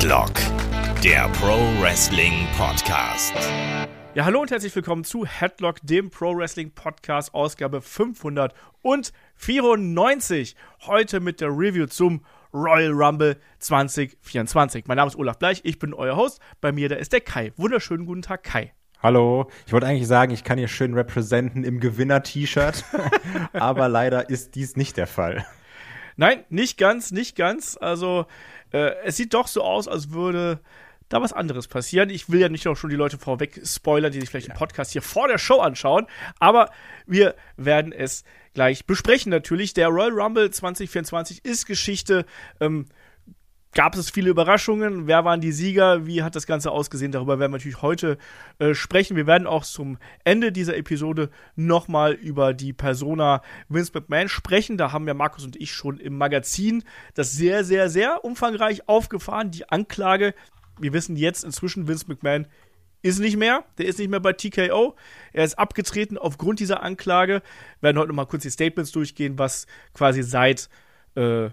Headlock, der Pro Wrestling Podcast. Ja, hallo und herzlich willkommen zu Headlock, dem Pro Wrestling Podcast, Ausgabe 594. Heute mit der Review zum Royal Rumble 2024. Mein Name ist Olaf Bleich, ich bin euer Host. Bei mir, da ist der Kai. Wunderschönen guten Tag, Kai. Hallo, ich wollte eigentlich sagen, ich kann hier schön representen im Gewinner-T-Shirt, aber leider ist dies nicht der Fall. Nein, nicht ganz, nicht ganz. Also, äh, es sieht doch so aus, als würde da was anderes passieren. Ich will ja nicht auch schon die Leute vorweg spoilern, die sich vielleicht ja. den Podcast hier vor der Show anschauen, aber wir werden es gleich besprechen natürlich. Der Royal Rumble 2024 ist Geschichte. Ähm, gab es viele Überraschungen. Wer waren die Sieger? Wie hat das Ganze ausgesehen? Darüber werden wir natürlich heute äh, sprechen. Wir werden auch zum Ende dieser Episode nochmal über die Persona Vince McMahon sprechen. Da haben ja Markus und ich schon im Magazin das sehr, sehr, sehr umfangreich aufgefahren. Die Anklage, wir wissen jetzt inzwischen, Vince McMahon ist nicht mehr. Der ist nicht mehr bei TKO. Er ist abgetreten aufgrund dieser Anklage. Wir werden heute nochmal kurz die Statements durchgehen, was quasi seit äh,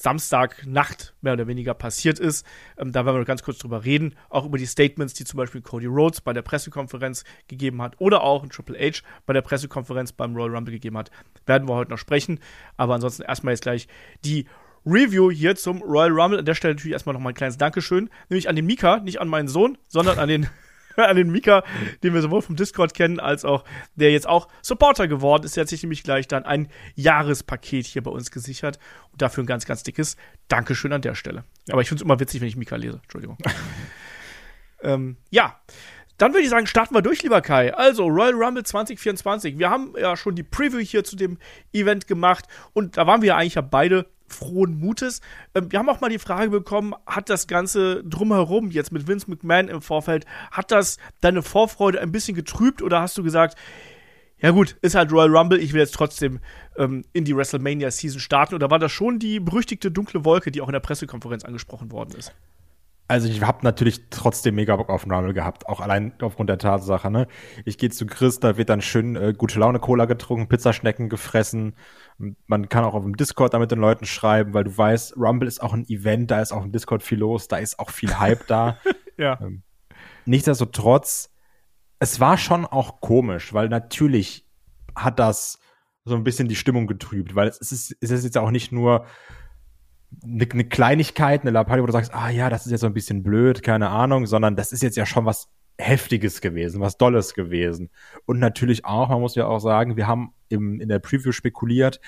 Samstagnacht mehr oder weniger passiert ist. Ähm, da werden wir noch ganz kurz drüber reden. Auch über die Statements, die zum Beispiel Cody Rhodes bei der Pressekonferenz gegeben hat oder auch ein Triple H bei der Pressekonferenz beim Royal Rumble gegeben hat, werden wir heute noch sprechen. Aber ansonsten erstmal jetzt gleich die Review hier zum Royal Rumble. An der Stelle natürlich erstmal noch mal ein kleines Dankeschön. Nämlich an den Mika, nicht an meinen Sohn, sondern an den an den Mika, den wir sowohl vom Discord kennen, als auch der jetzt auch Supporter geworden ist. Der hat sich nämlich gleich dann ein Jahrespaket hier bei uns gesichert. Und dafür ein ganz, ganz dickes Dankeschön an der Stelle. Aber ich finde es immer witzig, wenn ich Mika lese. Entschuldigung. ähm, ja. Dann würde ich sagen, starten wir durch, lieber Kai. Also, Royal Rumble 2024. Wir haben ja schon die Preview hier zu dem Event gemacht und da waren wir ja eigentlich ja beide frohen Mutes. Ähm, wir haben auch mal die Frage bekommen, hat das Ganze drumherum jetzt mit Vince McMahon im Vorfeld, hat das deine Vorfreude ein bisschen getrübt oder hast du gesagt, ja gut, ist halt Royal Rumble, ich will jetzt trotzdem ähm, in die WrestleMania Season starten oder war das schon die berüchtigte dunkle Wolke, die auch in der Pressekonferenz angesprochen worden ist? Also ich habe natürlich trotzdem mega Bock auf den Rumble gehabt, auch allein aufgrund der Tatsache. Ne? Ich gehe zu Chris, da wird dann schön äh, gute Laune Cola getrunken, Pizzaschnecken gefressen. Man kann auch auf dem Discord da mit den Leuten schreiben, weil du weißt, Rumble ist auch ein Event, da ist auch im Discord viel los, da ist auch viel Hype da. ja. Ähm, nichtsdestotrotz, es war schon auch komisch, weil natürlich hat das so ein bisschen die Stimmung getrübt, weil es ist, es ist jetzt auch nicht nur eine, eine Kleinigkeit, eine Lappalie, wo du sagst, ah ja, das ist jetzt so ein bisschen blöd, keine Ahnung, sondern das ist jetzt ja schon was Heftiges gewesen, was Dolles gewesen. Und natürlich auch, man muss ja auch sagen, wir haben im, in der Preview spekuliert,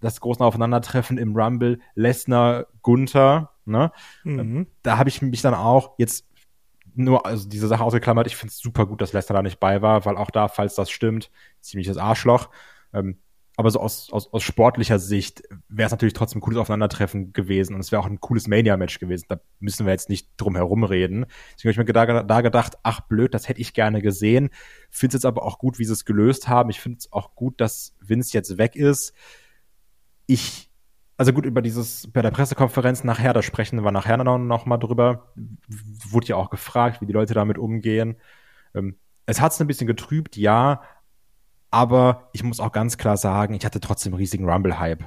das große Aufeinandertreffen im Rumble Lesnar Gunther, ne? Mhm. Da habe ich mich dann auch jetzt nur also diese Sache ausgeklammert. Ich finde es super gut, dass Lesnar da nicht bei war, weil auch da, falls das stimmt, ziemliches Arschloch. Ähm, aber so aus, aus, aus sportlicher Sicht wäre es natürlich trotzdem ein cooles Aufeinandertreffen gewesen und es wäre auch ein cooles Mania-Match gewesen. Da müssen wir jetzt nicht drum herum reden. Deswegen habe ich mir da, da, gedacht, ach blöd, das hätte ich gerne gesehen. Finde es jetzt aber auch gut, wie sie es gelöst haben. Ich finde es auch gut, dass Vince jetzt weg ist. Ich, also gut, über dieses, bei der Pressekonferenz nachher, da sprechen wir nachher noch, noch mal drüber. Wurde ja auch gefragt, wie die Leute damit umgehen. Ähm, es hat es ein bisschen getrübt, ja, aber ich muss auch ganz klar sagen, ich hatte trotzdem riesigen Rumble-Hype.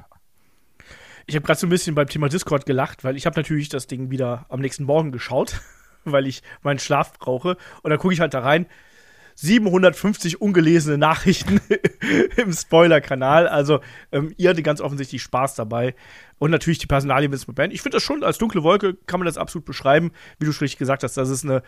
Ich habe gerade so ein bisschen beim Thema Discord gelacht, weil ich habe natürlich das Ding wieder am nächsten Morgen geschaut, weil ich meinen Schlaf brauche. Und dann gucke ich halt da rein. 750 ungelesene Nachrichten im Spoiler-Kanal. Also ähm, ihr hattet ganz offensichtlich Spaß dabei. Und natürlich die Personalie Vince McMahon. Ich finde das schon als dunkle Wolke kann man das absolut beschreiben. Wie du schon richtig gesagt hast, das ist eine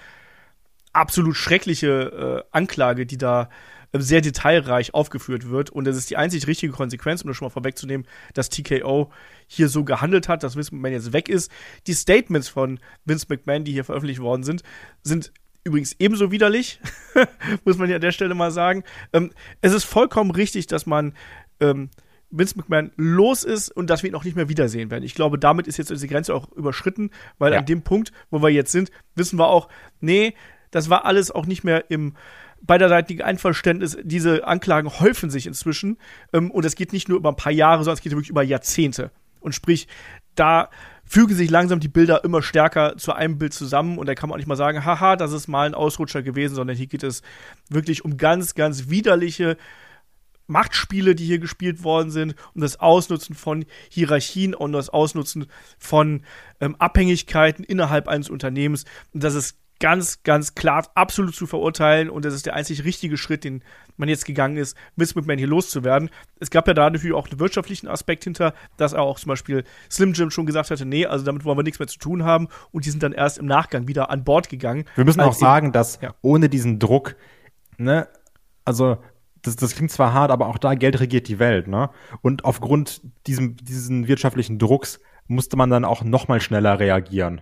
absolut schreckliche äh, Anklage, die da sehr detailreich aufgeführt wird. Und es ist die einzig richtige Konsequenz, um das schon mal vorwegzunehmen, dass TKO hier so gehandelt hat, dass Vince McMahon jetzt weg ist. Die Statements von Vince McMahon, die hier veröffentlicht worden sind, sind übrigens ebenso widerlich, muss man ja an der Stelle mal sagen. Ähm, es ist vollkommen richtig, dass man ähm, Vince McMahon los ist und dass wir ihn auch nicht mehr wiedersehen werden. Ich glaube, damit ist jetzt diese Grenze auch überschritten, weil ja. an dem Punkt, wo wir jetzt sind, wissen wir auch, nee, das war alles auch nicht mehr im beiderseitigen Einverständnis, diese Anklagen häufen sich inzwischen. Ähm, und es geht nicht nur über ein paar Jahre, sondern es geht wirklich über Jahrzehnte. Und sprich, da fügen sich langsam die Bilder immer stärker zu einem Bild zusammen und da kann man auch nicht mal sagen, haha, das ist mal ein Ausrutscher gewesen, sondern hier geht es wirklich um ganz, ganz widerliche Machtspiele, die hier gespielt worden sind, um das Ausnutzen von Hierarchien und das Ausnutzen von ähm, Abhängigkeiten innerhalb eines Unternehmens. Und das ist ganz, ganz klar absolut zu verurteilen und das ist der einzig richtige Schritt, den man jetzt gegangen ist, Vince McMahon hier loszuwerden. Es gab ja da natürlich auch einen wirtschaftlichen Aspekt hinter, dass er auch zum Beispiel Slim Jim schon gesagt hatte, nee, also damit wollen wir nichts mehr zu tun haben und die sind dann erst im Nachgang wieder an Bord gegangen. Wir müssen auch sagen, dass ja. ohne diesen Druck, ne, also das, das klingt zwar hart, aber auch da Geld regiert die Welt, ne? Und aufgrund diesem, diesen wirtschaftlichen Drucks musste man dann auch noch mal schneller reagieren.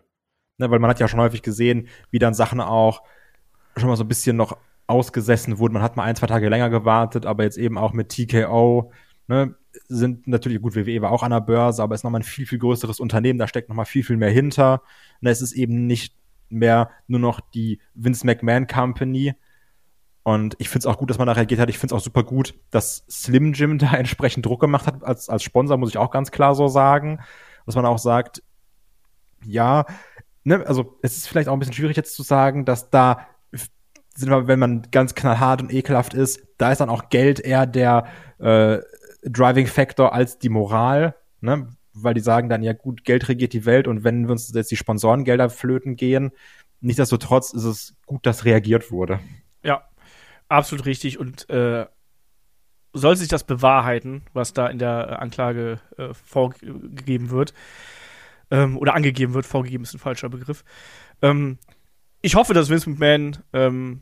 Ne, weil man hat ja schon häufig gesehen, wie dann Sachen auch schon mal so ein bisschen noch ausgesessen wurden. Man hat mal ein, zwei Tage länger gewartet, aber jetzt eben auch mit TKO, ne, sind natürlich, gut, WWE war auch an der Börse, aber ist nochmal ein viel, viel größeres Unternehmen, da steckt nochmal viel, viel mehr hinter. Und es ist eben nicht mehr nur noch die Vince McMahon Company. Und ich finde es auch gut, dass man da reagiert hat. Ich finde es auch super gut, dass Slim Jim da entsprechend Druck gemacht hat als, als Sponsor, muss ich auch ganz klar so sagen. Dass man auch sagt, ja, ne, also es ist vielleicht auch ein bisschen schwierig jetzt zu sagen, dass da wenn man ganz knallhart und ekelhaft ist, da ist dann auch Geld eher der äh, Driving Factor als die Moral, ne? Weil die sagen dann, ja gut, Geld regiert die Welt und wenn uns jetzt die Sponsorengelder flöten gehen, nichtsdestotrotz ist es gut, dass reagiert wurde. Ja, absolut richtig und äh, soll sich das bewahrheiten, was da in der Anklage äh, vorgegeben wird, ähm, oder angegeben wird, vorgegeben ist ein falscher Begriff. Ähm, ich hoffe, dass Vince McMahon ähm,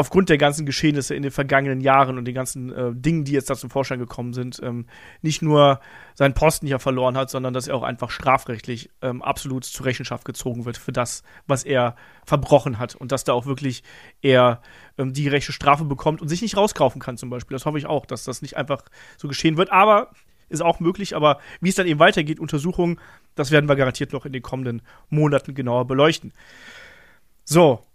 aufgrund der ganzen Geschehnisse in den vergangenen Jahren und den ganzen äh, Dingen, die jetzt da zum Vorschein gekommen sind, ähm, nicht nur seinen Posten hier verloren hat, sondern dass er auch einfach strafrechtlich ähm, absolut zur Rechenschaft gezogen wird für das, was er verbrochen hat und dass da auch wirklich er ähm, die rechte Strafe bekommt und sich nicht rauskaufen kann zum Beispiel. Das hoffe ich auch, dass das nicht einfach so geschehen wird. Aber ist auch möglich, aber wie es dann eben weitergeht, Untersuchungen, das werden wir garantiert noch in den kommenden Monaten genauer beleuchten. So,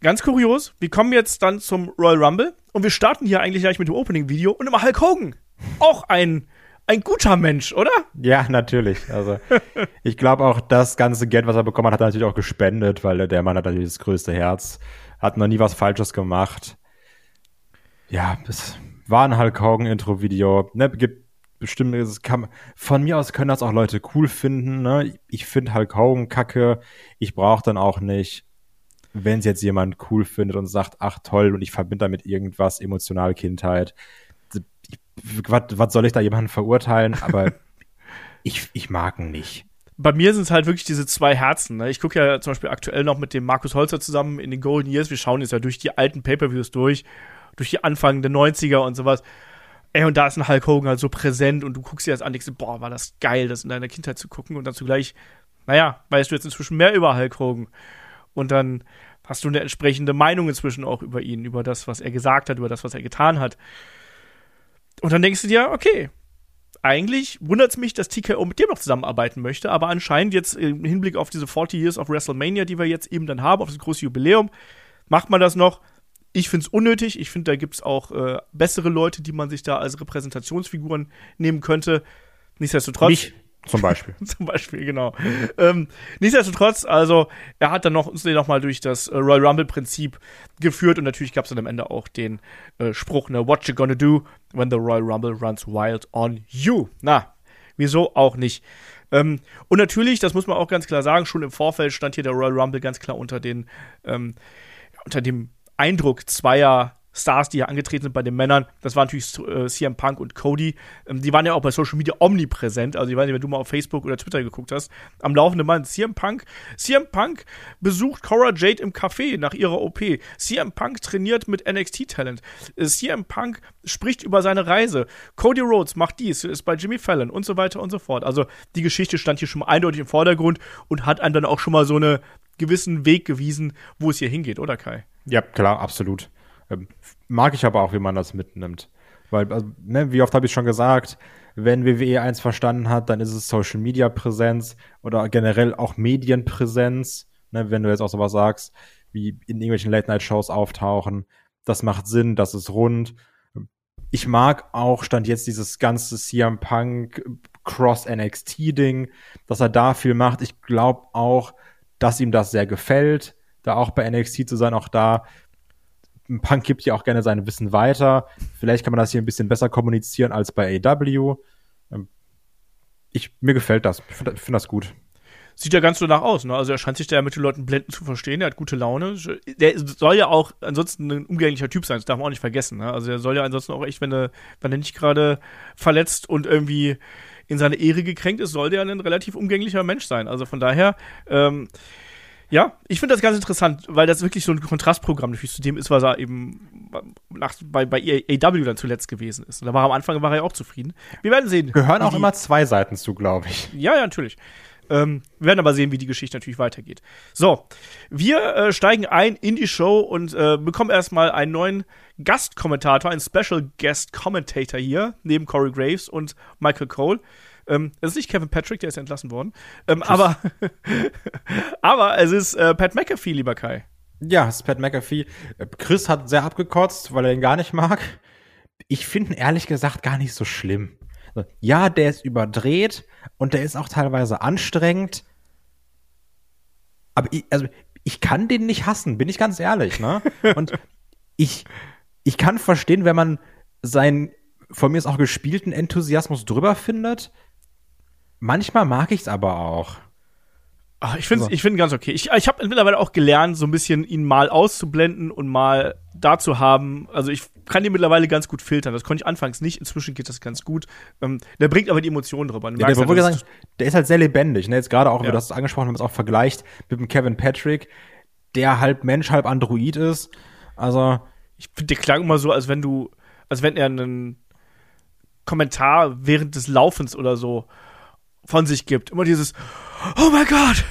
ganz kurios, wir kommen jetzt dann zum Royal Rumble und wir starten hier eigentlich gleich mit dem Opening-Video und immer Hulk Hogan. Auch ein, ein guter Mensch, oder? Ja, natürlich. Also, ich glaube auch, das ganze Geld, was er bekommen hat, hat er natürlich auch gespendet, weil der Mann hat natürlich das größte Herz, hat noch nie was Falsches gemacht. Ja, es war ein Hulk Hogan-Intro-Video. Ne, gibt bestimmt, es kann, von mir aus können das auch Leute cool finden. Ne? Ich finde Hulk Hogan kacke. Ich brauche dann auch nicht, wenn es jetzt jemand cool findet und sagt, ach toll, und ich verbinde damit irgendwas, emotional Kindheit. Was, was soll ich da jemanden verurteilen? Aber ich, ich mag ihn nicht bei mir sind es halt wirklich diese zwei Herzen. Ne? Ich gucke ja zum Beispiel aktuell noch mit dem Markus Holzer zusammen in den Golden Years. Wir schauen jetzt ja durch die alten Pay-Per-Views durch, durch die Anfang der 90er und sowas. Ey, und da ist ein Hulk Hogan halt so präsent und du guckst dir das an, denkst, boah, war das geil, das in deiner Kindheit zu gucken und dann zugleich, naja, weißt du jetzt inzwischen mehr über Hulk Hogan. Und dann hast du eine entsprechende Meinung inzwischen auch über ihn, über das, was er gesagt hat, über das, was er getan hat. Und dann denkst du dir, okay, eigentlich wundert es mich, dass TKO mit dir noch zusammenarbeiten möchte, aber anscheinend jetzt im Hinblick auf diese 40 Years of WrestleMania, die wir jetzt eben dann haben, auf das große Jubiläum, macht man das noch ich finde es unnötig. Ich finde, da gibt es auch äh, bessere Leute, die man sich da als Repräsentationsfiguren nehmen könnte. Nichtsdestotrotz. Mich zum Beispiel. zum Beispiel, genau. ähm, nichtsdestotrotz, also, er hat dann noch, uns den nochmal durch das äh, Royal Rumble-Prinzip geführt und natürlich gab es dann am Ende auch den äh, Spruch, ne, What you gonna do when the Royal Rumble runs wild on you? Na, wieso auch nicht? Ähm, und natürlich, das muss man auch ganz klar sagen, schon im Vorfeld stand hier der Royal Rumble ganz klar unter den, ähm, unter dem Eindruck zweier Stars, die hier angetreten sind bei den Männern, das waren natürlich äh, CM Punk und Cody. Ähm, die waren ja auch bei Social Media omnipräsent. Also, ich weiß nicht, wenn du mal auf Facebook oder Twitter geguckt hast, am laufenden Mann. CM Punk, CM Punk besucht Cora Jade im Café nach ihrer OP. CM Punk trainiert mit NXT-Talent. Äh, CM Punk spricht über seine Reise. Cody Rhodes macht dies, ist bei Jimmy Fallon und so weiter und so fort. Also, die Geschichte stand hier schon mal eindeutig im Vordergrund und hat einem dann auch schon mal so einen gewissen Weg gewiesen, wo es hier hingeht, oder Kai? Ja, klar, absolut. Ähm, mag ich aber auch, wie man das mitnimmt. Weil, also, ne, wie oft habe ich schon gesagt, wenn WWE eins verstanden hat, dann ist es Social Media Präsenz oder generell auch Medienpräsenz. Ne, wenn du jetzt auch sowas sagst, wie in irgendwelchen Late-Night-Shows auftauchen, das macht Sinn, das ist rund. Ich mag auch, stand jetzt dieses ganze CM Punk Cross NXT Ding, dass er da viel macht. Ich glaube auch, dass ihm das sehr gefällt da auch bei NXT zu sein, auch da Punk gibt ja auch gerne sein Wissen weiter. Vielleicht kann man das hier ein bisschen besser kommunizieren als bei AW. Ähm, ich, mir gefällt das. Ich finde find das gut. Sieht ja ganz so nach aus, ne? Also er scheint sich da mit den Leuten blenden zu verstehen, er hat gute Laune. Der soll ja auch ansonsten ein umgänglicher Typ sein, das darf man auch nicht vergessen, ne? Also er soll ja ansonsten auch echt, wenn er, wenn er nicht gerade verletzt und irgendwie in seine Ehre gekränkt ist, soll der ein relativ umgänglicher Mensch sein. Also von daher, ähm, ja, ich finde das ganz interessant, weil das wirklich so ein Kontrastprogramm natürlich zu dem ist, was er eben nach, bei, bei AW dann zuletzt gewesen ist. Und da war am Anfang war er ja auch zufrieden. Wir werden sehen. Gehören auch immer zwei Seiten zu, glaube ich. Ja, ja, natürlich. Ähm, wir werden aber sehen, wie die Geschichte natürlich weitergeht. So, wir äh, steigen ein in die Show und äh, bekommen erstmal einen neuen Gastkommentator, einen Special Guest Commentator hier, neben Corey Graves und Michael Cole. Ähm, es ist nicht Kevin Patrick, der ist entlassen worden. Ähm, aber, aber es ist äh, Pat McAfee, lieber Kai. Ja, es ist Pat McAfee. Äh, Chris hat sehr abgekotzt, weil er ihn gar nicht mag. Ich finde ihn ehrlich gesagt gar nicht so schlimm. Ja, der ist überdreht und der ist auch teilweise anstrengend. Aber ich, also, ich kann den nicht hassen, bin ich ganz ehrlich, ne? Und ich, ich kann verstehen, wenn man seinen von mir ist auch gespielten Enthusiasmus drüber findet. Manchmal mag ich es aber auch. Ach, ich finde also. ich find ganz okay. Ich, ich habe mittlerweile auch gelernt, so ein bisschen ihn mal auszublenden und mal da zu haben. Also ich kann ihn mittlerweile ganz gut filtern. Das konnte ich anfangs nicht. Inzwischen geht das ganz gut. Ähm, der bringt aber die Emotionen drüber. Ja, der, halt, sagen, der ist halt sehr lebendig. Ne? Jetzt gerade auch, ja. wie du das angesprochen hast, auch vergleicht mit dem Kevin Patrick, der halb Mensch, halb Android ist. Also ich finde, der klang immer so, als wenn du, als wenn er einen Kommentar während des Laufens oder so von sich gibt. Immer dieses Oh mein Gott,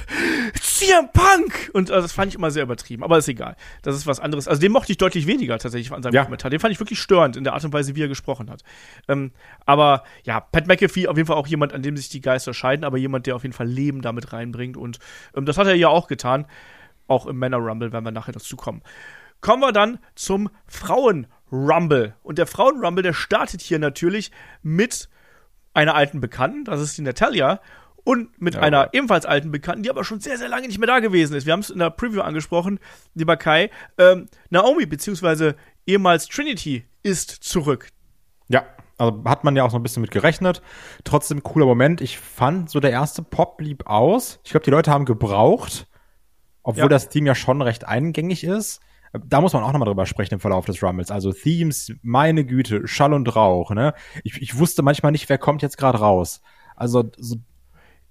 CM Punk! Und also, das fand ich immer sehr übertrieben, aber ist egal. Das ist was anderes. Also den mochte ich deutlich weniger tatsächlich an seinem ja. Kommentar. Den fand ich wirklich störend in der Art und Weise, wie er gesprochen hat. Ähm, aber ja, Pat McAfee auf jeden Fall auch jemand, an dem sich die Geister scheiden, aber jemand, der auf jeden Fall Leben damit reinbringt. Und ähm, das hat er ja auch getan. Auch im Männer Rumble, wenn wir nachher dazu kommen. Kommen wir dann zum Frauen Rumble. Und der Frauen Rumble, der startet hier natürlich mit einer alten Bekannten, das ist die Natalia, und mit ja, einer ebenfalls alten Bekannten, die aber schon sehr, sehr lange nicht mehr da gewesen ist. Wir haben es in der Preview angesprochen, lieber Kai. Ähm, Naomi, beziehungsweise ehemals Trinity, ist zurück. Ja, also hat man ja auch so ein bisschen mit gerechnet. Trotzdem cooler Moment. Ich fand, so der erste Pop blieb aus. Ich glaube, die Leute haben gebraucht, obwohl ja. das Team ja schon recht eingängig ist da muss man auch nochmal drüber sprechen im Verlauf des Rumbles. Also Themes, meine Güte, Schall und Rauch, ne? Ich, ich wusste manchmal nicht, wer kommt jetzt gerade raus. Also so,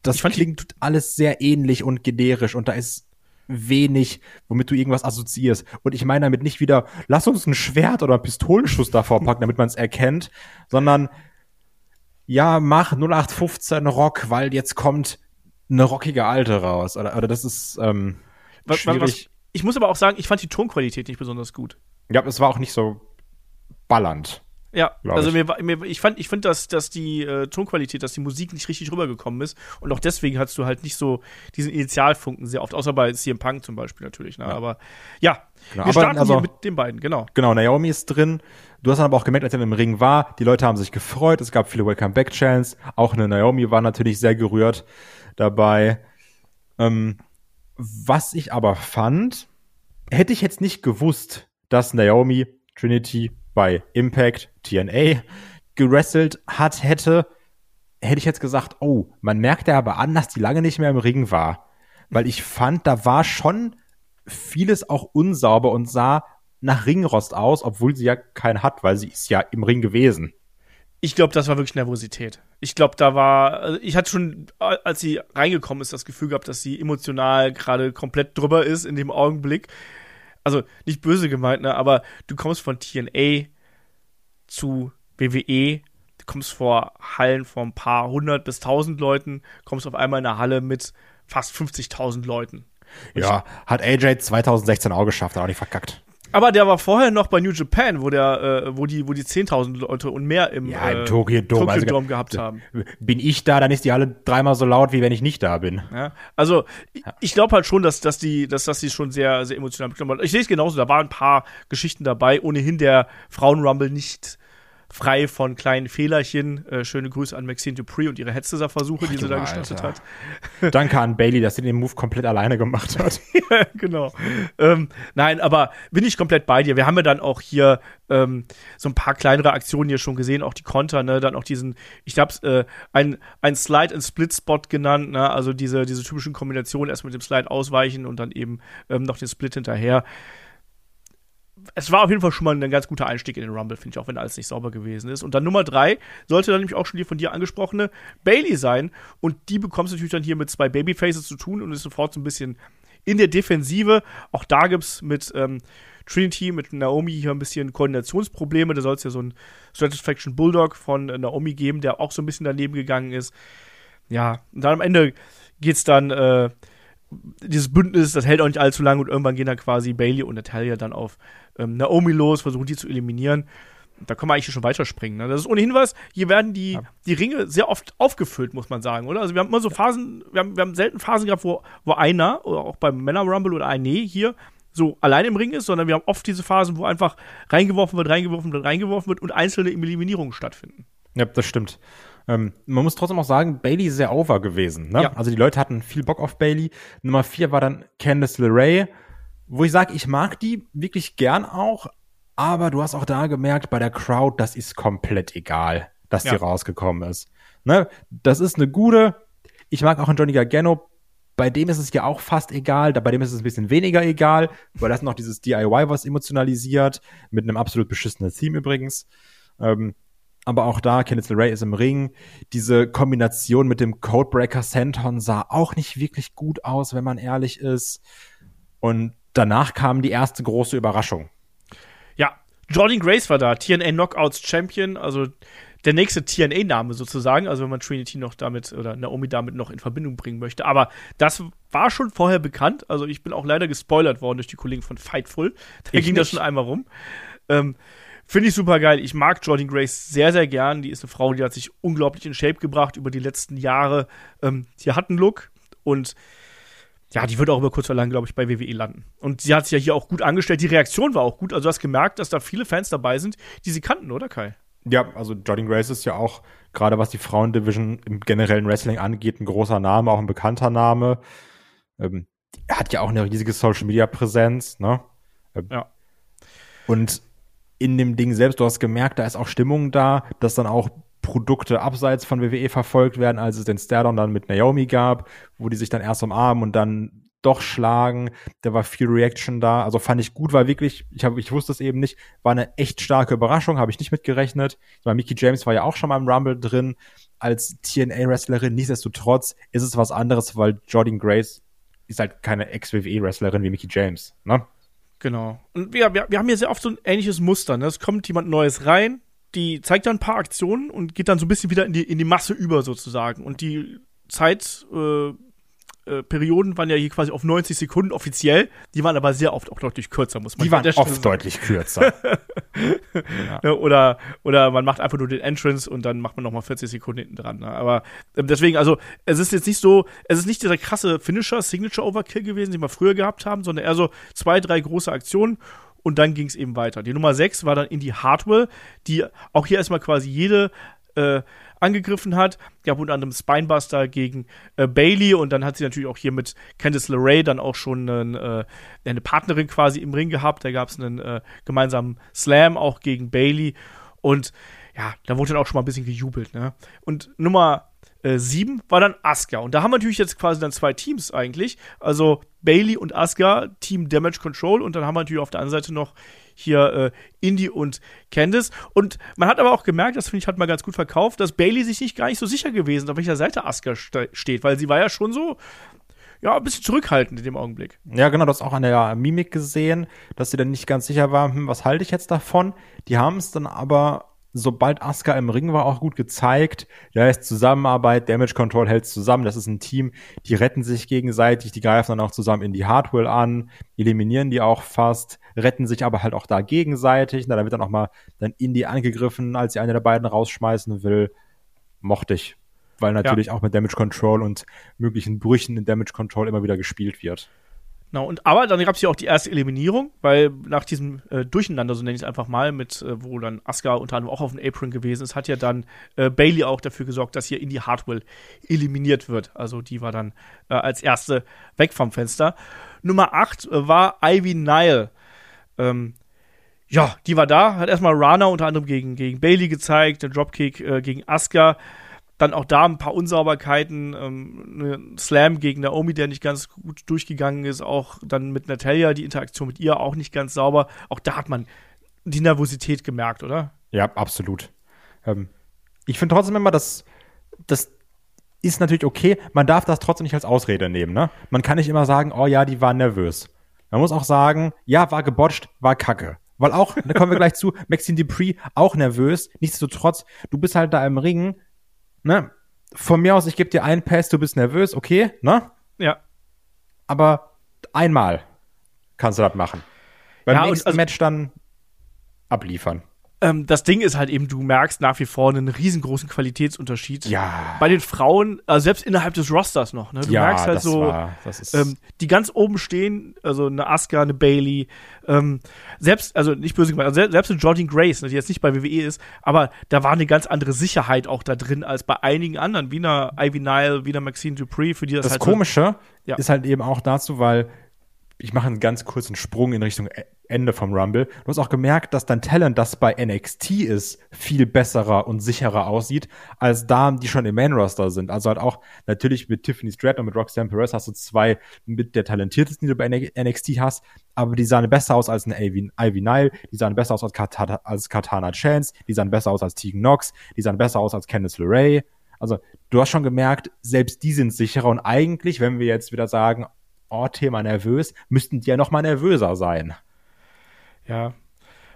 das klingt alles sehr ähnlich und generisch und da ist wenig, womit du irgendwas assoziierst. Und ich meine damit nicht wieder, lass uns ein Schwert oder einen Pistolenschuss davor packen, damit man es erkennt, sondern ja, mach 0815 Rock, weil jetzt kommt eine rockige Alte raus. Oder, oder das ist ähm, schwierig. Was, was, ich muss aber auch sagen, ich fand die Tonqualität nicht besonders gut. Ja, es war auch nicht so ballernd. Ja, also ich. Mir, mir, ich fand, ich finde, dass, dass die äh, Tonqualität, dass die Musik nicht richtig rübergekommen ist und auch deswegen hast du halt nicht so diesen Initialfunken sehr oft, außer bei CM Punk zum Beispiel natürlich. Ne? Ja. Aber ja, genau. wir starten also, hier mit den beiden, genau. Genau, Naomi ist drin. Du hast dann aber auch gemerkt, als er im Ring war, die Leute haben sich gefreut. Es gab viele Welcome Back Chants. Auch eine Naomi war natürlich sehr gerührt dabei. Ähm, was ich aber fand, hätte ich jetzt nicht gewusst, dass Naomi Trinity bei Impact TNA gewrestelt hat, hätte, hätte ich jetzt gesagt, oh, man merkt ja aber an, dass die lange nicht mehr im Ring war. Weil ich fand, da war schon vieles auch unsauber und sah nach Ringrost aus, obwohl sie ja keinen hat, weil sie ist ja im Ring gewesen. Ich glaube, das war wirklich Nervosität. Ich glaube, da war, also ich hatte schon, als sie reingekommen ist, das Gefühl gehabt, dass sie emotional gerade komplett drüber ist in dem Augenblick also nicht böse gemeint, ne, aber du kommst von TNA zu WWE, du kommst vor Hallen von ein paar hundert bis tausend Leuten, kommst auf einmal in eine Halle mit fast 50.000 Leuten. ja, hat AJ 2016 auch geschafft, hat auch nicht verkackt. Aber der war vorher noch bei New Japan, wo der, äh, wo die, wo die 10.000 Leute und mehr im, ja, im äh, Tokyo Dome, Tokyo also, Dome gehabt haben. Bin ich da, dann ist die alle dreimal so laut, wie wenn ich nicht da bin. Ja, also ja. ich glaube halt schon, dass, dass die, dass das die schon sehr, sehr emotional mitgenommen hat. Ich sehe es genauso. Da waren ein paar Geschichten dabei. Ohnehin der Frauen Rumble nicht frei von kleinen Fehlerchen. Äh, schöne Grüße an Maxine Dupree und ihre Headsetter-Versuche, die sie da gestartet hat. Danke an Bailey, dass sie den Move komplett alleine gemacht hat. ja, genau. Ähm, nein, aber bin ich komplett bei dir. Wir haben ja dann auch hier ähm, so ein paar kleinere Aktionen hier schon gesehen, auch die Konter, ne, dann auch diesen, ich hab's, äh, ein, ein Slide and Split Spot genannt, ne, also diese, diese typischen Kombinationen, erst mit dem Slide ausweichen und dann eben ähm, noch den Split hinterher es war auf jeden Fall schon mal ein ganz guter Einstieg in den Rumble, finde ich, auch wenn alles nicht sauber gewesen ist. Und dann Nummer drei sollte dann nämlich auch schon die von dir angesprochene Bailey sein. Und die bekommst du natürlich dann hier mit zwei Babyfaces zu tun und ist sofort so ein bisschen in der Defensive. Auch da gibt es mit ähm, Trinity, mit Naomi hier ein bisschen Koordinationsprobleme. Da soll es ja so einen Satisfaction Bulldog von äh, Naomi geben, der auch so ein bisschen daneben gegangen ist. Ja, und dann am Ende geht es dann äh, dieses Bündnis, das hält auch nicht allzu lange und irgendwann gehen dann quasi Bailey und Natalia dann auf ähm, Naomi los, versuchen die zu eliminieren. Da kann man eigentlich schon weiterspringen. Ne? Das ist ohnehin was. Hier werden die, ja. die Ringe sehr oft aufgefüllt, muss man sagen, oder? Also wir haben immer so Phasen, wir haben, wir haben selten Phasen gehabt, wo, wo einer, oder auch beim Männer Rumble oder eine hier, so allein im Ring ist, sondern wir haben oft diese Phasen, wo einfach reingeworfen wird, reingeworfen wird, reingeworfen wird und einzelne Eliminierungen stattfinden. Ja, das stimmt. Ähm, man muss trotzdem auch sagen, Bailey ist sehr over gewesen. Ne? Ja. Also die Leute hatten viel Bock auf Bailey. Nummer vier war dann Candice LeRae, wo ich sage, ich mag die wirklich gern auch, aber du hast auch da gemerkt, bei der Crowd, das ist komplett egal, dass ja. die rausgekommen ist. Ne? Das ist eine gute. Ich mag auch einen Johnny Gargano. Bei dem ist es ja auch fast egal, bei dem ist es ein bisschen weniger egal, weil das noch dieses DIY, was emotionalisiert, mit einem absolut beschissenen Theme übrigens. Ähm, aber auch da, Kenneth LeRae ist im Ring. Diese Kombination mit dem Codebreaker Senton sah auch nicht wirklich gut aus, wenn man ehrlich ist. Und danach kam die erste große Überraschung. Ja, Jordan Grace war da, TNA Knockouts Champion, also der nächste TNA-Name sozusagen, also wenn man Trinity noch damit oder Naomi damit noch in Verbindung bringen möchte. Aber das war schon vorher bekannt. Also ich bin auch leider gespoilert worden durch die Kollegen von Fightful. Da ich ging nicht. das schon einmal rum. Ähm, Finde ich super geil. Ich mag Jordan Grace sehr, sehr gern. Die ist eine Frau, die hat sich unglaublich in Shape gebracht über die letzten Jahre. Ähm, die hat einen Look und ja, die wird auch über kurz oder lang, glaube ich, bei WWE landen. Und sie hat sich ja hier auch gut angestellt. Die Reaktion war auch gut. Also du hast gemerkt, dass da viele Fans dabei sind, die sie kannten, oder Kai? Ja, also Jordan Grace ist ja auch, gerade was die Frauendivision im generellen Wrestling angeht, ein großer Name, auch ein bekannter Name. Ähm, hat ja auch eine riesige Social-Media-Präsenz, ne? Ähm, ja. Und in dem Ding selbst, du hast gemerkt, da ist auch Stimmung da, dass dann auch Produkte abseits von WWE verfolgt werden, als es den Stairdown dann mit Naomi gab, wo die sich dann erst umarmen und dann doch schlagen. Da war viel Reaction da. Also fand ich gut, war wirklich, ich, hab, ich wusste es eben nicht, war eine echt starke Überraschung, habe ich nicht mitgerechnet. Weil Mickey James war ja auch schon mal im Rumble drin als TNA-Wrestlerin. Nichtsdestotrotz ist es was anderes, weil Jordan Grace ist halt keine Ex-WWE-Wrestlerin wie Mickey James. Ne? Genau. Und wir, wir, wir haben hier sehr oft so ein ähnliches Muster. Ne? Es kommt jemand Neues rein, die zeigt dann ein paar Aktionen und geht dann so ein bisschen wieder in die, in die Masse über sozusagen. Und die Zeit, äh, äh, Perioden waren ja hier quasi auf 90 Sekunden offiziell. Die waren aber sehr oft auch deutlich kürzer, muss man Die waren oft sagen. deutlich kürzer. ja. oder, oder man macht einfach nur den Entrance und dann macht man nochmal 40 Sekunden hinten dran. Ne? Aber ähm, deswegen, also, es ist jetzt nicht so, es ist nicht dieser krasse Finisher, Signature Overkill gewesen, den wir früher gehabt haben, sondern eher so zwei, drei große Aktionen und dann ging es eben weiter. Die Nummer 6 war dann in die Hardware, die auch hier erstmal quasi jede äh, angegriffen hat. Gab unter anderem Spinebuster gegen äh, Bailey und dann hat sie natürlich auch hier mit Candice LeRae dann auch schon einen, äh, eine Partnerin quasi im Ring gehabt. Da gab es einen äh, gemeinsamen Slam auch gegen Bailey und ja, da wurde dann auch schon mal ein bisschen gejubelt. Ne? Und Nummer 7 war dann Asuka. Und da haben wir natürlich jetzt quasi dann zwei Teams eigentlich. Also Bailey und Asuka, Team Damage Control. Und dann haben wir natürlich auf der anderen Seite noch hier äh, Indy und Candice. Und man hat aber auch gemerkt, das finde ich, hat man ganz gut verkauft, dass Bailey sich nicht gar nicht so sicher gewesen ist, auf welcher Seite Asuka ste steht, weil sie war ja schon so, ja, ein bisschen zurückhaltend in dem Augenblick. Ja, genau, das auch an der Mimik gesehen, dass sie dann nicht ganz sicher war, hm, was halte ich jetzt davon? Die haben es dann aber sobald Asuka im Ring war, auch gut gezeigt. Da ist Zusammenarbeit, Damage Control hält zusammen. Das ist ein Team, die retten sich gegenseitig, die greifen dann auch zusammen in die Hardwell an, eliminieren die auch fast, retten sich aber halt auch da gegenseitig. Da wird dann auch mal dann Indy angegriffen, als sie eine der beiden rausschmeißen will. Mochte ich. Weil natürlich ja. auch mit Damage Control und möglichen Brüchen in Damage Control immer wieder gespielt wird. Genau, und aber dann gab es ja auch die erste Eliminierung, weil nach diesem äh, Durcheinander, so nenne ich es einfach mal, mit äh, wo dann Asuka unter anderem auch auf dem Apron gewesen ist, hat ja dann äh, Bailey auch dafür gesorgt, dass hier Indie Hartwell eliminiert wird. Also die war dann äh, als erste weg vom Fenster. Nummer 8 äh, war Ivy Nile. Ähm, ja, die war da, hat erstmal Rana unter anderem gegen, gegen Bailey gezeigt, der Dropkick äh, gegen Asuka dann auch da ein paar Unsauberkeiten, ähm, ein Slam gegen Naomi, der nicht ganz gut durchgegangen ist, auch dann mit Natalia, die Interaktion mit ihr auch nicht ganz sauber. Auch da hat man die Nervosität gemerkt, oder? Ja, absolut. Ähm, ich finde trotzdem immer, dass das ist natürlich okay. Man darf das trotzdem nicht als Ausrede nehmen. Ne? Man kann nicht immer sagen, oh ja, die war nervös. Man muss auch sagen, ja, war gebotcht, war kacke. Weil auch, da kommen wir gleich zu, Maxine Dupree auch nervös. Nichtsdestotrotz, du bist halt da im Ring, ne, von mir aus, ich gebe dir einen Pass, du bist nervös, okay, ne? Ja. Aber einmal kannst du das machen. Beim Ja, nächsten also- Match dann abliefern. Ähm, das Ding ist halt eben, du merkst nach wie vor einen riesengroßen Qualitätsunterschied. Ja. Bei den Frauen, also selbst innerhalb des Rosters noch, ne? Du ja, merkst halt das so, war, das ist, ähm, die ganz oben stehen, also eine Asuka, eine Bailey, ähm, selbst, also nicht böse gemeint, also selbst, eine Jordan Grace, ne, die jetzt nicht bei WWE ist, aber da war eine ganz andere Sicherheit auch da drin als bei einigen anderen, wie einer Ivy Nile, wie einer Maxine Dupree, für die das, das halt so- Komische Ja. ist halt eben auch dazu, weil ich mache einen ganz kurzen Sprung in Richtung E- Ende vom Rumble. Du hast auch gemerkt, dass dein Talent, das bei NXT ist, viel besserer und sicherer aussieht, als Damen, die schon im Main-Roster sind. Also halt auch natürlich mit Tiffany Stratton und mit Roxanne Perez hast du zwei mit der talentiertesten, die du bei NXT hast, aber die sahen besser aus als Ivy, Ivy Nile, die sahen besser aus als, Katana, als Katana Chance, die sahen besser aus als Tegan Knox, die sahen besser aus als Candice LeRae. Also du hast schon gemerkt, selbst die sind sicherer und eigentlich, wenn wir jetzt wieder sagen, oh, Thema nervös, müssten die ja noch mal nervöser sein. Ja.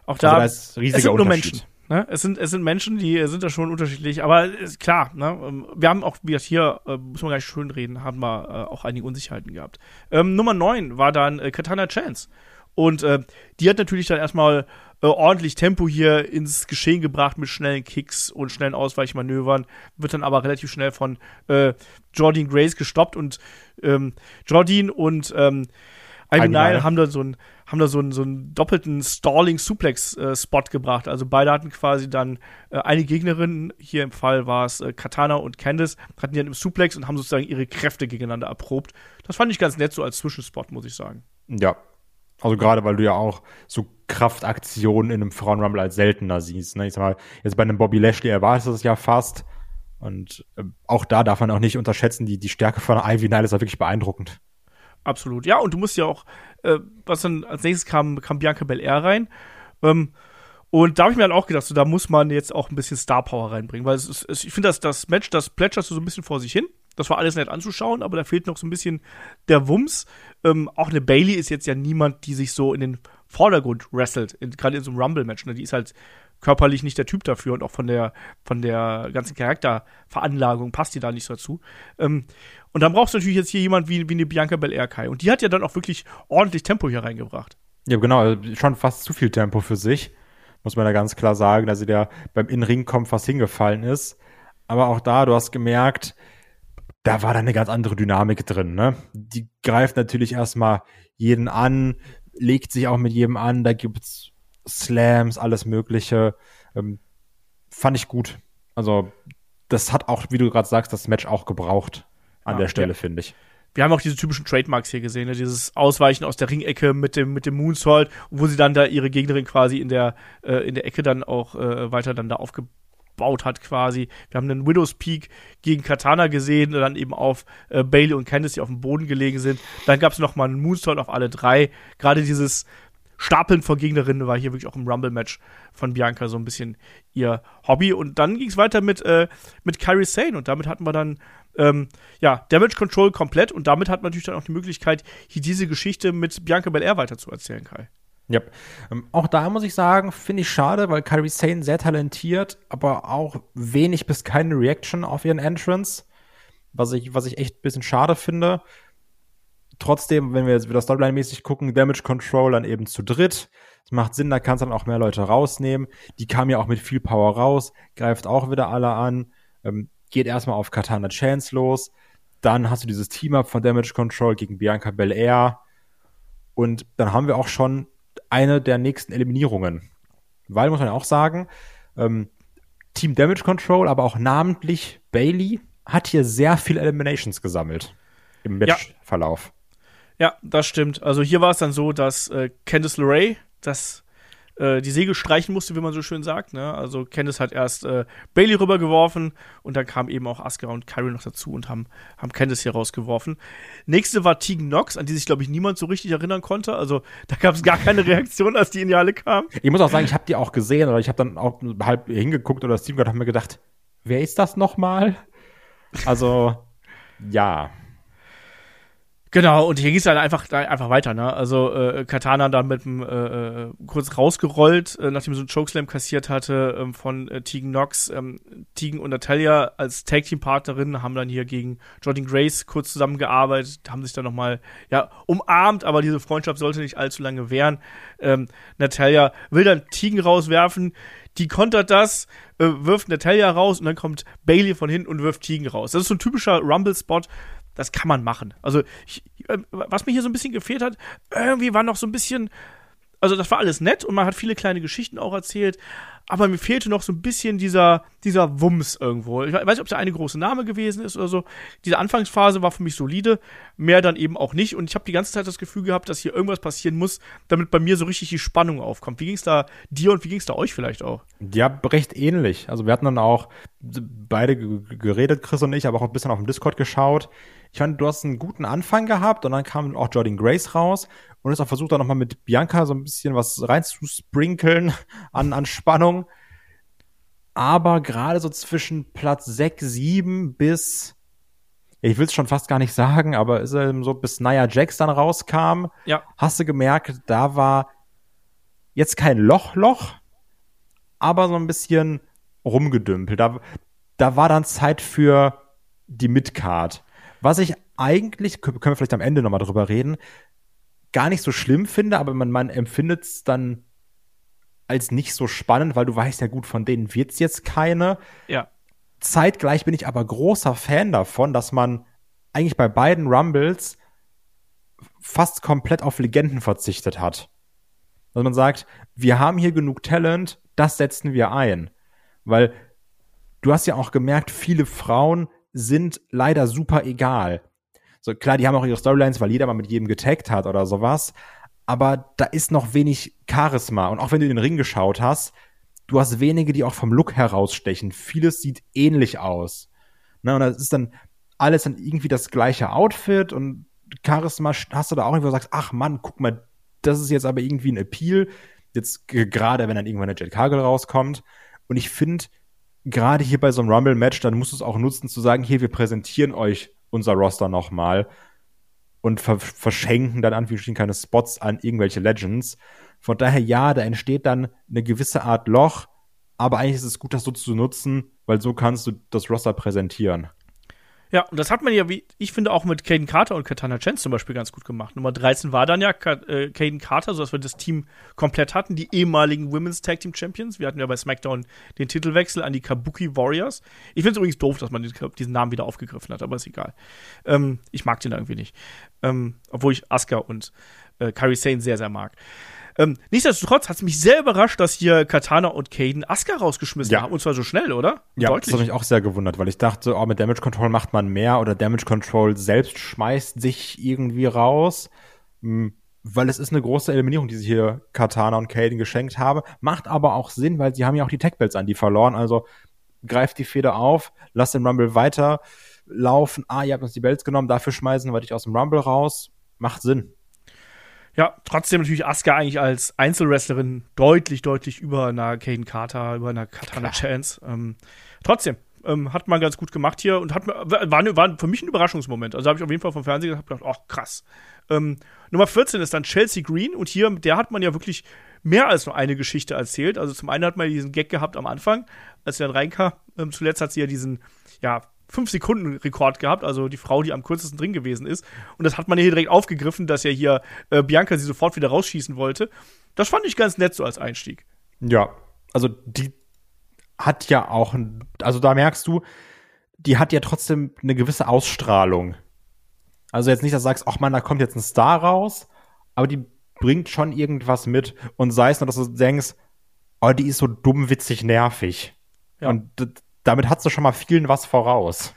Auch Also da, da ist riesiger es sind nur. Menschen. Ne? Es, sind, es sind Menschen, die sind da schon unterschiedlich, aber ist klar, ne? ähm, wir haben auch, wie gesagt, hier, äh, muss man gleich schön reden, haben wir äh, auch einige Unsicherheiten gehabt. Ähm, Nummer 9 war dann äh, Katana Chance. Und äh, die hat natürlich dann erstmal äh, ordentlich Tempo hier ins Geschehen gebracht mit schnellen Kicks und schnellen Ausweichmanövern, wird dann aber relativ schnell von äh, Jordan Grace gestoppt und ähm, Jordan und ähm, Nile haben da so einen haben da so einen, so einen doppelten Stalling-Suplex-Spot gebracht. Also beide hatten quasi dann äh, eine Gegnerin, hier im Fall war es äh, Katana und Candice, hatten die dann im Suplex und haben sozusagen ihre Kräfte gegeneinander erprobt. Das fand ich ganz nett so als Zwischenspot, muss ich sagen. Ja. Also gerade, weil du ja auch so Kraftaktionen in einem Frauenrumble als seltener siehst. Ne? Ich sag mal, jetzt bei einem Bobby Lashley erwartest du es ja fast. Und äh, auch da darf man auch nicht unterschätzen, die, die Stärke von Ivy Nile ist ja wirklich beeindruckend. Absolut. Ja, und du musst ja auch, äh, was dann als nächstes kam, kam Bianca Belair rein. Ähm, und da habe ich mir halt auch gedacht, so, da muss man jetzt auch ein bisschen Star Power reinbringen, weil es ist, es, ich finde, dass das Match, das plätscherst du so ein bisschen vor sich hin. Das war alles nett anzuschauen, aber da fehlt noch so ein bisschen der Wumms. Ähm, auch eine Bailey ist jetzt ja niemand, die sich so in den Vordergrund wrestelt, gerade in so einem Rumble-Match. Ne? Die ist halt körperlich nicht der Typ dafür und auch von der, von der ganzen Charakterveranlagung passt die da nicht so dazu. Ähm, und dann brauchst du natürlich jetzt hier jemand wie, wie eine Bianca Belair Kai. Und die hat ja dann auch wirklich ordentlich Tempo hier reingebracht. Ja, genau, also schon fast zu viel Tempo für sich. Muss man da ganz klar sagen, dass sie da beim In-Ring-Kommen fast hingefallen ist. Aber auch da, du hast gemerkt, da war da eine ganz andere Dynamik drin, ne? Die greift natürlich erstmal jeden an, legt sich auch mit jedem an, da gibt's Slams, alles Mögliche. Ähm, fand ich gut. Also, das hat auch, wie du gerade sagst, das Match auch gebraucht an Ja, der Stelle, ja. finde ich. Wir haben auch diese typischen Trademarks hier gesehen, ne? dieses Ausweichen aus der Ringecke mit dem, mit dem Moonsault, wo sie dann da ihre Gegnerin quasi in der, äh, in der Ecke dann auch äh, weiter dann da aufgebaut hat quasi. Wir haben einen Widow's Peak gegen Katana gesehen, dann eben auf äh, Bailey und Candice, die auf dem Boden gelegen sind. Dann gab es noch mal einen Moonsault auf alle drei. Gerade dieses Stapeln von Gegnerinnen war hier wirklich auch im Rumble-Match von Bianca so ein bisschen ihr Hobby. Und dann ging es weiter mit, äh, mit Kairi Sane und damit hatten wir dann ähm, ja, Damage Control komplett und damit hat man natürlich dann auch die Möglichkeit, hier diese Geschichte mit Bianca Belair weiterzuerzählen, Kai. Ja, ähm, auch da muss ich sagen, finde ich schade, weil Kyrie Sane sehr talentiert, aber auch wenig bis keine Reaction auf ihren Entrance, was ich, was ich echt ein bisschen schade finde. Trotzdem, wenn wir jetzt wieder Storyline-mäßig gucken, Damage Control dann eben zu dritt. Das macht Sinn, da kannst du dann auch mehr Leute rausnehmen. Die kam ja auch mit viel Power raus, greift auch wieder alle an, ähm, geht erstmal auf Katana Chance los. Dann hast du dieses Team-Up von Damage Control gegen Bianca Belair. Und dann haben wir auch schon eine der nächsten Eliminierungen. Weil, muss man ja auch sagen, ähm, Team Damage Control, aber auch namentlich Bailey hat hier sehr viele Eliminations gesammelt im Matchverlauf. Ja. ja, das stimmt. Also hier war es dann so, dass äh, Candice LeRae das äh, die Segel streichen musste, wie man so schön sagt. Ne? Also Candice hat erst äh, Bailey rübergeworfen und dann kamen eben auch Asuka und Kyrie noch dazu und haben, haben Candice hier rausgeworfen. Nächste war Tegan Nox, an die sich, glaube ich, niemand so richtig erinnern konnte. Also da gab es gar keine Reaktion, als die in die Halle kam. Ich muss auch sagen, ich habe die auch gesehen oder ich habe dann auch halb hingeguckt oder das Team hat mir gedacht, wer ist das nochmal? Also, ja. Genau, und hier ging es dann einfach, einfach weiter, ne? Also äh, Katana dann mit dem äh, äh, kurz rausgerollt, äh, nachdem sie einen Chokeslam kassiert hatte ähm, von äh, Tegan Knox. Ähm, Tegan und Natalia als Tag-Team-Partnerinnen haben dann hier gegen Jordan Grace kurz zusammengearbeitet, haben sich dann nochmal, ja, umarmt, aber diese Freundschaft sollte nicht allzu lange währen. Ähm, Natalia will dann Tegan rauswerfen, die kontert das, äh, wirft Natalia raus und dann kommt Bailey von hinten und wirft Tegan raus. Das ist so ein typischer Rumble-Spot, das kann man machen. Also, ich, äh, was mir hier so ein bisschen gefehlt hat, irgendwie war noch so ein bisschen, also das war alles nett und man hat viele kleine Geschichten auch erzählt, aber mir fehlte noch so ein bisschen dieser, dieser Wumms irgendwo. Ich weiß nicht, ob es eine große Name gewesen ist oder so. Diese Anfangsphase war für mich solide, mehr dann eben auch nicht. Und ich habe die ganze Zeit das Gefühl gehabt, dass hier irgendwas passieren muss, damit bei mir so richtig die Spannung aufkommt. Wie ging es da dir und wie ging es da euch vielleicht auch? Ja, recht ähnlich. Also wir hatten dann auch beide geredet, Chris und ich, aber auch ein bisschen auf dem Discord geschaut. Ich fand, du hast einen guten Anfang gehabt und dann kam auch Jordan Grace raus und ist auch versucht, da nochmal mit Bianca so ein bisschen was reinzusprinkeln an, an Spannung. Aber gerade so zwischen Platz 6, 7 bis, ich will es schon fast gar nicht sagen, aber ist er so bis Nia Jax dann rauskam, ja. hast du gemerkt, da war jetzt kein Loch-Loch, aber so ein bisschen rumgedümpelt. Da, da war dann Zeit für die Midcard. Was ich eigentlich, können wir vielleicht am Ende nochmal drüber reden, gar nicht so schlimm finde, aber man, man empfindet es dann als nicht so spannend, weil du weißt ja gut, von denen wird es jetzt keine. Ja. Zeitgleich bin ich aber großer Fan davon, dass man eigentlich bei beiden Rumbles fast komplett auf Legenden verzichtet hat. Dass man sagt, wir haben hier genug Talent, das setzen wir ein. Weil du hast ja auch gemerkt, viele Frauen sind leider super egal. So klar, die haben auch ihre Storylines, weil jeder mal mit jedem getaggt hat oder sowas. Aber da ist noch wenig Charisma. Und auch wenn du den Ring geschaut hast, du hast wenige, die auch vom Look herausstechen. Vieles sieht ähnlich aus. Ne, und das ist dann alles dann irgendwie das gleiche Outfit und Charisma hast du da auch irgendwo sagst, ach Mann, guck mal, das ist jetzt aber irgendwie ein Appeal. Jetzt gerade, wenn dann irgendwann eine Jet Cargill rauskommt. Und ich finde, gerade hier bei so einem Rumble-Match, dann musst du es auch nutzen, zu sagen, hier, wir präsentieren euch unser Roster nochmal und ver verschenken dann Anführungsstrichen keine Spots an irgendwelche Legends. Von daher, ja, da entsteht dann eine gewisse Art Loch, aber eigentlich ist es gut, das so zu nutzen, weil so kannst du das Roster präsentieren. Ja, und das hat man ja, wie ich finde, auch mit Caden Carter und Katana Chance zum Beispiel ganz gut gemacht. Nummer 13 war dann ja äh, Caden Carter, sodass wir das Team komplett hatten, die ehemaligen Women's Tag Team Champions. Wir hatten ja bei SmackDown den Titelwechsel an die Kabuki Warriors. Ich finde es übrigens doof, dass man diesen Namen wieder aufgegriffen hat, aber ist egal. Ähm, ich mag den irgendwie nicht. Ähm, obwohl ich Asuka und äh, Kairi Sane sehr, sehr mag. Ähm, nichtsdestotrotz hat es mich sehr überrascht, dass hier Katana und Caden Asuka rausgeschmissen ja. haben. Und zwar so schnell, oder? Ja, Deutlich. das hat mich auch sehr gewundert, weil ich dachte, oh, mit Damage Control macht man mehr oder Damage Control selbst schmeißt sich irgendwie raus. Hm, weil es ist eine große Eliminierung, die sie hier Katana und Caden geschenkt haben. Macht aber auch Sinn, weil sie haben ja auch die Tech-Belts an die verloren. Also greift die Feder auf, lasst den Rumble weiter laufen. Ah, ihr habt uns die Belts genommen, dafür schmeißen wir dich aus dem Rumble raus. Macht Sinn. Ja, trotzdem natürlich Asuka eigentlich als Einzelwrestlerin deutlich, deutlich über einer Caden Carter, über einer Katana Chance. Ähm, trotzdem, ähm, hat man ganz gut gemacht hier und hat war, war für mich ein Überraschungsmoment. Also habe ich auf jeden Fall vom Fernseher gedacht, oh krass. Ähm, Nummer 14 ist dann Chelsea Green und hier, der hat man ja wirklich mehr als nur eine Geschichte erzählt. Also zum einen hat man diesen Gag gehabt am Anfang, als sie dann reinkam. Ähm, zuletzt hat sie ja diesen, ja, 5-Sekunden-Rekord gehabt, also die Frau, die am kürzesten drin gewesen ist. Und das hat man hier direkt aufgegriffen, dass ja hier äh, Bianca sie sofort wieder rausschießen wollte. Das fand ich ganz nett so als Einstieg. Ja, also die hat ja auch, also da merkst du, die hat ja trotzdem eine gewisse Ausstrahlung. Also jetzt nicht, dass du sagst, ach man, da kommt jetzt ein Star raus, aber die bringt schon irgendwas mit. Und sei es nur, dass du denkst, oh, die ist so dumm, witzig, nervig. Ja. Und damit hat sie schon mal vielen was voraus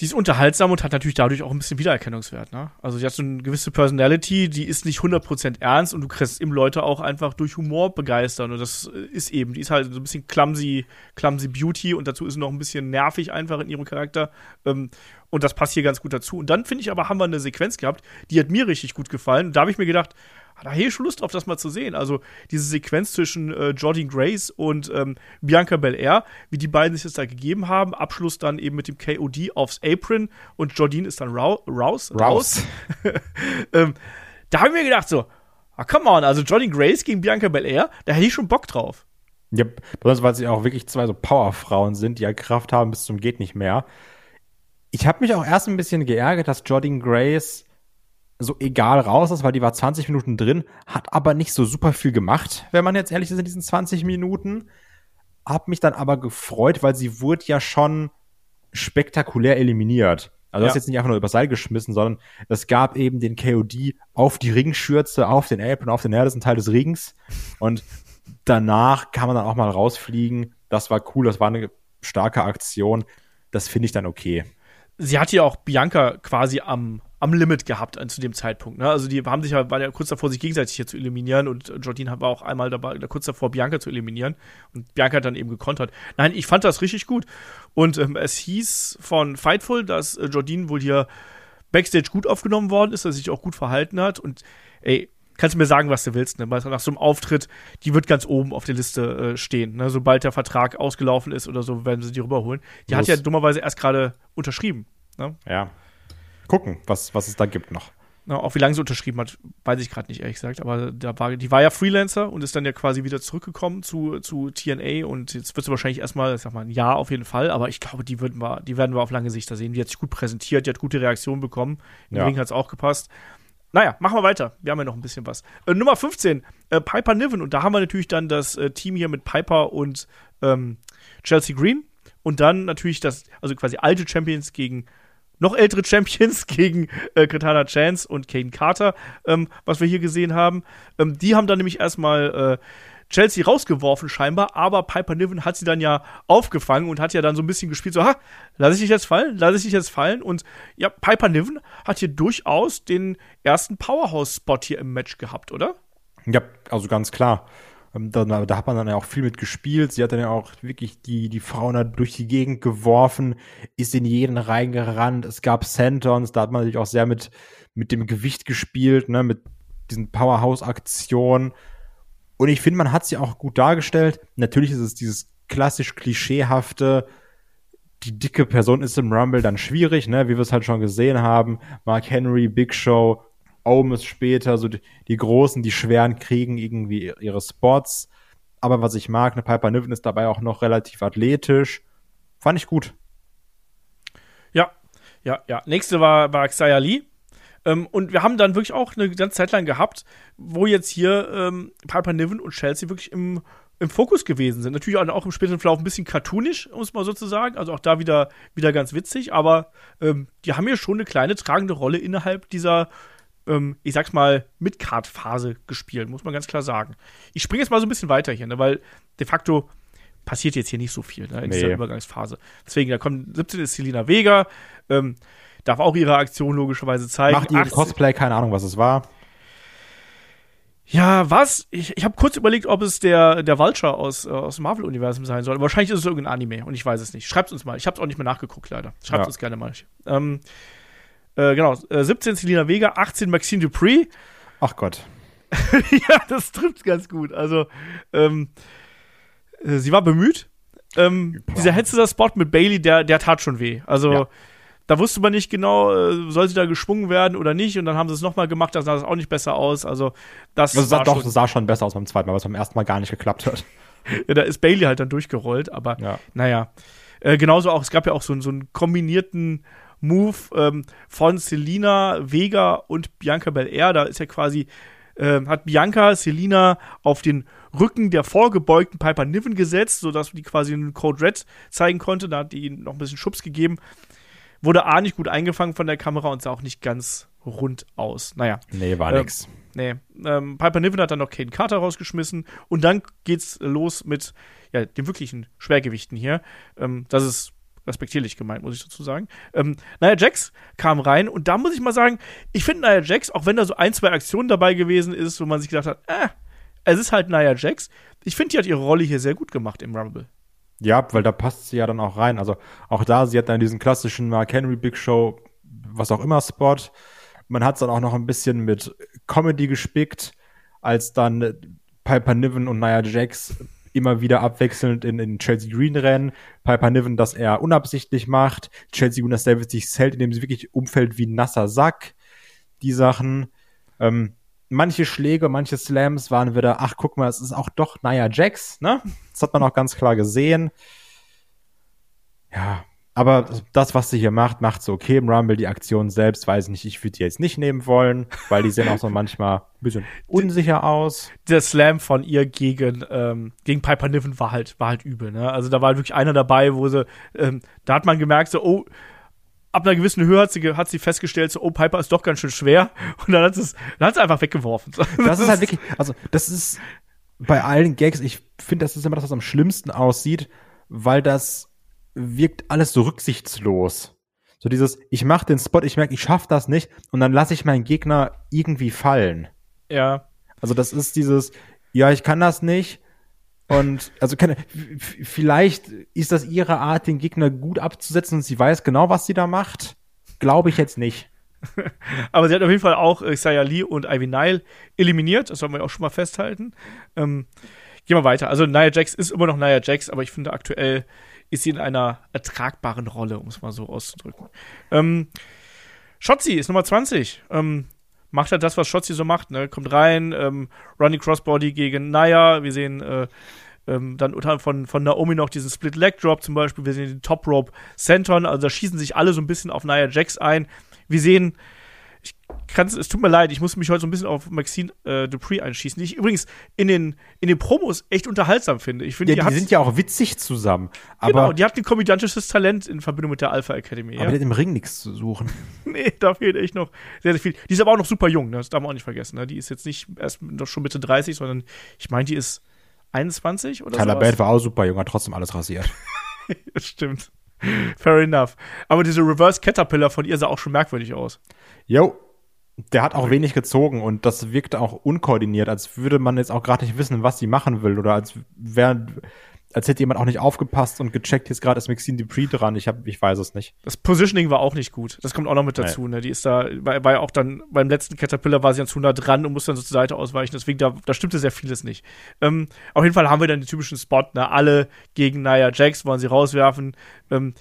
die ist unterhaltsam und hat natürlich dadurch auch ein bisschen Wiedererkennungswert. Ne? Also die hat so eine gewisse Personality, die ist nicht 100% ernst und du kriegst eben Leute auch einfach durch Humor begeistern und das ist eben, die ist halt so ein bisschen clumsy, clumsy Beauty und dazu ist sie noch ein bisschen nervig einfach in ihrem Charakter ähm, und das passt hier ganz gut dazu. Und dann finde ich aber, haben wir eine Sequenz gehabt, die hat mir richtig gut gefallen und da habe ich mir gedacht, da hätte ich schon Lust drauf, das mal zu sehen. Also diese Sequenz zwischen äh, Jordine Grace und ähm, Bianca Belair, wie die beiden sich das da gegeben haben. Abschluss dann eben mit dem KOD aufs Apron und Jordine ist dann raus. Raus. raus. ähm, da habe ich mir gedacht so, ah, come on, also Jordine Grace gegen Bianca Belair, da hätte ich schon Bock drauf. Ja, besonders weil sie auch wirklich zwei so Powerfrauen sind, die ja Kraft haben bis zum geht nicht mehr. Ich habe mich auch erst ein bisschen geärgert, dass Jordine Grace so egal raus ist, weil die war 20 Minuten drin, hat aber nicht so super viel gemacht, wenn man jetzt ehrlich ist in diesen 20 Minuten. Hab mich dann aber gefreut, weil sie wurde ja schon spektakulär eliminiert. Also ja. das ist jetzt nicht einfach nur übers Seil geschmissen, sondern es gab eben den KOD auf die Ringschürze, auf den Apron, auf den härtesten Teil des Rings. Und danach kann man dann auch mal rausfliegen. Das war cool, das war eine starke Aktion. Das finde ich dann okay. Sie hat ja auch Bianca quasi am am Limit gehabt an, zu dem Zeitpunkt. Ne? Also die haben sich ja, waren ja kurz davor, sich gegenseitig hier zu eliminieren und Jordine war auch einmal dabei, kurz davor, Bianca zu eliminieren und Bianca hat dann eben gekontert. Nein, ich fand das richtig gut. Und ähm, es hieß von Fightful, dass äh, Jordine wohl hier Backstage gut aufgenommen worden ist, dass sie sich auch gut verhalten hat und ey, kannst du mir sagen, was du willst, ne? Nach so einem Auftritt, die wird ganz oben auf der Liste äh, stehen, ne? Sobald der Vertrag ausgelaufen ist oder so, werden sie die rüberholen. Die Los. hat ja dummerweise erst gerade unterschrieben. Ne? Ja gucken, was, was es da gibt noch. Na, auch wie lange sie unterschrieben hat, weiß ich gerade nicht, ehrlich gesagt. Aber da war, die war ja Freelancer und ist dann ja quasi wieder zurückgekommen zu, zu TNA und jetzt wird sie wahrscheinlich erstmal, ich sag mal, ein Jahr auf jeden Fall, aber ich glaube, die, würden wir, die werden wir auf lange Sicht da sehen. Die hat sich gut präsentiert, die hat gute Reaktionen bekommen. Im ja. Ring hat es auch gepasst. Naja, machen wir weiter. Wir haben ja noch ein bisschen was. Äh, Nummer 15, äh, Piper Niven. Und da haben wir natürlich dann das äh, Team hier mit Piper und ähm, Chelsea Green. Und dann natürlich das, also quasi alte Champions gegen noch ältere Champions gegen äh, Katana Chance und Kane Carter, ähm, was wir hier gesehen haben. Ähm, die haben dann nämlich erstmal äh, Chelsea rausgeworfen scheinbar, aber Piper Niven hat sie dann ja aufgefangen und hat ja dann so ein bisschen gespielt, so, ha, lass ich dich jetzt fallen, lass ich dich jetzt fallen und ja, Piper Niven hat hier durchaus den ersten Powerhouse-Spot hier im Match gehabt, oder? Ja, also ganz klar. Ähm, da, da, hat man dann ja auch viel mit gespielt. Sie hat dann ja auch wirklich die, die Frauen da durch die Gegend geworfen, ist in jeden reingerannt. Es gab Sentons, da hat man natürlich auch sehr mit, mit dem Gewicht gespielt, ne, mit diesen Powerhouse-Aktionen. Und ich finde, man hat sie auch gut dargestellt. Natürlich ist es dieses klassisch klischeehafte, die dicke Person ist im Rumble dann schwierig, ne, wie wir es halt schon gesehen haben. Mark Henry, Big Show, Omis später, so die, die, Großen, die Schweren kriegen irgendwie ihre Spots. Aber was ich mag, eine Piper Niven ist dabei auch noch relativ athletisch. Fand ich gut. Ja, ja, ja. Nächste war, war Xia Lee. Ähm, und wir haben dann wirklich auch eine ganze Zeit lang gehabt, wo jetzt hier ähm, Piper Niven und Chelsea wirklich im, im Fokus gewesen sind. Natürlich auch im späteren Verlauf ein bisschen cartoonisch, um es mal so zu sagen. Also auch da wieder, wieder ganz witzig. Aber ähm, die haben hier schon eine kleine tragende Rolle innerhalb dieser ähm, ich sag's mal, Mid-Card-Phase gespielt, muss man ganz klar sagen. Ich springe jetzt mal so ein bisschen weiter hier, ne, weil de facto passiert jetzt hier nicht so viel ne, in nee. dieser Übergangsphase. Deswegen, da kommt 17 ist Selina Vega, ähm, darf auch ihre Aktion logischerweise zeigen. Macht ihr Cosplay, keine Ahnung, was es war. Ja, was? Ich, ich habe kurz überlegt, ob es der, der Vulture aus, äh, aus dem Marvel-Universum sein soll. Wahrscheinlich ist es irgendein Anime und ich weiß es nicht. Schreibt uns mal. Ich habe es auch nicht mehr nachgeguckt, leider. Schreibt ja. uns gerne mal. Ähm, äh, genau, äh, 17 Selina Vega, 18 Maxine Dupree. Ach Gott. ja, das trifft ganz gut. Also, ähm, äh, sie war bemüht. Ähm, dieser Headsetter-Spot mit Bailey, der, der tat schon weh. Also, ja. da wusste man nicht genau, äh, soll sie da geschwungen werden oder nicht. Und dann haben sie es nochmal gemacht, da sah es auch nicht besser aus. Also, das also, sah doch, schon, sah schon besser aus beim zweiten Mal, was beim ersten Mal gar nicht geklappt hat. ja, da ist Bailey halt dann durchgerollt, aber ja. naja. Äh, genauso auch, es gab ja auch so, so einen kombinierten Move ähm, von Selina Vega und Bianca Belair. Da ist ja quasi, äh, hat Bianca Selina auf den Rücken der vorgebeugten Piper Niven gesetzt, sodass die quasi einen Code Red zeigen konnte. Da hat die noch ein bisschen Schubs gegeben. wurde A nicht gut eingefangen von der Kamera und sah auch nicht ganz rund aus. Naja. Nee, war Ähm, nix. Nee. Ähm, Piper Niven hat dann noch Kane Carter rausgeschmissen und dann geht's los mit ja, den wirklichen Schwergewichten hier. Ähm, das ist respektierlich gemeint, muss ich dazu sagen. Ähm, Nia Jax kam rein und da muss ich mal sagen, ich finde Nia Jax, auch wenn da so ein, zwei Aktionen dabei gewesen ist, wo man sich gedacht hat, äh, es ist halt Nia Jax. Ich finde, die hat ihre Rolle hier sehr gut gemacht im Rumble. Ja, weil da passt sie ja dann auch rein. Also auch da, sie hat dann diesen klassischen Mark Henry Big Show, was auch immer Spot. Man hat es dann auch noch ein bisschen mit Comedy gespickt, als dann Piper Niven und Nia Jax immer wieder abwechselnd in, in Chelsea Green rennen. Piper Niven das eher unabsichtlich macht. Chelsea Green das David sich zählt, indem sie wirklich umfällt wie ein nasser Sack. Die Sachen. Ähm, manche Schläge, manche Slams waren wieder, ach guck mal, es ist auch doch Nia Jax, ne? Das hat man auch ganz klar gesehen. Ja, aber das, was sie hier macht, macht sie okay im Rumble. Die Aktion selbst, weiß ich nicht, ich würde die jetzt nicht nehmen wollen, weil die sehen auch so manchmal ein bisschen unsicher aus. der Slam von ihr gegen, ähm, gegen Piper Niven war halt, war halt übel, ne? Also da war halt wirklich einer dabei, wo sie, ähm, da hat man gemerkt, so, oh, ab einer gewissen Höhe hat sie, hat sie festgestellt, so, oh, Piper ist doch ganz schön schwer. Und dann hat sie es, dann hat sie einfach weggeworfen. Das ist halt wirklich, also das ist bei allen Gags, ich finde, das ist immer das, was am schlimmsten aussieht, weil das wirkt alles so rücksichtslos. So dieses, ich mache den Spot, ich merke, ich schaffe das nicht und dann lasse ich meinen Gegner irgendwie fallen. ja. Also das ist dieses, ja, ich kann das nicht. Und also keine, f- vielleicht ist das ihre Art, den Gegner gut abzusetzen und sie weiß genau, was sie da macht. Glaube ich jetzt nicht. Aber sie hat auf jeden Fall auch äh, Xia Lee und Ivy Nile eliminiert. Das sollen wir auch schon mal festhalten. Ähm, gehen wir weiter. Also Nia Jax ist immer noch Nia Jax, aber ich finde aktuell ist sie in einer ertragbaren Rolle, um es mal so auszudrücken. Ähm, Shotzi ist Nummer 20. Ähm, macht halt das, was Shotzi so macht. Ne? Kommt rein, ähm, Running Crossbody gegen Naya. Wir sehen äh, ähm, dann unter von, von Naomi noch diesen Split Leg Drop zum Beispiel. Wir sehen den Top Rope Senton. Also da schießen sich alle so ein bisschen auf Nia Jax ein. Wir sehen, ich kann's, es tut mir leid, ich muss mich heute so ein bisschen auf Maxine äh, Dupree einschießen, die ich übrigens in den, in den Promos echt unterhaltsam finde. Ich finde, Ja, die, die sind ja auch witzig zusammen. genau, Aber, die hat ein komödiantisches Talent in Verbindung mit der Alpha Academy. aber Ja? die hat im Ring nichts zu suchen. Nee, da fehlt echt noch sehr, sehr viel. Die ist aber auch noch super jung, ne? das darf man auch nicht vergessen. Ne? Die ist jetzt nicht erst noch schon Mitte 30, sondern ich meine, die ist 21 oder Tyler sowas. Bate war auch super jung, hat trotzdem alles rasiert. Das stimmt. Fair enough. Aber diese Reverse Caterpillar von ihr sah auch schon merkwürdig aus. Jo, der hat auch wenig gezogen und das wirkte auch unkoordiniert, als würde man jetzt auch gerade nicht wissen, was sie machen will oder als wäre, als hätte jemand auch nicht aufgepasst und gecheckt, jetzt gerade ist Maxine Dupree dran. Ich hab, ich weiß es nicht. Das Positioning war auch nicht gut. Das kommt auch noch mit dazu. Ne? Die ist da, war, war ja auch dann beim letzten Caterpillar war sie zu nah dran und musste dann so zur Seite ausweichen. Deswegen, da, da stimmte sehr vieles nicht. Ähm, auf jeden Fall haben wir dann den typischen Spot, ne? Alle gegen Nia Jax wollen sie rauswerfen. Ähm,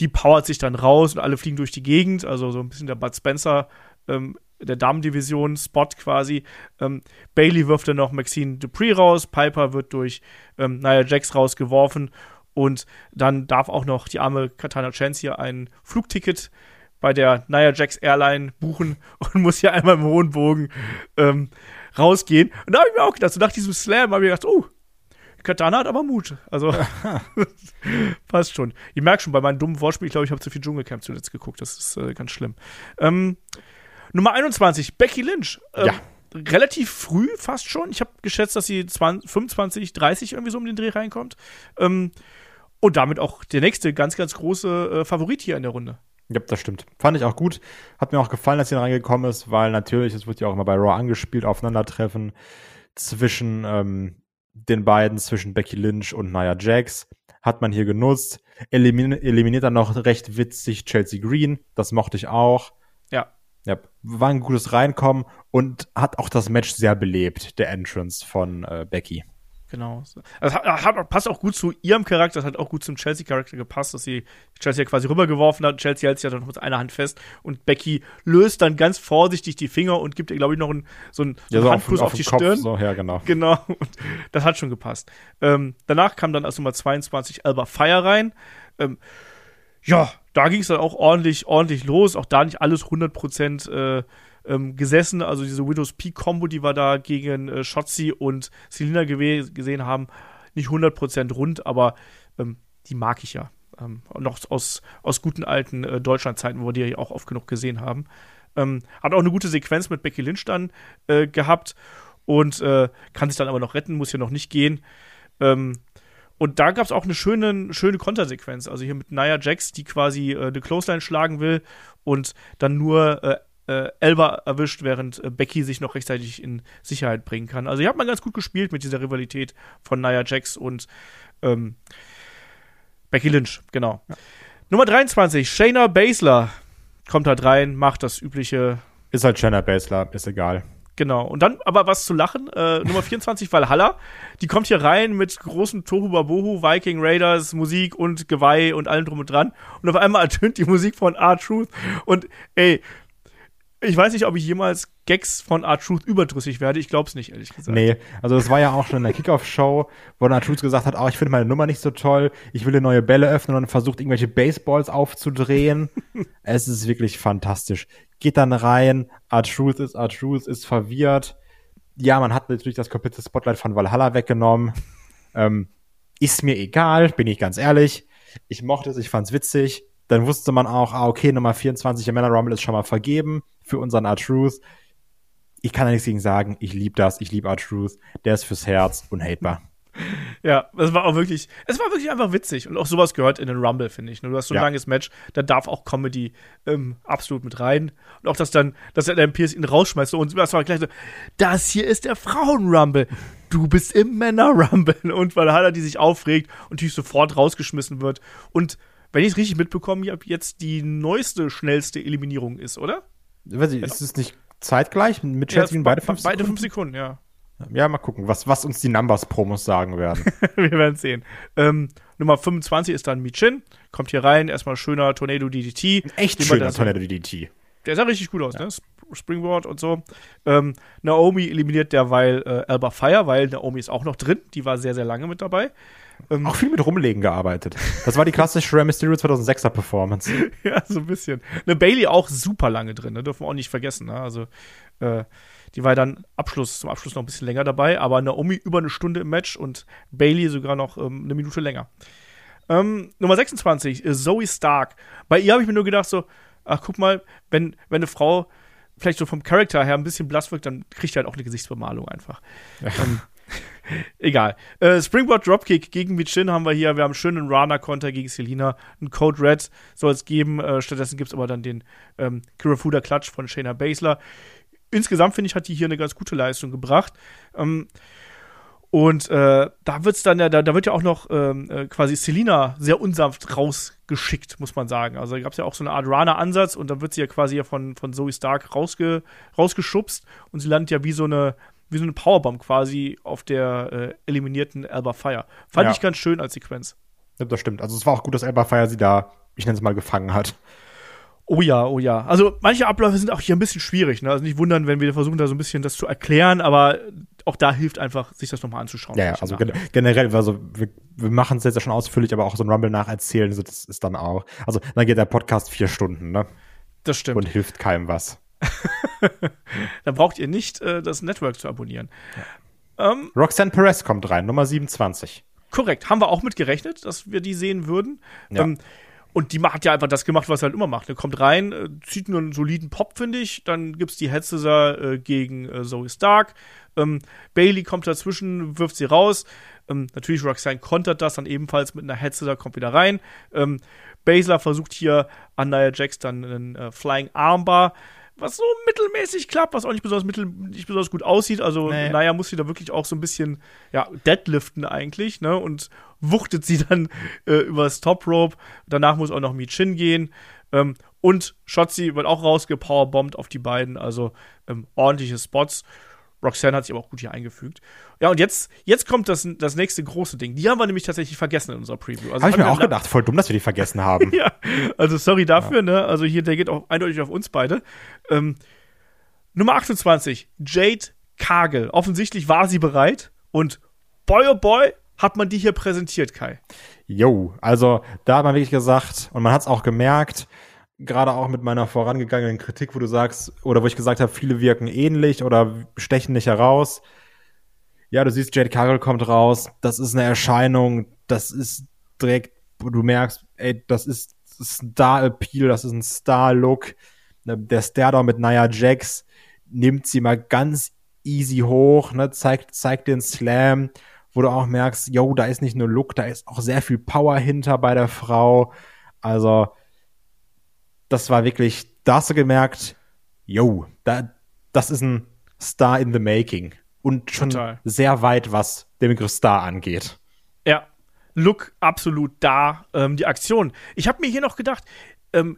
die powert sich dann raus und alle fliegen durch die Gegend. Also so ein bisschen der Bud Spencer ähm, der Damendivision Spot quasi. Ähm, Bailey wirft dann noch Maxine Dupree raus. Piper wird durch ähm, Nia Jax rausgeworfen. Und dann darf auch noch die arme Katana Chance hier ein Flugticket bei der Nia Jax Airline buchen und muss hier einmal im hohen Bogen ähm, rausgehen. Und da habe ich mir auch gedacht, so nach diesem Slam habe ich gedacht, oh, Katana hat aber Mut. Also passt schon. Ich merke schon, bei meinem dummen Wortspiel, ich glaube, ich habe zu viel Dschungelcamp zuletzt geguckt. Das ist äh, ganz schlimm. Ähm, Nummer 21, Becky Lynch. Ähm, Ja. Relativ früh, fast schon. Ich habe geschätzt, dass sie 20, 25, 30 irgendwie so um den Dreh reinkommt. Ähm, und damit auch der nächste ganz, ganz große äh, Favorit hier in der Runde. Ja, das stimmt. Fand ich auch gut. Hat mir auch gefallen, dass sie da reingekommen ist, weil natürlich, es wird ja auch immer bei Raw angespielt, Aufeinandertreffen zwischen ähm, den beiden, zwischen Becky Lynch und Nia Jax. Hat man hier genutzt. Elimin eliminiert dann noch recht witzig Chelsea Green. Das mochte ich auch. Ja. Ja, war ein gutes Reinkommen und hat auch das Match sehr belebt, der Entrance von äh, Becky. Genau. Also hat, hat, passt auch gut zu ihrem Charakter, das hat auch gut zum Chelsea-Charakter gepasst, dass sie Chelsea ja quasi rübergeworfen hat. Chelsea hält sich ja dann noch mit einer Hand fest und Becky löst dann ganz vorsichtig die Finger und gibt ihr, glaube ich, noch einen, so einen, so einen Handkuss auf, den die Kopf, Stirn. So, ja, genau. Genau, und das hat schon gepasst. Ähm, danach kam dann als Nummer 22 Alba Fire rein. Ähm, ja, da ging es dann auch ordentlich, ordentlich los. Auch da nicht alles 100% äh, ähm, gesessen. Also diese Widows Peak-Kombo, die wir da gegen äh, Shotzi und Selina gesehen haben, nicht 100% rund, aber ähm, die mag ich ja. Ähm, noch aus, aus guten alten äh, Deutschlandzeiten, wo wir die ja auch oft genug gesehen haben. Ähm, hat auch eine gute Sequenz mit Becky Lynch dann äh, gehabt und äh, kann sich dann aber noch retten, muss ja noch nicht gehen. Ähm, und da gab es auch eine schöne, schöne Kontersequenz. Also hier mit Nia Jax, die quasi äh, eine Clothesline schlagen will und dann nur äh, äh, Elba erwischt, während äh, Becky sich noch rechtzeitig in Sicherheit bringen kann. Also hier hat man ganz gut gespielt mit dieser Rivalität von Nia Jax und ähm, Becky Lynch, genau. Ja. Nummer 23, Shayna Baszler kommt halt rein, macht das übliche. Ist halt Shayna Baszler, ist egal. Genau. Und dann aber was zu lachen. Äh, Nummer 24, Valhalla. Die kommt hier rein mit großem Tohu Babohu, Viking Raiders, Musik und Geweih und allem drum und dran. Und auf einmal ertönt die Musik von R-Truth. Und ey, ich weiß nicht, ob ich jemals Gags von R-Truth überdrüssig werde. Ich glaube es nicht, ehrlich gesagt. Nee, also das war ja auch schon in der Kickoff-Show, wo R-Truth gesagt hat, oh, ich finde meine Nummer nicht so toll, ich will neue Bälle öffnen und versucht, irgendwelche Baseballs aufzudrehen. es ist wirklich fantastisch geht dann rein, R-Truth ist R-Truth, ist verwirrt. Ja, man hat natürlich das komplette Spotlight von Valhalla weggenommen. Ähm, ist mir egal, bin ich ganz ehrlich. Ich mochte es, ich fand's witzig. Dann wusste man auch, ah, okay, Nummer 24 im Männer Rumble ist schon mal vergeben für unseren R-Truth. Ich kann da nichts gegen sagen. Ich liebe das. Ich liebe R-Truth. Der ist fürs Herz unhatebar. Ja, das war auch wirklich, es war wirklich einfach witzig und auch sowas gehört in den Rumble, finde ich. Du hast so ein ja. langes Match, da darf auch Comedy ähm, absolut mit rein. Und auch, dass dann, dass der Pierce ihn rausschmeißt und das war gleich so, das hier ist der Frauen-Rumble. Du bist im Männer-Rumble. Und weil Haller die sich aufregt und natürlich sofort rausgeschmissen wird. Und wenn ich es richtig mitbekommen habe, jetzt die neueste, schnellste Eliminierung ist, oder? Weiß ich, ist es nicht zeitgleich mit Chelsea ja, beide fünf Sekunden? Beide fünf Sekunden, ja. Ja, mal gucken, was, was uns die Numbers-Promos sagen werden. Wir werden sehen. Ähm, Nummer 25 ist dann Michin. Kommt hier rein, erstmal schöner Tornado DDT. Ein echt schöner Tornado DDT. Der sah richtig gut aus, ja. ne? Springboard und so. Ähm, Naomi eliminiert derweil äh, Alba Fire, weil Naomi ist auch noch drin. Die war sehr, sehr lange mit dabei. Ähm, auch viel mit Rumlegen gearbeitet. Das war die klassische Rey Mysterio 2006er Performance. ja, so ein bisschen. Eine Bailey auch super lange drin, ne? dürfen wir auch nicht vergessen. Ne? Also, äh, die war dann Abschluss, zum Abschluss noch ein bisschen länger dabei, aber Naomi über eine Stunde im Match und Bailey sogar noch ähm, eine Minute länger. Ähm, Nummer 26, äh, Zoe Stark. Bei ihr habe ich mir nur gedacht, so, ach guck mal, wenn, wenn eine Frau vielleicht so vom Charakter her ein bisschen blass wirkt, dann kriegt sie halt auch eine Gesichtsbemalung einfach. ähm, egal. Äh, Springboard Dropkick gegen Michin haben wir hier. Wir haben einen schönen Rana-Konter gegen Selina. Ein Code Red soll es geben. Äh, stattdessen gibt es aber dann den ähm, Kirafuda Clutch von Shayna Baszler insgesamt finde ich, hat die hier eine ganz gute Leistung gebracht. Ähm, und äh, da wird's dann ja, da, da wird ja auch noch ähm, äh, quasi Selina sehr unsanft rausgeschickt, muss man sagen. Also da gab es ja auch so eine Art Rana-Ansatz und dann wird sie ja quasi ja von, von Zoe Stark rausge, rausgeschubst und sie landet ja wie so eine, wie so eine Powerbomb quasi auf der äh, eliminierten Alba Fire. Fand ja. ich ganz schön als Sequenz. Ja, das stimmt. Also es war auch gut, dass Alba Fire sie da, ich nenne es mal, gefangen hat. Oh ja, oh ja. Also manche Abläufe sind auch hier ein bisschen schwierig. Ne? Also nicht wundern, wenn wir versuchen, da so ein bisschen das zu erklären, aber auch da hilft einfach, sich das nochmal anzuschauen. Ja, ja also gen generell, also wir, wir machen es jetzt ja schon ausführlich, aber auch so ein Rumble nacherzählen, so, das ist dann auch. Also dann geht der Podcast vier Stunden, ne? Das stimmt. Und hilft keinem was. dann braucht ihr nicht äh, das Network zu abonnieren. Ja. Ähm, Roxanne Perez kommt rein, Nummer 27. Korrekt, haben wir auch mit gerechnet, dass wir die sehen würden. Ja. Ähm, und die hat ja einfach das gemacht, was er halt immer macht. Er kommt rein, äh, zieht nur einen soliden Pop, finde ich. Dann gibt es die Headsetter äh, gegen äh, Zoe Stark. Ähm, Bailey kommt dazwischen, wirft sie raus. Ähm, natürlich, Roxanne kontert das dann ebenfalls mit einer Headsetter, kommt wieder rein. Ähm, Baszler versucht hier an Nia Jax dann einen äh, Flying Armbar was so mittelmäßig klappt, was auch nicht besonders mittel, nicht besonders gut aussieht. Also nee. Naya muss sie da wirklich auch so ein bisschen ja deadliften eigentlich, ne? Und wuchtet sie dann äh, übers Top Rope. Danach muss auch noch Michin gehen. Ähm, und Shotzi wird auch rausgepowerbombt auf die beiden. Also ähm, ordentliche Spots. Roxanne hat sich aber auch gut hier eingefügt. Ja, und jetzt, jetzt kommt das, das nächste große Ding. Die haben wir nämlich tatsächlich vergessen in unserer Preview. Also, Habe ich mir auch gedacht, voll dumm, dass wir die vergessen haben. ja, also sorry dafür, ja. ne? Also hier, der geht auch eindeutig auf uns beide. Ähm, Nummer 28, Jade Kagel. Offensichtlich war sie bereit und boy oh boy, hat man die hier präsentiert, Kai. Jo, also da hat man wirklich gesagt, und man hat es auch gemerkt, gerade auch mit meiner vorangegangenen Kritik, wo du sagst, oder wo ich gesagt habe, viele wirken ähnlich oder stechen nicht heraus. Ja, du siehst, Jade Cargill kommt raus, das ist eine Erscheinung, das ist direkt du merkst, ey, das ist Star-Appeal, das ist ein Star-Look. Ne, der Stairdown mit Nia Jax nimmt sie mal ganz easy hoch, ne, zeigt, zeigt den Slam, wo du auch merkst, yo, da ist nicht nur Look, da ist auch sehr viel Power hinter bei der Frau. Also, das war wirklich, da hast du gemerkt, yo, da, das ist ein Star in the making. Und schon Total. sehr weit, was den Begriff Star angeht. Ja, Look absolut da, ähm, die Aktion. Ich habe mir hier noch gedacht, ähm,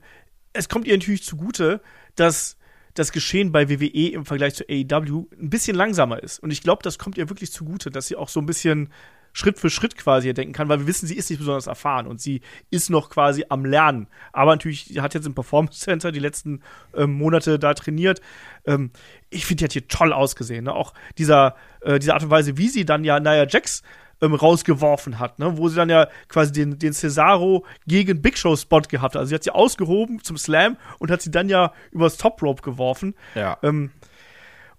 es kommt ihr natürlich zugute, dass das Geschehen bei WWE im Vergleich zu AEW ein bisschen langsamer ist. Und ich glaube, das kommt ihr wirklich zugute, dass sie auch so ein bisschen Schritt für Schritt quasi denken kann, weil wir wissen, sie ist nicht besonders erfahren und sie ist noch quasi am Lernen. Aber natürlich, sie hat jetzt im Performance Center die letzten ähm, Monate da trainiert. Ähm, ich finde, die hat hier toll ausgesehen. Ne? Auch dieser, äh, diese Art und Weise, wie sie dann ja Nia Jax ähm, rausgeworfen hat, ne? wo sie dann ja quasi den, den Cesaro gegen Big Show Spot gehabt hat. Also sie hat sie ausgehoben zum Slam und hat sie dann ja übers Top Rope geworfen. Ja. Ähm,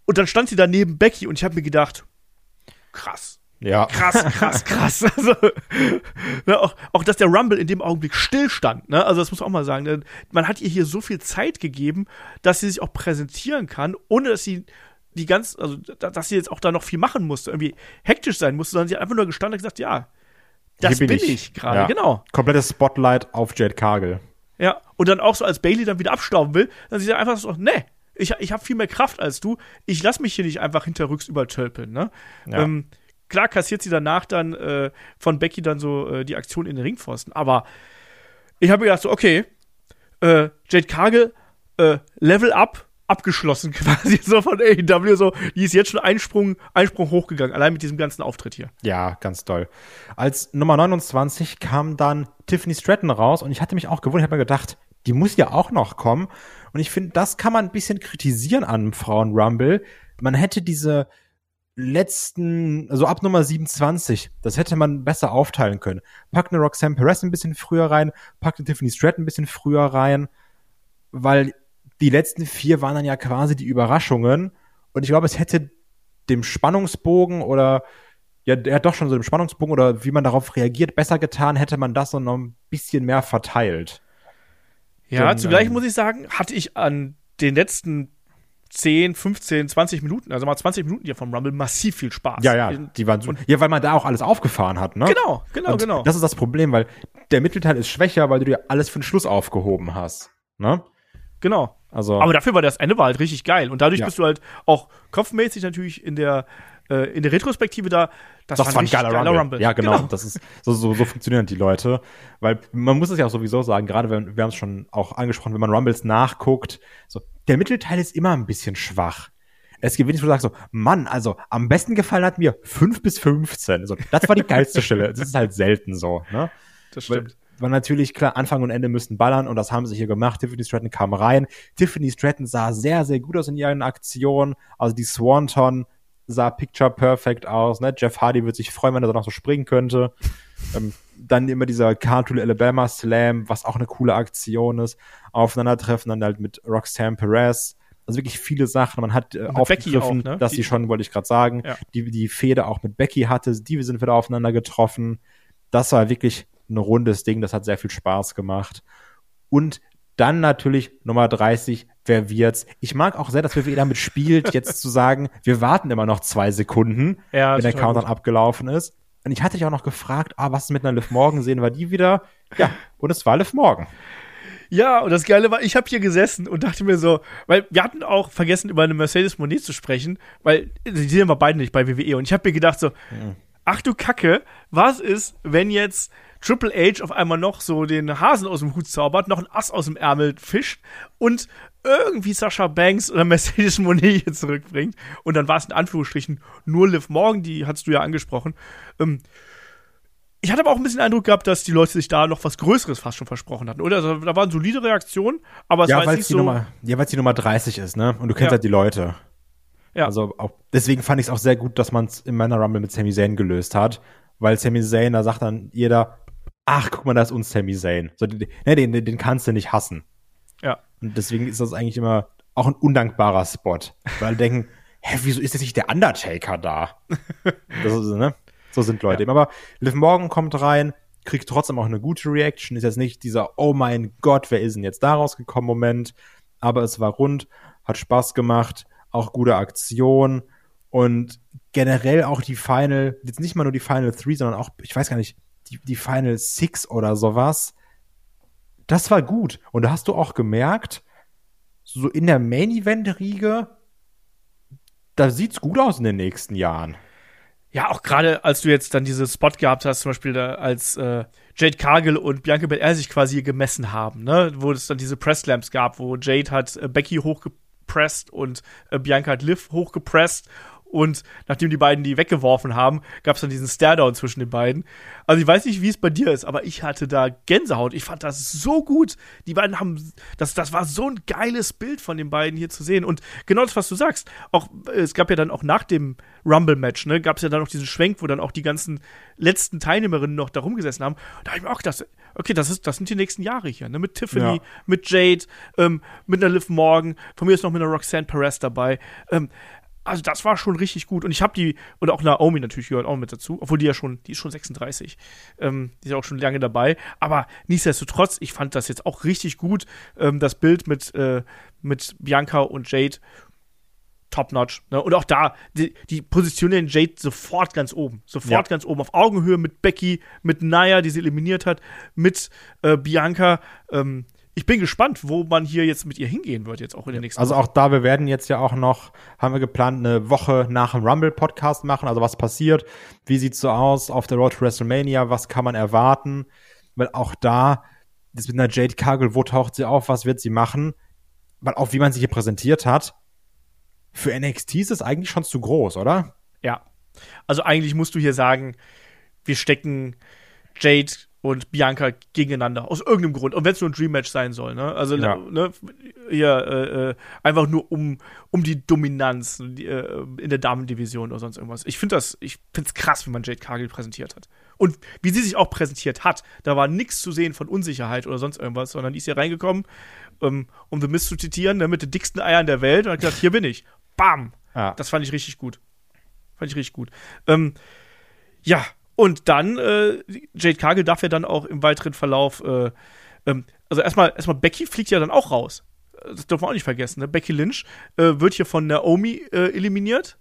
und dann stand sie da neben Becky und ich habe mir gedacht, krass. Ja. Krass, krass, krass. Also, ne, auch, auch, dass der Rumble in dem Augenblick stillstand. Ne? Also, das muss man auch mal sagen. Ne? Man hat ihr hier so viel Zeit gegeben, dass sie sich auch präsentieren kann, ohne dass sie die ganz, also, dass sie jetzt auch da noch viel machen musste, irgendwie hektisch sein musste, sondern sie hat einfach nur gestanden und gesagt, ja, das bin bin ich, ich. gerade, Ja. genau. Komplettes Spotlight auf Jade Cargill. Ja, und dann auch so, als Bailey dann wieder abstauben will, dann sie einfach so, nee, ich, ich habe viel mehr Kraft als du, ich lass mich hier nicht einfach hinterrücks übertölpeln, ne? Ja. Ähm, klar kassiert sie danach dann äh, von Becky dann so äh, die Aktion in den Ringpfosten, aber ich habe gedacht so, okay, äh, Jade Cargill, äh, Level Up, abgeschlossen quasi so von AEW, so, die ist jetzt schon einen Sprung, einen Sprung hochgegangen, allein mit diesem ganzen Auftritt hier. Ja, ganz toll. Als Nummer 29 kam dann Tiffany Stratton raus und ich hatte mich auch gewundert, ich habe mir gedacht, die muss ja auch noch kommen. Und ich finde, das kann man ein bisschen kritisieren an Frauen Rumble. Man hätte diese letzten, also ab Nummer 27, das hätte man besser aufteilen können. Pack eine Roxanne Perez ein bisschen früher rein, pack eine Tiffany Stratton ein bisschen früher rein, weil die letzten vier waren dann ja quasi die Überraschungen. Und ich glaube, es hätte dem Spannungsbogen oder ja, der hat doch schon so dem Spannungsbogen oder wie man darauf reagiert, besser getan, hätte man das so noch ein bisschen mehr verteilt. Ja, Denn, zugleich ähm, muss ich sagen, hatte ich an den letzten 10, 15, 20 Minuten, also mal 20 Minuten hier vom Rumble, massiv viel Spaß. Ja, ja, die waren so, ja, weil man da auch alles aufgefahren hat, ne? Genau, genau, Und genau. Das ist das Problem, weil der Mittelteil ist schwächer, weil du dir alles für den Schluss aufgehoben hast, ne? genau. Also, Aber dafür war das Ende war halt richtig geil. Und dadurch Ja. bist du halt auch kopfmäßig natürlich in der, äh, in der Retrospektive da. Das, das war ein richtig geiler, Rumble. Ja, genau. Das ist, so, so, so funktionieren die Leute. Weil man muss es ja auch sowieso sagen, gerade wenn, wir haben es schon auch angesprochen, wenn man Rumbles nachguckt, so, der Mittelteil ist immer ein bisschen schwach. Es gibt wenig, wo du sagst so, Mann, also am besten gefallen hat mir 5 bis 15. So, das war die geilste Stelle. Das ist halt selten so, ne? Das Weil, stimmt. weil natürlich, klar, Anfang und Ende müssten ballern und das haben sie hier gemacht. Tiffany Stratton kam rein. Tiffany Stratton sah sehr, sehr gut aus in ihren Aktionen. Also die Swanton sah picture perfect aus. Ne? Jeff Hardy wird sich freuen, wenn er da noch so springen könnte. ähm, dann immer dieser Cartoon Alabama Slam, was auch eine coole Aktion ist. Aufeinandertreffen dann halt mit Roxanne Perez. Also wirklich viele Sachen. Man hat äh, aufgegriffen, auch, ne? dass Die- sie schon, wollte ich gerade sagen, Ja. die, die Fehde auch mit Becky hatte. Die sind wieder aufeinander getroffen. Das war wirklich ein rundes Ding. Das hat sehr viel Spaß gemacht. Und dann natürlich Nummer 30, wer wird's? Ich mag auch sehr, dass WWE damit spielt, jetzt zu sagen, wir warten immer noch zwei Sekunden, Ja, wenn der Countdown gut. abgelaufen ist. Und ich hatte dich auch noch gefragt, ah, was ist mit einer Liv Morgan? Sehen wir die wieder? Ja, und es war Liv Morgan. Ja, und das Geile war, ich habe hier gesessen und dachte mir so, weil wir hatten auch vergessen, über eine Mercedes Monet zu sprechen, weil die sehen wir beide nicht bei WWE. Und ich habe mir gedacht so, ach du Kacke, was ist, wenn jetzt Triple H auf einmal noch so den Hasen aus dem Hut zaubert, noch ein Ass aus dem Ärmel fischt und irgendwie Sascha Banks oder Mercedes Monet hier zurückbringt. Und dann war es in Anführungsstrichen nur Liv Morgan, die hast du ja angesprochen. Ähm, ich hatte aber auch ein bisschen den Eindruck gehabt, dass die Leute sich da noch was Größeres fast schon versprochen hatten, oder? Also, da waren solide Reaktionen, aber es war Ja, jetzt weil nicht es die, so. Nummer, ja, weil's die Nummer 30 ist, ne? Und du kennst Ja. halt die Leute. Ja. Also auch, deswegen fand ich es auch sehr gut, dass man es im Männer Rumble mit Sami Zayn gelöst hat, weil Sami Zayn, da sagt dann jeder, ach, guck mal, da ist uns Sami Zayn. So, den, ne, den, den kannst du nicht hassen. ja. Und deswegen ist das eigentlich immer auch ein undankbarer Spot, weil denken, hä, wieso ist jetzt nicht der Undertaker da? das ist, ne? So sind Leute eben. Aber Liv Morgan kommt rein, kriegt trotzdem auch eine gute Reaction. Ist jetzt nicht dieser, oh mein Gott, wer ist denn jetzt da rausgekommen Moment. Aber es war rund, hat Spaß gemacht, auch gute Aktion und generell auch die Final, jetzt nicht mal nur die Final Three, sondern auch, ich weiß gar nicht, die, die Final Six oder sowas. Das war gut. Und da hast du auch gemerkt, so in der Main Event Riege, da sieht's gut aus in den nächsten Jahren. Ja, auch gerade als du jetzt dann diese Spot gehabt hast, zum Beispiel da, als äh, Jade Cargill und Bianca Belair sich quasi gemessen haben, ne, wo es dann diese Press Lamps gab, wo Jade hat äh, Becky hochgepresst und äh, Bianca hat Liv hochgepresst und nachdem die beiden die weggeworfen haben, gab es dann diesen Staredown zwischen den beiden. Also ich weiß nicht, wie es bei dir ist, aber ich hatte da Gänsehaut. Ich fand das so gut. Die beiden haben, das, das war so ein geiles Bild von den beiden hier zu sehen. Und genau das, was du sagst. Auch, es gab ja dann auch nach dem Rumble-Match, ne, gab es ja dann noch diesen Schwenk, wo dann auch die ganzen letzten Teilnehmerinnen noch da rumgesessen haben. Da habe ich mir auch gedacht, okay, das, ist, das sind die nächsten Jahre hier, ne? Mit Tiffany, ja. mit Jade, ähm, mit einer Liv Morgan, von mir ist noch mit einer Roxanne Perez dabei. Ähm, also das war schon richtig gut. Und ich habe die, und auch Naomi natürlich gehört auch mit dazu, obwohl die ja schon, die ist schon 36. Ähm, die ist auch schon lange dabei. Aber nichtsdestotrotz, ich fand das jetzt auch richtig gut. Ähm, das Bild mit, äh, mit Bianca und Jade, top-notch. Ne? Und auch da, die, die positionieren Jade sofort ganz oben. Sofort ja. ganz oben. Auf Augenhöhe mit Becky, mit Naya, die sie eliminiert hat, mit äh, Bianca. Ähm, ich bin gespannt, wo man hier jetzt mit ihr hingehen wird, jetzt auch in der nächsten Also auch da, wir werden jetzt ja auch noch, haben wir geplant, eine Woche nach dem Rumble-Podcast machen. Also was passiert, wie sieht's so aus auf der Road to WrestleMania, was kann man erwarten? Weil auch da, das mit einer Jade Cargill, wo taucht sie auf, was wird sie machen? Weil auch wie man sie hier präsentiert hat, für NXT ist es eigentlich schon zu groß, oder? Ja. Also eigentlich musst du hier sagen, wir stecken Jade und Bianca gegeneinander. Aus irgendeinem Grund. Und wenn es nur ein Dream-Match sein soll, ne? Also, ja. ne, hier, äh, äh, einfach nur um, um die Dominanz die, äh, in der Damendivision oder sonst irgendwas. Ich finde das, ich finde es krass, wie man Jade Cargill präsentiert hat. Und wie sie sich auch präsentiert hat. Da war nichts zu sehen von Unsicherheit oder sonst irgendwas, sondern die ist hier reingekommen, ähm, um The Mist zu zitieren, ne, mit den dicksten Eiern der Welt und hat gesagt, hier bin ich. Bam! Ja. Das fand ich richtig gut. Fand ich richtig gut. Ähm, ja, und dann, äh, Jade Cargill darf ja dann auch im weiteren Verlauf, äh, ähm, also erstmal, erstmal Becky fliegt ja dann auch raus. Das dürfen wir auch nicht vergessen. Ne? Becky Lynch äh, wird hier von Naomi äh, eliminiert.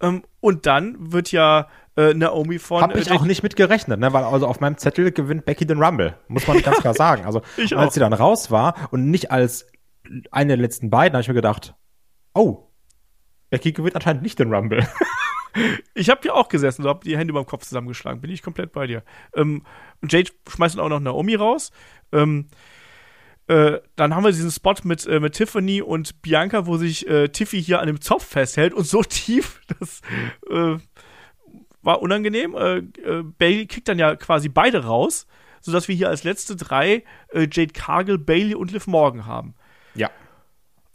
Ähm, und dann wird ja äh, Naomi von. Hab ich auch nicht mit gerechnet, ne? weil also auf meinem Zettel gewinnt Becky den Rumble. Muss man ganz klar sagen. Also, als sie dann raus war und nicht als eine der letzten beiden, habe ich mir gedacht, oh, Becky gewinnt anscheinend nicht den Rumble. ich habe hier auch gesessen und habe die Hände über dem Kopf zusammengeschlagen. Bin ich komplett bei dir. Ähm, und Jade schmeißt dann auch noch Naomi raus. Ähm, äh, dann haben wir diesen Spot mit, äh, mit Tiffany und Bianca, wo sich äh, Tiffy hier an dem Zopf festhält und so tief, das äh, war unangenehm. Äh, äh, Bailey kriegt dann ja quasi beide raus, sodass wir hier als letzte drei Jade Cargill, Bailey und Liv Morgan haben. Ja.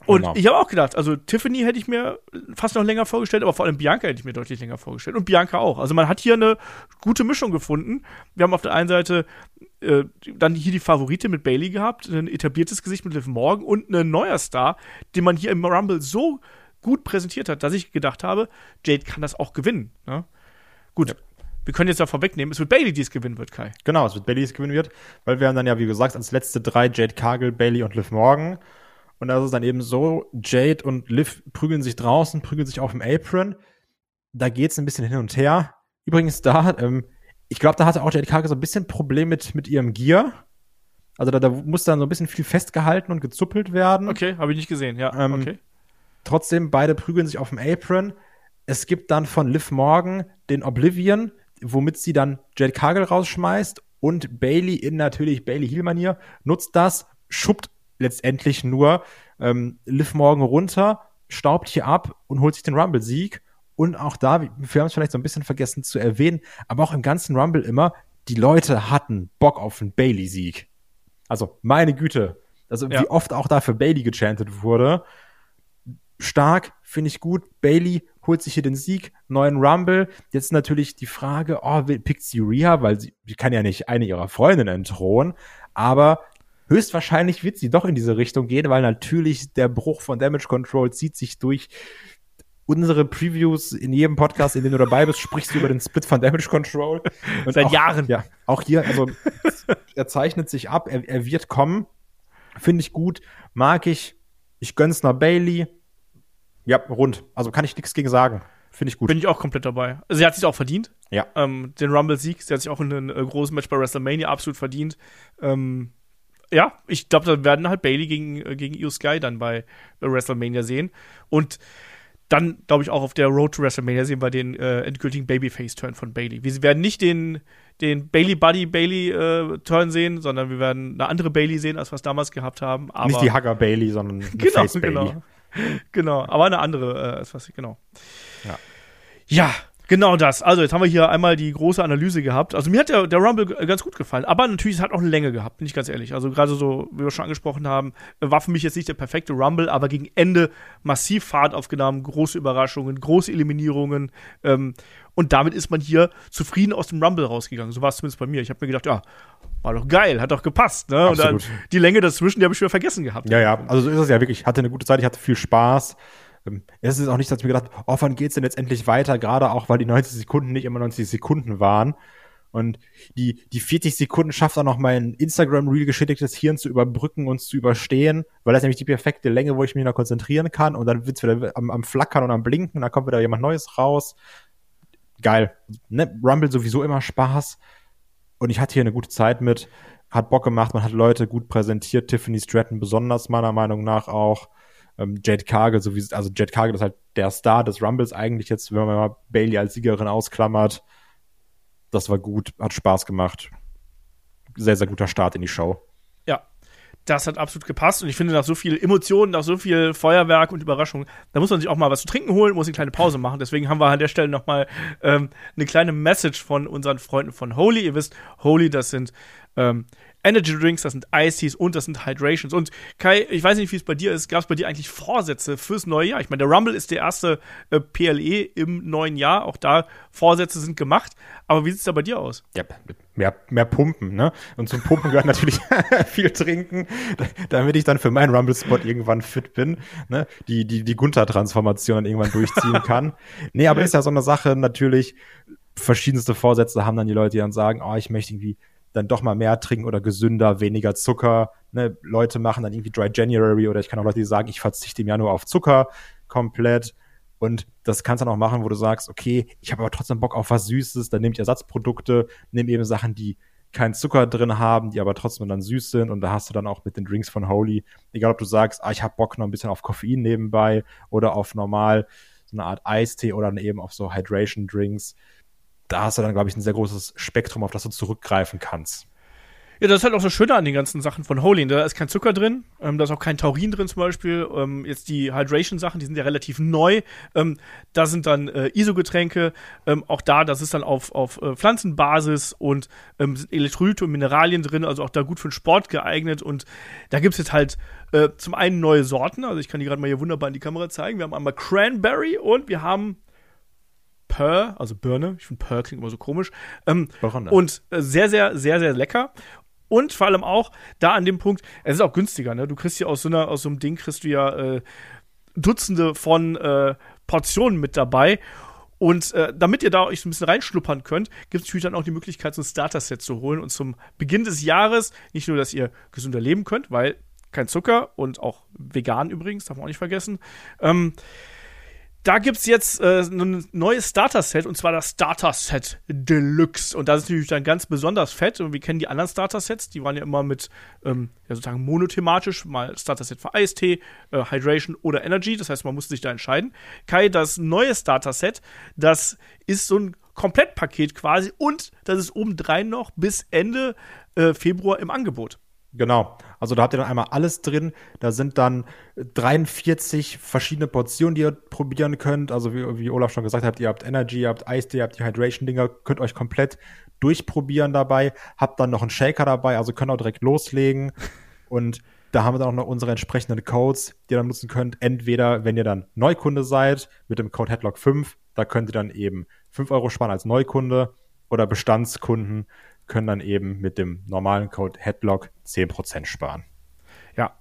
Und genau. ich habe auch gedacht, also Tiffany hätte ich mir fast noch länger vorgestellt, aber vor allem Bianca hätte ich mir deutlich länger vorgestellt. Und Bianca auch. Also man hat hier eine gute Mischung gefunden. Wir haben auf der einen Seite äh, dann hier die Favorite mit Bailey gehabt, ein etabliertes Gesicht mit Liv Morgan und ein neuer Star, den man hier im Rumble so gut präsentiert hat, dass ich gedacht habe, Jade kann das auch gewinnen. Ne? Gut. Ja. Wir können jetzt ja vorwegnehmen, es wird Bailey, die es gewinnen wird, Kai. Genau, es wird Bailey, die es gewinnen wird, weil wir haben dann ja, wie gesagt, als letzte drei Jade Cargill, Bailey und Liv Morgan. Und da ist es dann eben so, Jade und Liv prügeln sich draußen, prügeln sich auf dem Apron. Da geht's ein bisschen hin und her. Übrigens da, ähm, ich glaube, da hatte auch Jade Cargill so ein bisschen Problem mit, mit ihrem Gear. Also da, da muss dann so ein bisschen viel festgehalten und gezuppelt werden. Okay, habe ich nicht gesehen, ja. Ähm, okay. Trotzdem, beide prügeln sich auf dem Apron. Es gibt dann von Liv Morgan den Oblivion, womit sie dann Jade Cargill rausschmeißt und Bailey in natürlich Bailey Heel-Manier nutzt das, schuppt letztendlich nur ähm, Liv Morgan runter, staubt hier ab und holt sich den Rumble-Sieg. Und auch da, wir haben es vielleicht so ein bisschen vergessen zu erwähnen, aber auch im ganzen Rumble immer, die Leute hatten Bock auf einen Bailey-Sieg. Also, meine Güte. Also, ja. wie oft auch da für Bailey gechantet wurde. Stark, finde ich gut. Bailey holt sich hier den Sieg, neuen Rumble. Jetzt natürlich die Frage, oh, pickt sie Rhea, weil sie, sie kann ja nicht eine ihrer Freundinnen entthronen. Aber höchstwahrscheinlich wird sie doch in diese Richtung gehen, weil natürlich der Bruch von Damage Control zieht sich durch. unsere Previews in jedem Podcast, in dem du dabei bist, sprichst du über den Split von Damage Control. Und Seit auch, Jahren. Ja, auch hier, also er zeichnet sich ab, er, er wird kommen. Finde ich gut, mag ich. Ich gönn's nach Bailey. Ja, rund. Also kann ich nichts gegen sagen. Finde ich gut. Bin ich auch komplett dabei. Also, sie hat sich auch verdient. Ja. Ähm, den Rumble-Sieg. Sie hat sich auch in einem äh, großen Match bei WrestleMania absolut verdient. Ähm, ja, ich glaube, da werden halt Bailey gegen, äh, gegen Io Sky dann bei, WrestleMania sehen. Und dann, glaube ich, auch auf der Road to WrestleMania sehen wir den äh, endgültigen Babyface-Turn von Bailey. Wir werden nicht den, den Bailey Buddy Bailey äh, Turn sehen, sondern wir werden eine andere Bailey sehen, als wir es damals gehabt haben. Aber nicht die Hugger Bailey, sondern genau, Face Bailey. genau, genau, aber eine andere, äh, als was genau. Ja. Ja, Genau das. Also, jetzt haben wir hier einmal die große Analyse gehabt. Also, mir hat der, der Rumble ganz gut gefallen. Aber natürlich, es hat auch eine Länge gehabt, bin ich ganz ehrlich. Also, gerade so, wie wir schon angesprochen haben, war für mich jetzt nicht der perfekte Rumble, aber gegen Ende massiv Fahrt aufgenommen, große Überraschungen, große Eliminierungen. Ähm, und damit ist man hier zufrieden aus dem Rumble rausgegangen. So war es zumindest bei mir. Ich habe mir gedacht, ja, war doch geil, hat doch gepasst. Ne? Und dann die Länge dazwischen, die habe ich wieder vergessen gehabt. Ja, ja, also so ist es ja wirklich. Ich hatte eine gute Zeit, ich hatte viel Spaß. Ähm, es ist auch nicht, dass ich mir gedacht, oh, wann geht's denn jetzt endlich weiter? Gerade auch, weil die 90 Sekunden nicht immer 90 Sekunden waren. Und die, die 40 Sekunden schafft auch noch mein Instagram-Reel geschädigtes Hirn zu überbrücken und zu überstehen, weil das nämlich die perfekte Länge, wo ich mich noch konzentrieren kann und dann wird's wieder am, am Flackern und am Blinken, dann kommt wieder jemand Neues raus. Geil. Ne? Rumble sowieso immer Spaß. Und ich hatte hier eine gute Zeit mit, hat Bock gemacht, man hat Leute gut präsentiert, Tiffany Stratton besonders meiner Meinung nach auch ähm, Jade Cargill, so wie, also Jade Cargill ist halt der Star des Rumbles eigentlich jetzt, wenn man mal Bailey als Siegerin ausklammert. Das war gut, hat Spaß gemacht. Sehr, sehr guter Start in die Show. Ja, das hat absolut gepasst und ich finde, nach so viel Emotionen, nach so viel Feuerwerk und Überraschung, da muss man sich auch mal was zu trinken holen, muss eine kleine Pause machen. Deswegen haben wir an der Stelle nochmal ähm, eine kleine Message von unseren Freunden von Holy. Ihr wisst, Holy, das sind ähm, Energy Drinks, das sind Ice und das sind Hydrations. Und Kai, ich weiß nicht, wie es bei dir ist. Gab es bei dir eigentlich Vorsätze fürs neue Jahr? Ich meine, der Rumble ist der erste äh, PLE im neuen Jahr. Auch da Vorsätze sind gemacht. Aber wie sieht es da bei dir aus? Ja, mehr, mehr Pumpen, ne? Und zum Pumpen gehört natürlich viel trinken, damit ich dann für meinen Rumble-Spot irgendwann fit bin, ne? Die, die, die Gunther-Transformation irgendwann durchziehen kann. nee, aber ist ja so eine Sache natürlich. Verschiedenste Vorsätze haben dann die Leute, die dann sagen, oh, ich möchte irgendwie dann doch mal mehr trinken oder gesünder, weniger Zucker. Ne? Leute machen dann irgendwie Dry January oder ich kann auch Leute, die sagen, ich verzichte im Januar auf Zucker komplett. Und das kannst du dann auch machen, wo du sagst, okay, ich habe aber trotzdem Bock auf was Süßes, dann nehme ich Ersatzprodukte, nehme eben Sachen, die keinen Zucker drin haben, die aber trotzdem dann süß sind. Und da hast du dann auch mit den Drinks von Holy, egal ob du sagst, ah, ich habe Bock noch ein bisschen auf Koffein nebenbei oder auf normal so eine Art Eistee oder dann eben auf so Hydration Drinks da hast du dann, glaube ich, ein sehr großes Spektrum, auf das du zurückgreifen kannst. Ja, das ist halt auch so schöner an den ganzen Sachen von Holy. Da ist kein Zucker drin, ähm, da ist auch kein Taurin drin zum Beispiel. Ähm, jetzt die Hydration-Sachen, die sind ja relativ neu. Ähm, da sind dann äh, ISO-Getränke. Ähm, auch da, das ist dann auf, auf äh, Pflanzenbasis und ähm, sind Elektrolyte und Mineralien drin, also auch da gut für den Sport geeignet. Und da gibt es jetzt halt äh, zum einen neue Sorten. Also ich kann die gerade mal hier wunderbar in die Kamera zeigen. Wir haben einmal Cranberry und wir haben Pearl, also Birne. Ich finde Pearl klingt immer so komisch. Ähm, und äh, sehr, sehr, sehr, sehr lecker. Und vor allem auch da an dem Punkt, es ist auch günstiger, ne? Du kriegst hier aus so, einer, aus so einem Ding kriegst du ja äh, Dutzende von äh, Portionen mit dabei. Und äh, damit ihr da euch so ein bisschen reinschnuppern könnt, gibt es natürlich dann auch die Möglichkeit, so ein Starter-Set zu holen und zum Beginn des Jahres nicht nur, dass ihr gesünder leben könnt, weil kein Zucker und auch vegan übrigens, darf man auch nicht vergessen. Ähm, da gibt es jetzt äh, ein neues Starter-Set und zwar das Starter-Set Deluxe. Und das ist natürlich dann ganz besonders fett. Und wir kennen die anderen Starter-Sets, die waren ja immer mit ähm, ja, sozusagen monothematisch, mal Starter-Set für Eistee, äh, Hydration oder Energy. Das heißt, man musste sich da entscheiden. Kai, das neue Starter-Set, das ist so ein Komplettpaket quasi und das ist obendrein noch bis Ende äh, Februar im Angebot. Genau. Also da habt ihr dann einmal alles drin. Da sind dann 43 verschiedene Portionen, die ihr probieren könnt. Also wie, wie Olaf schon gesagt hat, ihr habt Energy, ihr habt Eistee, ihr habt die Hydration-Dinger, könnt euch komplett durchprobieren dabei. Habt dann noch einen Shaker dabei, also könnt auch direkt loslegen. Und da haben wir dann auch noch unsere entsprechenden Codes, die ihr dann nutzen könnt. Entweder, wenn ihr dann Neukunde seid, mit dem Code Headlock5, da könnt ihr dann eben 5 Euro sparen als Neukunde oder Bestandskunden können dann eben mit dem normalen Code Headlock 10% sparen. Ja,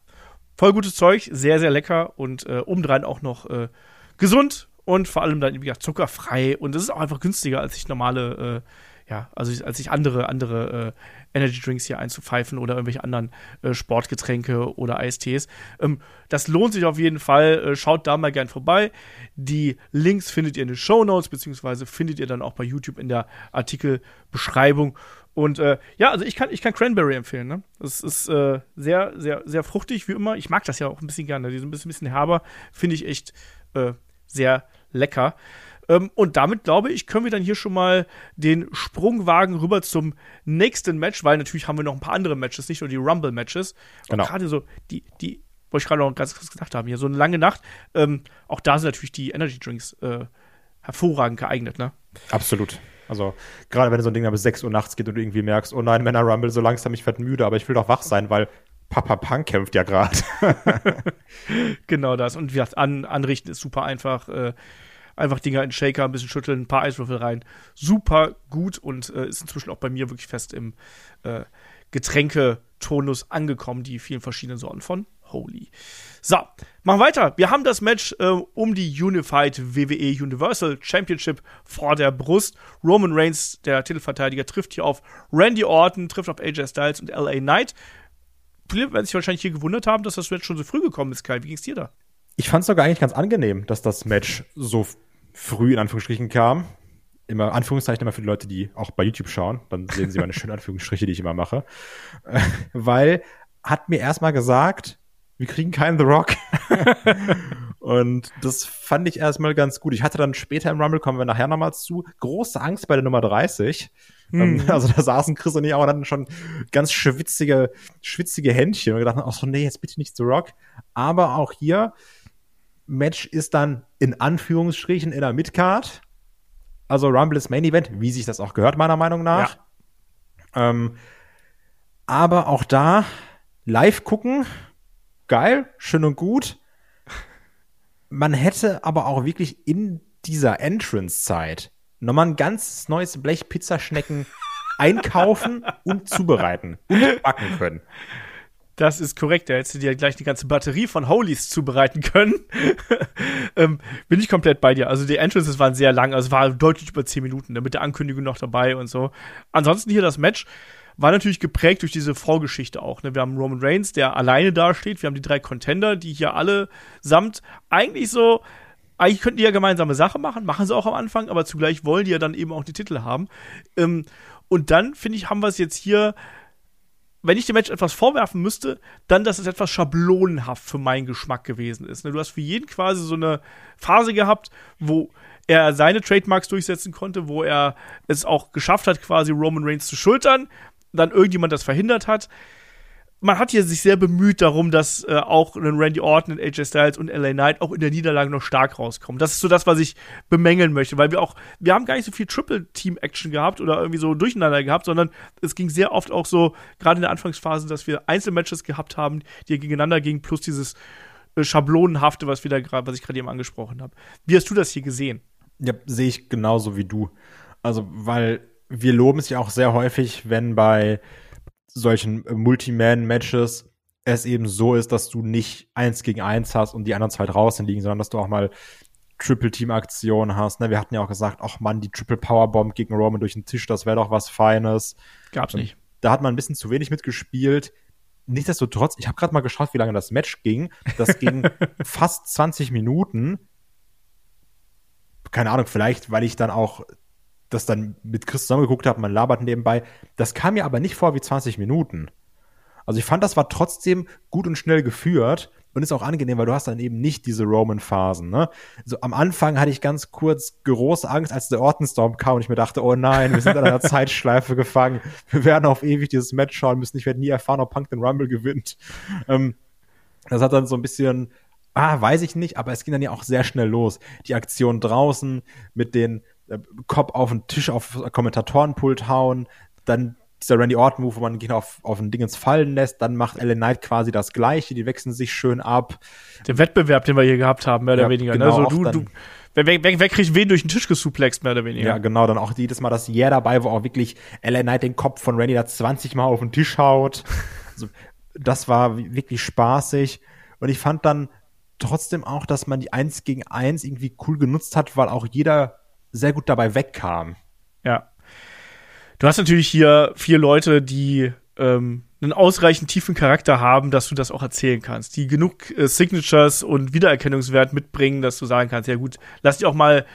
voll gutes Zeug, sehr, sehr lecker und äh, obendrein auch noch äh, gesund und vor allem dann, wie gesagt, zuckerfrei und es ist auch einfach günstiger als sich normale, äh, ja, also als sich andere, andere äh, Energy Drinks hier einzupfeifen oder irgendwelche anderen äh, Sportgetränke oder Eistees. Ähm, das lohnt sich auf jeden Fall. Äh, schaut da mal gern vorbei. Die Links findet ihr in den Show Notes, beziehungsweise findet ihr dann auch bei YouTube in der Artikelbeschreibung. Und äh, ja, also ich kann, ich kann Cranberry empfehlen. Ne? Das ist äh, sehr, sehr, sehr fruchtig, wie immer. Ich mag das ja auch ein bisschen gerne. Die sind ein bisschen, bisschen herber. Finde ich echt äh, sehr lecker. Ähm, und damit, glaube ich, können wir dann hier schon mal den Sprung wagen rüber zum nächsten Match, weil natürlich haben wir noch ein paar andere Matches, nicht nur die Rumble-Matches. Genau. Gerade so die, die, wollte ich gerade noch ganz kurz gesagt haben, hier so eine lange Nacht. Ähm, auch da sind natürlich die Energy Drinks äh, hervorragend geeignet, ne? Absolut. Also, gerade wenn so ein Ding da bis 6 Uhr nachts geht und du irgendwie merkst, oh nein, Männer Rumble, so langsam, ich werde müde, aber ich will doch wach sein, weil Papa Punk kämpft ja gerade. genau das. Und wie gesagt, an, anrichten ist super einfach. Äh, einfach Dinger in Shaker, ein bisschen schütteln, ein paar Eiswürfel rein. Super gut und äh, ist inzwischen auch bei mir wirklich fest im äh, Getränketonus angekommen, die vielen verschiedenen Sorten von Holy. So, machen weiter. Wir haben das Match äh, um die Unified WWE Universal Championship vor der Brust. Roman Reigns, der Titelverteidiger, trifft hier auf Randy Orton, trifft auf AJ Styles und LA Knight. Viele werden sich wahrscheinlich hier gewundert haben, dass das Match schon so früh gekommen ist, Kai. Wie ging's dir da? Ich fand es sogar eigentlich ganz angenehm, dass das Match so früh in Anführungsstrichen kam. Immer Anführungszeichen immer für die Leute, die auch bei YouTube schauen. Dann sehen sie meine schönen Anführungsstriche, die ich immer mache. Weil hat mir erstmal gesagt, wir kriegen keinen The Rock. und das fand ich erstmal ganz gut. Ich hatte dann später im Rumble, kommen wir nachher nochmal zu, große Angst bei der Nummer 30. Mhm. Also da saßen Chris und ich auch und hatten schon ganz schwitzige, schwitzige Händchen. Und wir dachten, ach so, nee, jetzt bitte nicht The Rock. Aber auch hier, Match ist dann in Anführungsstrichen in der Midcard. Also Rumble ist Main Event, wie sich das auch gehört, meiner Meinung nach. Ja. Ähm, aber auch da live gucken geil, schön und gut. Man hätte aber auch wirklich in dieser Entrance-Zeit nochmal ein ganz neues Blech Pizzaschnecken einkaufen und zubereiten und backen können. Das ist korrekt. Da hättest du dir gleich die ganze Batterie von Holies zubereiten können. ähm, bin ich komplett bei dir. Also die Entrances waren sehr lang, also war deutlich über 10 Minuten, ne, mit der Ankündigung noch dabei und so. Ansonsten hier das Match war natürlich geprägt durch diese Vorgeschichte auch. Ne? Wir haben Roman Reigns, der alleine dasteht. Wir haben die drei Contender, die hier alle samt eigentlich so eigentlich könnten die ja gemeinsame Sache machen, machen sie auch am Anfang, aber zugleich wollen die ja dann eben auch die Titel haben. Ähm, und dann, finde ich, haben wir es jetzt hier, wenn ich dem Match etwas vorwerfen müsste, dann, dass es etwas schablonenhaft für meinen Geschmack gewesen ist. Ne? Du hast für jeden quasi so eine Phase gehabt, wo er seine Trademarks durchsetzen konnte, wo er es auch geschafft hat, quasi Roman Reigns zu schultern dann irgendjemand das verhindert hat. Man hat hier sich sehr bemüht darum, dass äh, auch ein Randy Orton, AJ Styles und LA Knight auch in der Niederlage noch stark rauskommen. Das ist so das, was ich bemängeln möchte, weil wir auch, wir haben gar nicht so viel Triple-Team-Action gehabt oder irgendwie so durcheinander gehabt, sondern es ging sehr oft auch so, gerade in der Anfangsphase, dass wir Einzelmatches gehabt haben, die gegeneinander gingen, plus dieses äh, Schablonenhafte, was, wir da grad, was ich gerade eben angesprochen habe. Wie hast du das hier gesehen? Ja, sehe ich genauso wie du. Also, weil wir loben es ja auch sehr häufig, wenn bei solchen Multi-Man-Matches es eben so ist, dass du nicht eins gegen eins hast und die anderen zwei draußen liegen, sondern dass du auch mal Triple-Team-Aktionen hast. Ne? Wir hatten ja auch gesagt, ach Mann, die Triple Powerbomb gegen Roman durch den Tisch, das wäre doch was Feines. Gab's nicht. Da hat man ein bisschen zu wenig mitgespielt. Nichtsdestotrotz, ich habe gerade mal geschaut, wie lange das Match ging. Das ging fast 20 Minuten. Keine Ahnung, vielleicht, weil ich dann auch das dann mit Chris zusammengeguckt habe, man labert nebenbei. Das kam mir aber nicht vor wie 20 Minuten. Also ich fand, das war trotzdem gut und schnell geführt und ist auch angenehm, weil du hast dann eben nicht diese Roman-Phasen. Ne? So am Anfang hatte ich ganz kurz große Angst, als der Ortenstorm kam und ich mir dachte, oh nein, wir sind an einer Zeitschleife gefangen. Wir werden auf ewig dieses Match schauen müssen. Ich werde nie erfahren, ob Punk den Rumble gewinnt. Ähm, das hat dann so ein bisschen, ah, weiß ich nicht, aber es ging dann ja auch sehr schnell los. Die Aktion draußen mit den Kopf auf den Tisch auf Kommentatorenpult hauen, dann dieser Randy Orton Move, wo man ihn auf, auf ein Ding ins Fallen lässt, dann macht Ellen Knight quasi das Gleiche, die wechseln sich schön ab. Der Wettbewerb, den wir hier gehabt haben, mehr oder ja, weniger. Ne? Genau, ne? so, du, du, wer, wer, wer kriegt wen durch den Tisch gesuplext, mehr oder weniger. Ja, genau, dann auch jedes Mal das Yeah dabei, wo auch wirklich Ellen Knight den Kopf von Randy da 20 Mal auf den Tisch haut. also, das war wirklich spaßig. Und ich fand dann trotzdem auch, dass man die 1 gegen 1 irgendwie cool genutzt hat, weil auch jeder sehr gut dabei wegkam. Ja. Du hast natürlich hier vier Leute, die ähm, einen ausreichend tiefen Charakter haben, dass du das auch erzählen kannst. Die genug äh, Signatures und Wiedererkennungswert mitbringen, dass du sagen kannst, ja gut, lass dich auch mal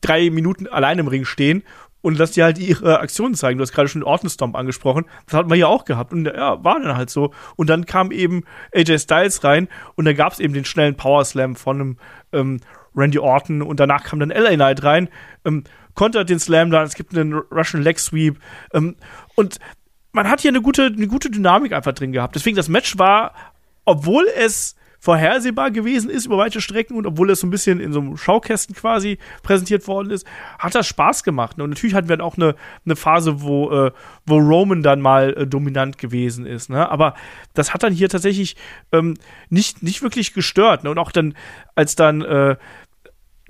drei Minuten allein im Ring stehen und lass dir halt ihre Aktionen zeigen. Du hast gerade schon den Ortenstomp angesprochen. Das hatten wir ja auch gehabt. Und ja, war dann halt so. Und dann kam eben AJ Styles rein und dann gab es eben den schnellen Power Slam von einem ähm, Randy Orton und danach kam dann LA Knight rein, ähm, kontert den Slam dann, es gibt einen Russian Leg Sweep ähm, und man hat hier eine gute, eine gute Dynamik einfach drin gehabt. Deswegen das Match war, obwohl es vorhersehbar gewesen ist über weite Strecken und obwohl es so ein bisschen in so einem Schaukästen quasi präsentiert worden ist, hat das Spaß gemacht. Und natürlich hatten wir dann auch eine, eine Phase, wo, äh, wo Roman dann mal äh, dominant gewesen ist. Ne? Aber das hat dann hier tatsächlich ähm, nicht, nicht wirklich gestört. Ne? Und auch dann, als dann äh,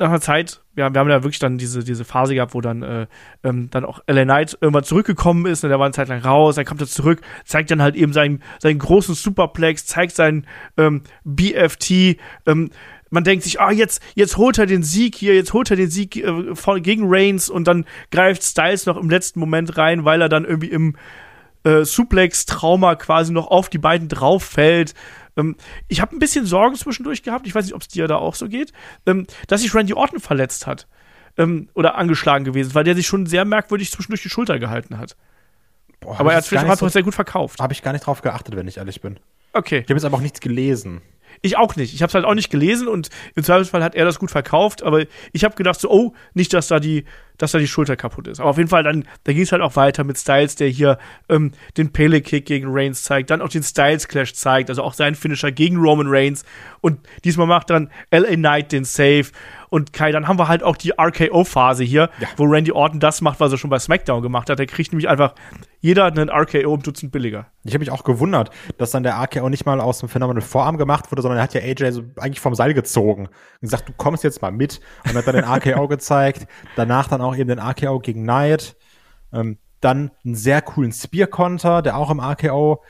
nach einer Zeit, ja, wir haben ja wirklich dann diese, diese Phase gehabt, wo dann, äh, ähm, dann auch LA Knight irgendwann zurückgekommen ist, ne, der war eine Zeit lang raus, dann kommt er zurück, zeigt dann halt eben seinen, seinen großen Superplex, zeigt seinen ähm, BFT, ähm, man denkt sich, ah, jetzt, jetzt holt er den Sieg hier, jetzt holt er den Sieg äh, gegen Reigns und dann greift Styles noch im letzten Moment rein, weil er dann irgendwie im äh, Suplex-Trauma quasi noch auf die beiden drauf fällt. Ähm, ich habe ein bisschen Sorgen zwischendurch gehabt, ich weiß nicht, ob es dir da auch so geht, ähm, dass sich Randy Orton verletzt hat ähm, oder angeschlagen gewesen, weil der sich schon sehr merkwürdig zwischendurch die Schulter gehalten hat. Boah, aber er hat es so, sehr gut verkauft. Habe ich gar nicht drauf geachtet, wenn ich ehrlich bin. Okay. Ich habe jetzt aber auch nichts gelesen. Ich auch nicht. Ich habe es halt auch nicht gelesen und im Zweifelsfall hat er das gut verkauft, aber ich habe gedacht so, oh, nicht, dass da die, dass da die Schulter kaputt ist. Aber auf jeden Fall dann, da ging es halt auch weiter mit Styles, der hier ähm, den Pele Kick gegen Reigns zeigt, dann auch den Styles Clash zeigt, also auch sein Finisher gegen Roman Reigns und diesmal macht dann LA Knight den Save und Kai, dann haben wir halt auch die RKO-Phase hier, ja. wo Randy Orton das macht, was er schon bei SmackDown gemacht hat. Der kriegt nämlich einfach jeder einen RKO im Dutzend billiger. Ich habe mich auch gewundert, dass dann der RKO nicht mal aus dem Phenomenal Vorarm gemacht wurde, sondern er hat ja AJ so eigentlich vom Seil gezogen und gesagt, du kommst jetzt mal mit und hat dann den RKO gezeigt. Danach dann auch eben den RKO gegen Knight. Ähm, dann einen sehr coolen Spear-Konter, der auch im RKO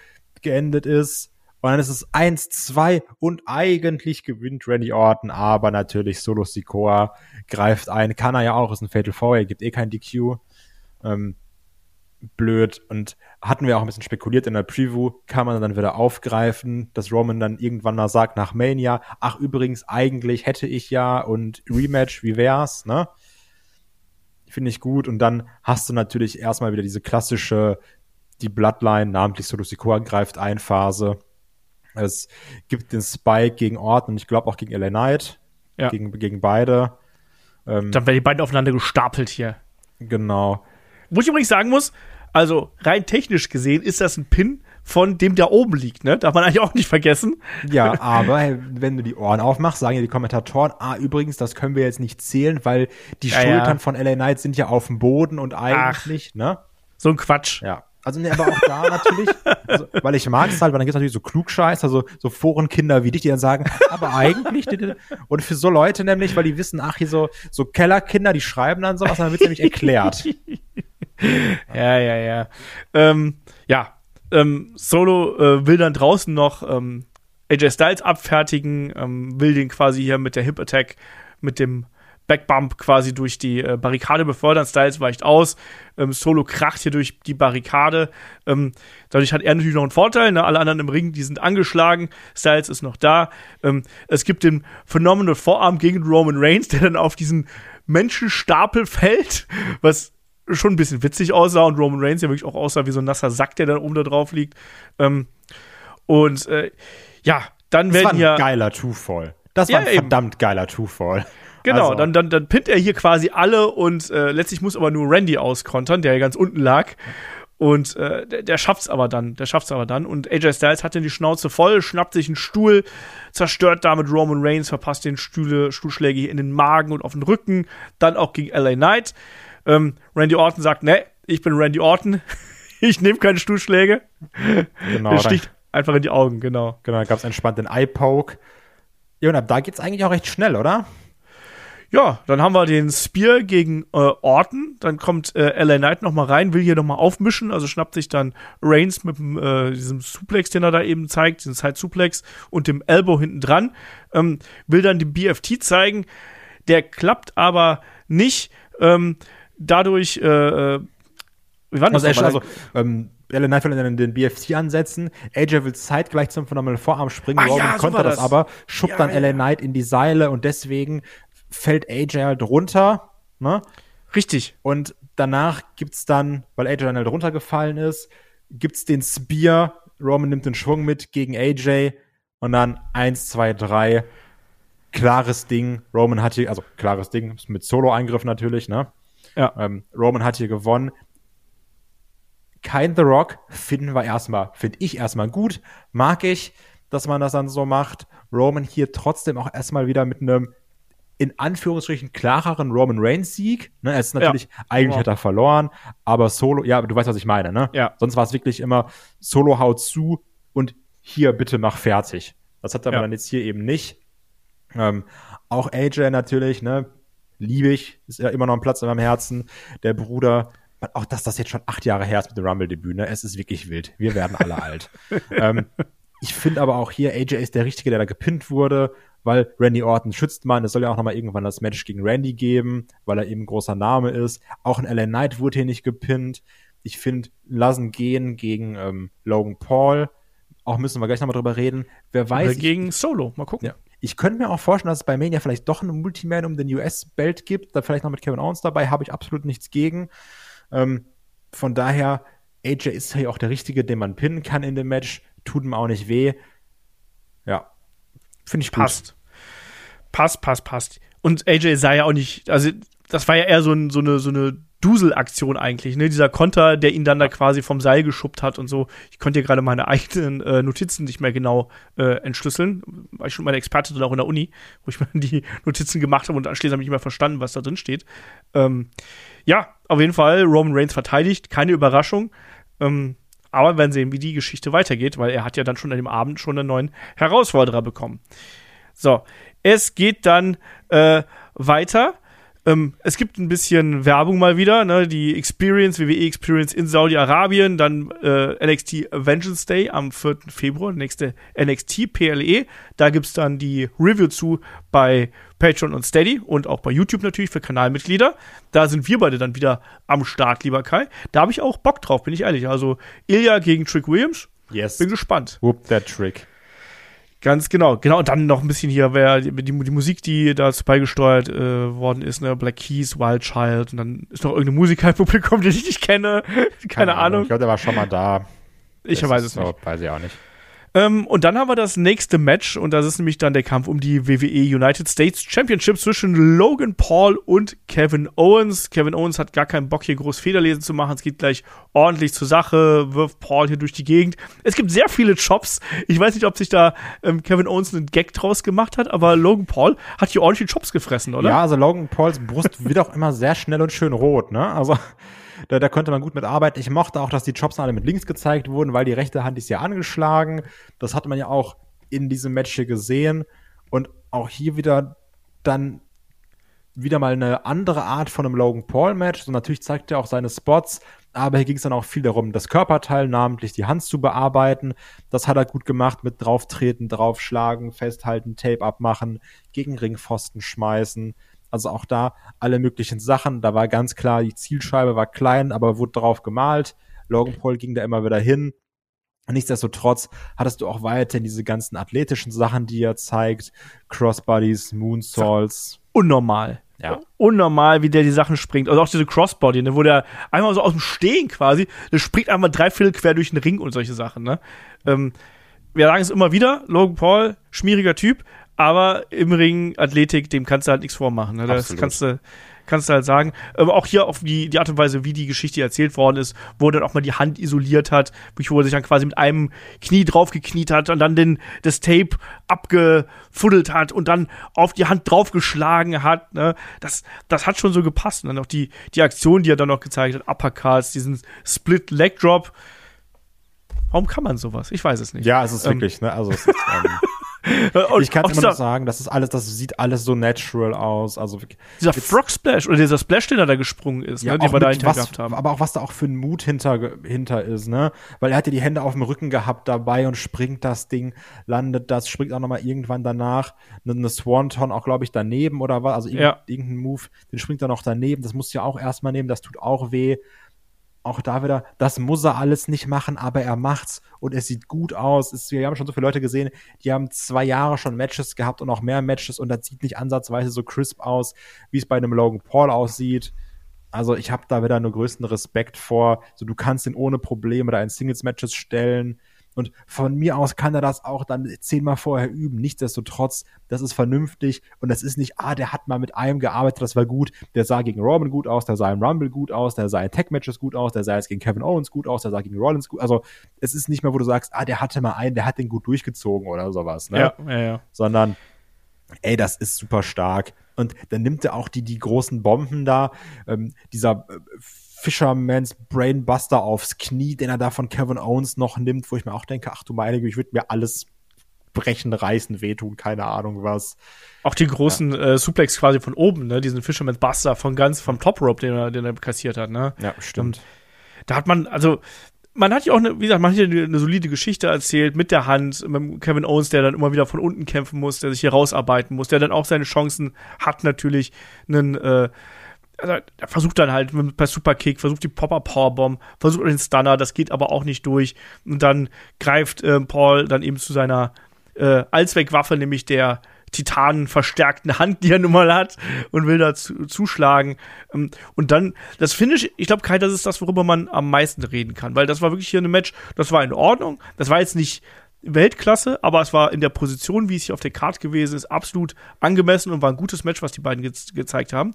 geendet ist. Und dann ist es 1, 2 und eigentlich gewinnt Randy Orton, aber natürlich Solo Sikoa greift ein. Kann er ja auch, ist ein Fatal Four, er gibt eh kein DQ. Ähm, blöd. Und hatten wir auch ein bisschen spekuliert in der Preview, kann man dann wieder aufgreifen, dass Roman dann irgendwann mal sagt nach Mania, ach übrigens, eigentlich hätte ich ja und Rematch, wie wär's, ne? Finde ich gut. Und dann hast du natürlich erstmal wieder diese klassische, die Bloodline, namentlich Solo Sikoa greift ein Phase es gibt den Spike gegen Orton und ich glaube auch gegen LA Knight. Ja. Gegen, gegen beide. Ähm, Dann werden die beiden aufeinander gestapelt hier. Genau. Wo ich übrigens sagen muss, also rein technisch gesehen ist das ein Pin von dem, der oben liegt, ne? Darf man eigentlich auch nicht vergessen. Ja, aber wenn du die Ohren aufmachst, sagen ja die Kommentatoren, ah, übrigens, das können wir jetzt nicht zählen, weil die ja, Schultern ja. von LA Knight sind ja auf dem Boden und eigentlich, Ach, ne? So ein Quatsch. Ja. Also, ne, aber auch da natürlich, also, weil ich mag es halt, weil dann gibt es natürlich so Klugscheiß, also so Forenkinder wie dich, die dann sagen, aber eigentlich, und für so Leute nämlich, weil die wissen, ach, hier so, so Kellerkinder, die schreiben dann sowas, dann wird nämlich erklärt. ja, ja, ja. Ähm, ja, ähm, Solo äh, will dann draußen noch ähm, AJ Styles abfertigen, ähm, will den quasi hier mit der Hip Attack, mit dem Backbump quasi durch die äh, Barrikade befördern. Styles weicht aus. Ähm, Solo kracht hier durch die Barrikade. Ähm, dadurch hat er natürlich noch einen Vorteil. Ne? Alle anderen im Ring, die sind angeschlagen. Styles ist noch da. Ähm, es gibt den Phenomenal Vorarm gegen Roman Reigns, der dann auf diesen Menschenstapel fällt, was schon ein bisschen witzig aussah und Roman Reigns ja wirklich auch aussah wie so ein nasser Sack, der dann oben da drauf liegt. Ähm, und äh, ja, dann das werden war ein ja geiler Two-Fall. Das war ja, ein verdammt eben. geiler Two-Fall. Genau, also. dann, dann, dann pinnt er hier quasi alle und äh, letztlich muss aber nur Randy auskontern, der ja ganz unten lag. Und äh, der, der schafft's aber dann, der schafft's aber dann. Und AJ Styles hat dann die Schnauze voll, schnappt sich einen Stuhl, zerstört damit Roman Reigns, verpasst den Stühle, Stuhlschläge in den Magen und auf den Rücken, dann auch gegen LA Knight. Ähm, Randy Orton sagt, ne, ich bin Randy Orton, ich nehme keine Stuhlschläge. Genau. Er sticht einfach in die Augen, genau. Genau, da gab's entspannt den Eye-Poke. Ja, und ab da geht's eigentlich auch recht schnell, oder? Ja, dann haben wir den Spear gegen äh, Orton. Dann kommt äh, LA Knight noch mal rein, will hier noch mal aufmischen. Also schnappt sich dann Reigns mit dem, äh, diesem Suplex, den er da eben zeigt, diesen Side Suplex und dem Elbow hinten dran. Ähm, will dann den BFT zeigen. Der klappt aber nicht. Ähm, dadurch, äh, äh wie war das? Also, also ähm, LA Knight will dann den BFT ansetzen. AJ will zeitgleich zum phänomenalen Vorarm springen. Ah, Roman ja, konnte das. das aber, schubbt ja, dann LA Knight in die Seile und deswegen fällt AJ halt runter. Ne? Richtig. Und danach gibt's dann, weil AJ dann halt runtergefallen ist, gibt's den Spear. Roman nimmt den Schwung mit gegen AJ und dann eins, zwei, drei. Klares Ding. Roman hat hier, also klares Ding, mit Solo-Eingriff natürlich, ne? Ja. Ähm, Roman hat hier gewonnen kein The Rock finden wir erstmal, finde ich erstmal gut, mag ich, dass man das dann so macht. Roman hier trotzdem auch erstmal wieder mit einem in Anführungsstrichen klareren Roman Reigns Sieg. Ne, es ist natürlich, ja. eigentlich hat er verloren, aber Solo, ja, du weißt, was ich meine, ne? Ja. Sonst war es wirklich immer Solo haut zu und hier bitte mach fertig. Das hat er ja. dann jetzt hier eben nicht. Ähm, auch AJ natürlich, ne? Liebe ich, ist ja immer noch ein Platz in meinem Herzen. Der Bruder, auch dass das jetzt schon acht Jahre her ist mit dem Rumble-Debüt, ne? Es ist wirklich wild. Wir werden alle alt. Ähm, ich finde aber auch hier, AJ ist der Richtige, der da gepinnt wurde, weil Randy Orton schützt man. Es soll ja auch nochmal irgendwann das Match gegen Randy geben, weil er eben ein großer Name ist. Auch ein LA Knight wurde hier nicht gepinnt. Ich finde, lassen gehen gegen ähm, Logan Paul. Auch müssen wir gleich nochmal drüber reden. Wer weiß. Oder gegen ich, Solo. Mal gucken. Ja. Ich könnte mir auch vorstellen, dass es bei Mania vielleicht doch einen Multiman um den US-Belt gibt. Da vielleicht noch mit Kevin Owens dabei. Habe ich absolut nichts gegen. Ähm, von daher, AJ ist ja auch der Richtige, den man pinnen kann in dem Match. Tut ihm auch nicht weh. Ja, finde ich gut. Passt. Passt, passt, passt. Und AJ sah ja auch nicht, also das war ja eher so, ein, so eine, so eine Dusel-Aktion eigentlich, ne? Dieser Konter, der ihn dann da quasi vom Seil geschubbt hat und so. Ich konnte hier gerade meine eigenen äh, Notizen nicht mehr genau äh, entschlüsseln. War ich schon meine Experte auch in der Uni, wo ich mir die Notizen gemacht habe und anschließend habe ich nicht mehr verstanden, was da drin steht. Ähm, ja, auf jeden Fall, Roman Reigns verteidigt, keine Überraschung. Ähm, aber wir werden sehen, wie die Geschichte weitergeht, weil er hat ja dann schon an dem Abend schon einen neuen Herausforderer bekommen. So, es geht dann äh, weiter ähm, es gibt ein bisschen Werbung mal wieder, ne? die Experience, WWE Experience in Saudi-Arabien, dann äh, NXT Vengeance Day am 4. Februar, nächste NXT PLE. Da gibt's dann die Review zu bei Patreon und Steady und auch bei YouTube natürlich für Kanalmitglieder. Da sind wir beide dann wieder am Start, lieber Kai. Da habe ich auch Bock drauf, bin ich ehrlich. Also Ilya gegen Trick Williams. Yes. Bin gespannt. Whoop that trick. Ganz genau, genau. Und dann noch ein bisschen hier, wer die, die, die Musik, die dazu beigesteuert äh, worden ist, ne, Black Keys, Wild Child, und dann ist noch irgendeine Musiker im Publikum, die ich nicht kenne. Keine, Keine Ahnung. Ahnung. Ich glaube, der war schon mal da. Ich das weiß es so, nicht. Weiß ich auch nicht. Ähm, und dann haben wir das nächste Match und das ist nämlich dann der Kampf um die WWE United States Championship zwischen Logan Paul und Kevin Owens. Kevin Owens hat gar keinen Bock hier groß Federlesen zu machen. Es geht gleich ordentlich zur Sache, wirft Paul hier durch die Gegend. Es gibt sehr viele Chops. Ich weiß nicht, ob sich da ähm, Kevin Owens einen Gag draus gemacht hat, aber Logan Paul hat hier ordentlich Chops gefressen, oder? Ja, also Logan Pauls Brust wird auch immer sehr schnell und schön rot, ne? Also da, da konnte man gut mit arbeiten. Ich mochte auch, dass die Chops alle mit links gezeigt wurden, weil die rechte Hand ist ja angeschlagen. Das hat man ja auch in diesem Match hier gesehen. Und auch hier wieder dann wieder mal eine andere Art von einem Logan Paul Match. So natürlich zeigt er auch seine Spots, aber hier ging es dann auch viel darum, das Körperteil, namentlich die Hand zu bearbeiten. Das hat er gut gemacht mit drauftreten, draufschlagen, festhalten, Tape abmachen, gegen Ringpfosten schmeißen. Also auch da alle möglichen Sachen. Da war ganz klar, die Zielscheibe war klein, aber wurde drauf gemalt. Logan Paul ging da immer wieder hin. Nichtsdestotrotz hattest du auch weiterhin diese ganzen athletischen Sachen, die er zeigt. Crossbodies, Moonsaults. Unnormal. Ja. Unnormal, wie der die Sachen springt. Also auch diese Crossbody, ne, wo der einmal so aus dem Stehen quasi, der springt einmal drei Viertel quer durch den Ring und solche Sachen, ne. Ähm, wir sagen es immer wieder, Logan Paul, schmieriger Typ, aber im Ring Athletik, dem kannst du halt nichts vormachen. Ne? Das Absolut. kannst du, kannst du halt sagen. Aber auch hier auf die, die Art und Weise, wie die Geschichte erzählt worden ist, wo er dann auch mal die Hand isoliert hat, wo er sich dann quasi mit einem Knie draufgekniet hat und dann den, das Tape abgefuddelt hat und dann auf die Hand draufgeschlagen hat. Ne? Das, das hat schon so gepasst. Und dann auch die, die Aktion, die er dann noch gezeigt hat, Uppercuts, diesen Split Leg Drop. Warum kann man sowas? Ich weiß es nicht. Ja, es ist ähm, wirklich, ne? Also es ist, ähm ich kann immer dieser- noch sagen, das ist alles, das sieht alles so natural aus. Also Dieser Frog Splash oder dieser Splash, den er da gesprungen ist, ne, den auch wir da hinter gehabt haben. Aber auch was da auch für ein Mut hinter, hinter ist, ne? Weil er hat ja die Hände auf dem Rücken gehabt dabei und springt das Ding, landet das, springt auch nochmal irgendwann danach eine, eine Swanton auch, glaube ich, daneben oder was, also irgendein, Ja. irgendein Move, den springt er noch daneben, das musst du ja auch erstmal nehmen, das tut auch weh. Auch da wieder, das muss er alles nicht machen, aber er macht's und es sieht gut aus. Es, wir haben schon so viele Leute gesehen, die haben zwei Jahre schon Matches gehabt und auch mehr Matches und das sieht nicht ansatzweise so crisp aus, wie es bei einem Logan Paul aussieht. Also ich habe da wieder nur größten Respekt vor. So, du kannst ihn ohne Probleme da in Singles-Matches stellen. Und von mir aus kann er das auch dann zehnmal vorher üben. Nichtsdestotrotz, das ist vernünftig und das ist nicht, ah, der hat mal mit einem gearbeitet, das war gut. Der sah gegen Roman gut aus, der sah im Rumble gut aus, der sah in Tech-Matches gut aus, der sah jetzt gegen Kevin Owens gut aus, der sah gegen Rollins gut. Also es ist nicht mehr, wo du sagst, ah, der hatte mal einen, der hat den gut durchgezogen oder sowas. Ne? Ja, ja, ja. sondern ey, das ist super stark. Und dann nimmt er auch die, die großen Bomben da, ähm, dieser äh, Fisherman's Brainbuster aufs Knie, den er da von Kevin Owens noch nimmt, wo ich mir auch denke, ach du meine Güte, ich würde mir alles brechen, reißen, wehtun, keine Ahnung was. Auch den großen äh, Suplex quasi von oben, ne, diesen Fisherman's Buster von ganz vom Top Rope, den er, den er kassiert hat, ne. Ja, stimmt. Da hat man, also, man hat ja auch, eine, wie gesagt, man hat ja eine, eine solide Geschichte erzählt mit der Hand, mit Kevin Owens, der dann immer wieder von unten kämpfen muss, der sich hier rausarbeiten muss, der dann auch seine Chancen hat, natürlich einen, äh, also er versucht dann halt per Superkick, versucht die Popper Powerbomb, versucht den Stunner, das geht aber auch nicht durch. Und dann greift äh, Paul dann eben zu seiner äh, Allzweckwaffe, nämlich der titanenverstärkten Hand, die er nun mal hat, und will da zu, zuschlagen. Ähm, Und dann, das Finish, ich glaube, Kai, das ist das, worüber man am meisten reden kann, weil das war wirklich hier ein Match, das war in Ordnung. Das war jetzt nicht Weltklasse, aber es war in der Position, wie es hier auf der Karte gewesen ist, absolut angemessen und war ein gutes Match, was die beiden ge gezeigt haben.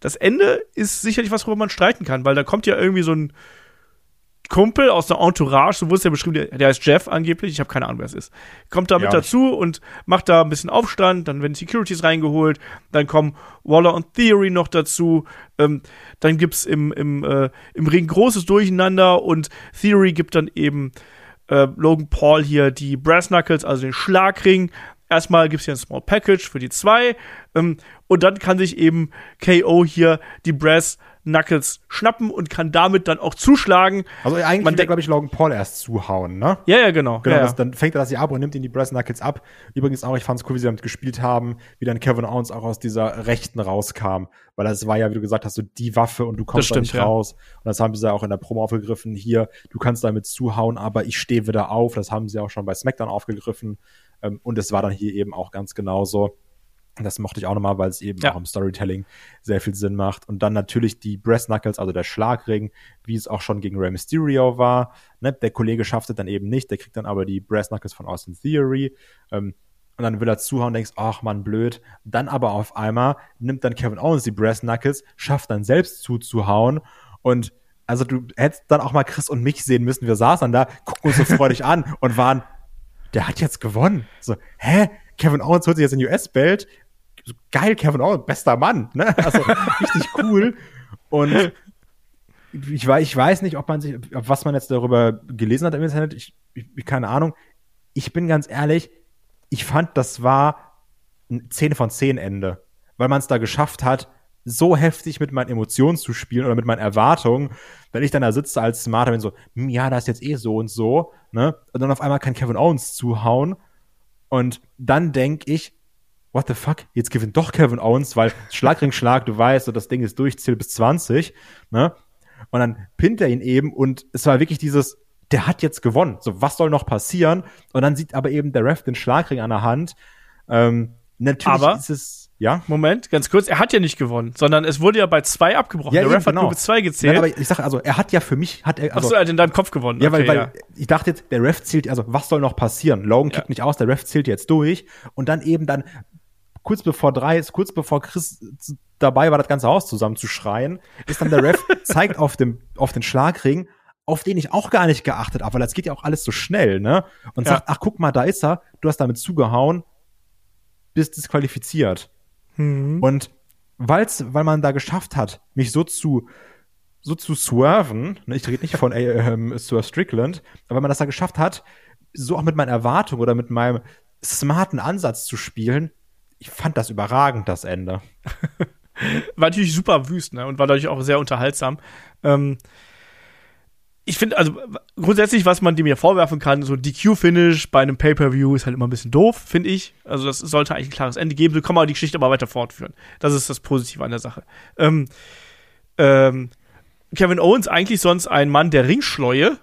Das Ende ist sicherlich was, worüber man streiten kann, weil da kommt ja irgendwie so ein Kumpel aus der Entourage, so wurde es ja beschrieben, der, der heißt Jeff angeblich, ich habe keine Ahnung, wer es ist. Kommt da mit Ja. dazu und macht da ein bisschen Aufstand, dann werden Securities reingeholt, dann kommen Waller und Theory noch dazu, ähm, dann gibt's im, im, äh, im Ring großes Durcheinander und Theory gibt dann eben äh, Logan Paul hier die Brass Knuckles, also den Schlagring. Erstmal gibt's hier ein Small Package für die zwei ähm, und dann kann sich eben KO hier die Brass Knuckles schnappen und kann damit dann auch zuschlagen. Also eigentlich Man glaube ich, Logan Paul erst zuhauen, ne? Ja, ja, genau. Genau, ja, das, dann fängt er das hier ab und nimmt ihn die Brass Knuckles ab. Übrigens auch, ich fand es cool, wie sie damit gespielt haben, wie dann Kevin Owens auch aus dieser Rechten rauskam. Weil das war ja, wie du gesagt hast, so die Waffe und du kommst stimmt, nicht ja. raus. Und das haben sie ja auch in der Promo aufgegriffen. Hier, du kannst damit zuhauen, aber ich stehe wieder auf. Das haben sie auch schon bei SmackDown aufgegriffen. Ähm, und es war dann hier eben auch ganz genauso. Das mochte ich auch nochmal, weil es eben Ja. auch im Storytelling sehr viel Sinn macht. Und dann natürlich die Breast Knuckles, also der Schlagring, wie es auch schon gegen Rey Mysterio war. Ne? Der Kollege schafft es dann eben nicht, der kriegt dann aber die Breast Knuckles von Austin Theory. Ähm, und dann will er zuhauen und denkst, ach man, blöd. Dann aber auf einmal nimmt dann Kevin Owens die Breast Knuckles, schafft dann selbst zuzuhauen. Und also du hättest dann auch mal Chris und mich sehen müssen. Wir saßen dann da, gucken uns so freudig an und waren, der hat jetzt gewonnen. So, hä? Kevin Owens holt sich jetzt ein US-Belt. So, geil, Kevin Owens, bester Mann. Ne? Also richtig cool. Und ich, ich weiß nicht, ob man sich, was man jetzt darüber gelesen hat im Internet. Ich, ich, keine Ahnung. Ich bin ganz ehrlich, ich fand, das war ein 10 von 10 Ende. Weil man es da geschafft hat, so heftig mit meinen Emotionen zu spielen oder mit meinen Erwartungen, wenn ich dann da sitze als Smarter bin so, hm, ja, das ist jetzt eh so und so, ne? Und dann auf einmal kann Kevin Owens zuhauen und dann denk ich, what the fuck, jetzt gewinnt doch Kevin Owens, weil Schlagring Schlag, du weißt, so das Ding ist durch, zählt bis 20, ne? Und dann pinnt er ihn eben und es war wirklich dieses, der hat jetzt gewonnen. So, was soll noch passieren? Und dann sieht aber eben der Ref den Schlagring an der Hand. Ähm, natürlich Aber- ist es, ja. Moment, ganz kurz, er hat ja nicht gewonnen, sondern es wurde ja bei zwei abgebrochen. Ja, der Ref hat genau. nur bis zwei gezählt. Nein, aber ich sag also, er hat ja für mich, hat er, Ach also, so, er hat in deinem Kopf gewonnen. ja, weil, Okay, weil ich dachte jetzt, der Ref zählt, also was soll noch passieren? Logan Ja. kickt nicht aus, der Ref zählt jetzt durch und dann eben dann kurz bevor drei ist, kurz bevor Chris dabei war, das ganze Haus zusammenzuschreien, ist dann der Ref, zeigt auf dem, auf den Schlagring, auf den ich auch gar nicht geachtet habe, weil das geht ja auch alles so schnell, ne? Und Ja. sagt, ach guck mal, da ist er, du hast damit zugehauen, bist disqualifiziert. Mhm. Und weil's, weil man da geschafft hat, mich so zu, so zu swerven, ne, ich rede nicht von äh, ähm, Swerve Strickland, aber wenn man das da geschafft hat, so auch mit meinen Erwartungen oder mit meinem smarten Ansatz zu spielen. Ich fand das überragend, das Ende. war natürlich super wüst, ne? Und war dadurch auch sehr unterhaltsam. Ähm, ich finde, also grundsätzlich, was man dem ja vorwerfen kann, so DQ-Finish bei einem Pay-Per-View ist halt immer ein bisschen doof, finde ich. Also das sollte eigentlich ein klares Ende geben. So kann man die Geschichte aber weiter fortführen. Das ist das Positive an der Sache. Ähm, ähm, Kevin Owens eigentlich sonst ein Mann der Ringschleue,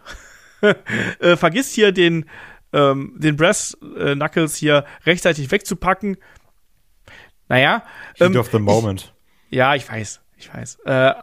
äh, vergisst hier den, ähm, den Brass äh, Knuckles hier rechtzeitig wegzupacken. Naja. Heat ähm, of the moment. Ich, ja, ich weiß, ich weiß. Äh,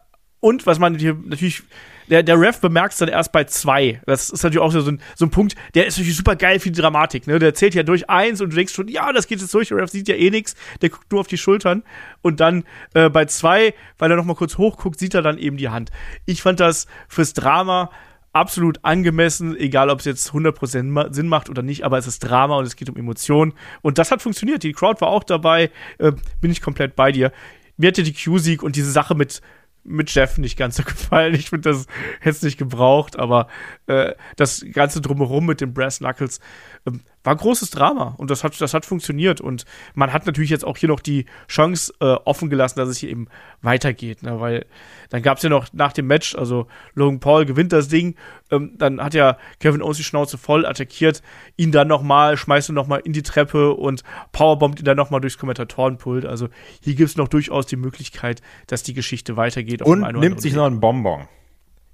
und was man hier natürlich der, der Ref bemerkt es dann erst bei zwei. Das ist natürlich auch so ein, so ein Punkt, der ist natürlich super geil für die Dramatik. Ne? Der zählt ja durch eins und du denkst schon, ja, das geht jetzt durch. Der Ref sieht ja eh nichts. Der guckt nur auf die Schultern. Und dann äh, bei zwei, weil er noch mal kurz hochguckt, sieht er dann eben die Hand. Ich fand das fürs Drama absolut angemessen, egal ob es jetzt 100% Sinn macht oder nicht, aber es ist Drama und es geht um Emotionen. Und das hat funktioniert. Die Crowd war auch dabei. Äh, bin ich komplett bei dir. Mir hatte die Q-Sieg und diese Sache mit mit Jeff nicht ganz so gefallen. Ich finde, das hätte es nicht gebraucht, aber äh, das Ganze drumherum mit den Brass Knuckles ähm, war großes Drama und das hat, das hat funktioniert. Und man hat natürlich jetzt auch hier noch die Chance äh, offen gelassen, dass es hier eben weitergeht. Ne? Weil dann gab es ja noch nach dem Match, also Logan Paul gewinnt das Ding, ähm, dann hat ja Kevin Owens die Schnauze voll attackiert, ihn dann nochmal, schmeißt ihn nochmal in die Treppe und powerbombt ihn dann nochmal durchs Kommentatorenpult. Also hier gibt es noch durchaus die Möglichkeit, dass die Geschichte weitergeht. und nimmt sich noch einen Bonbon.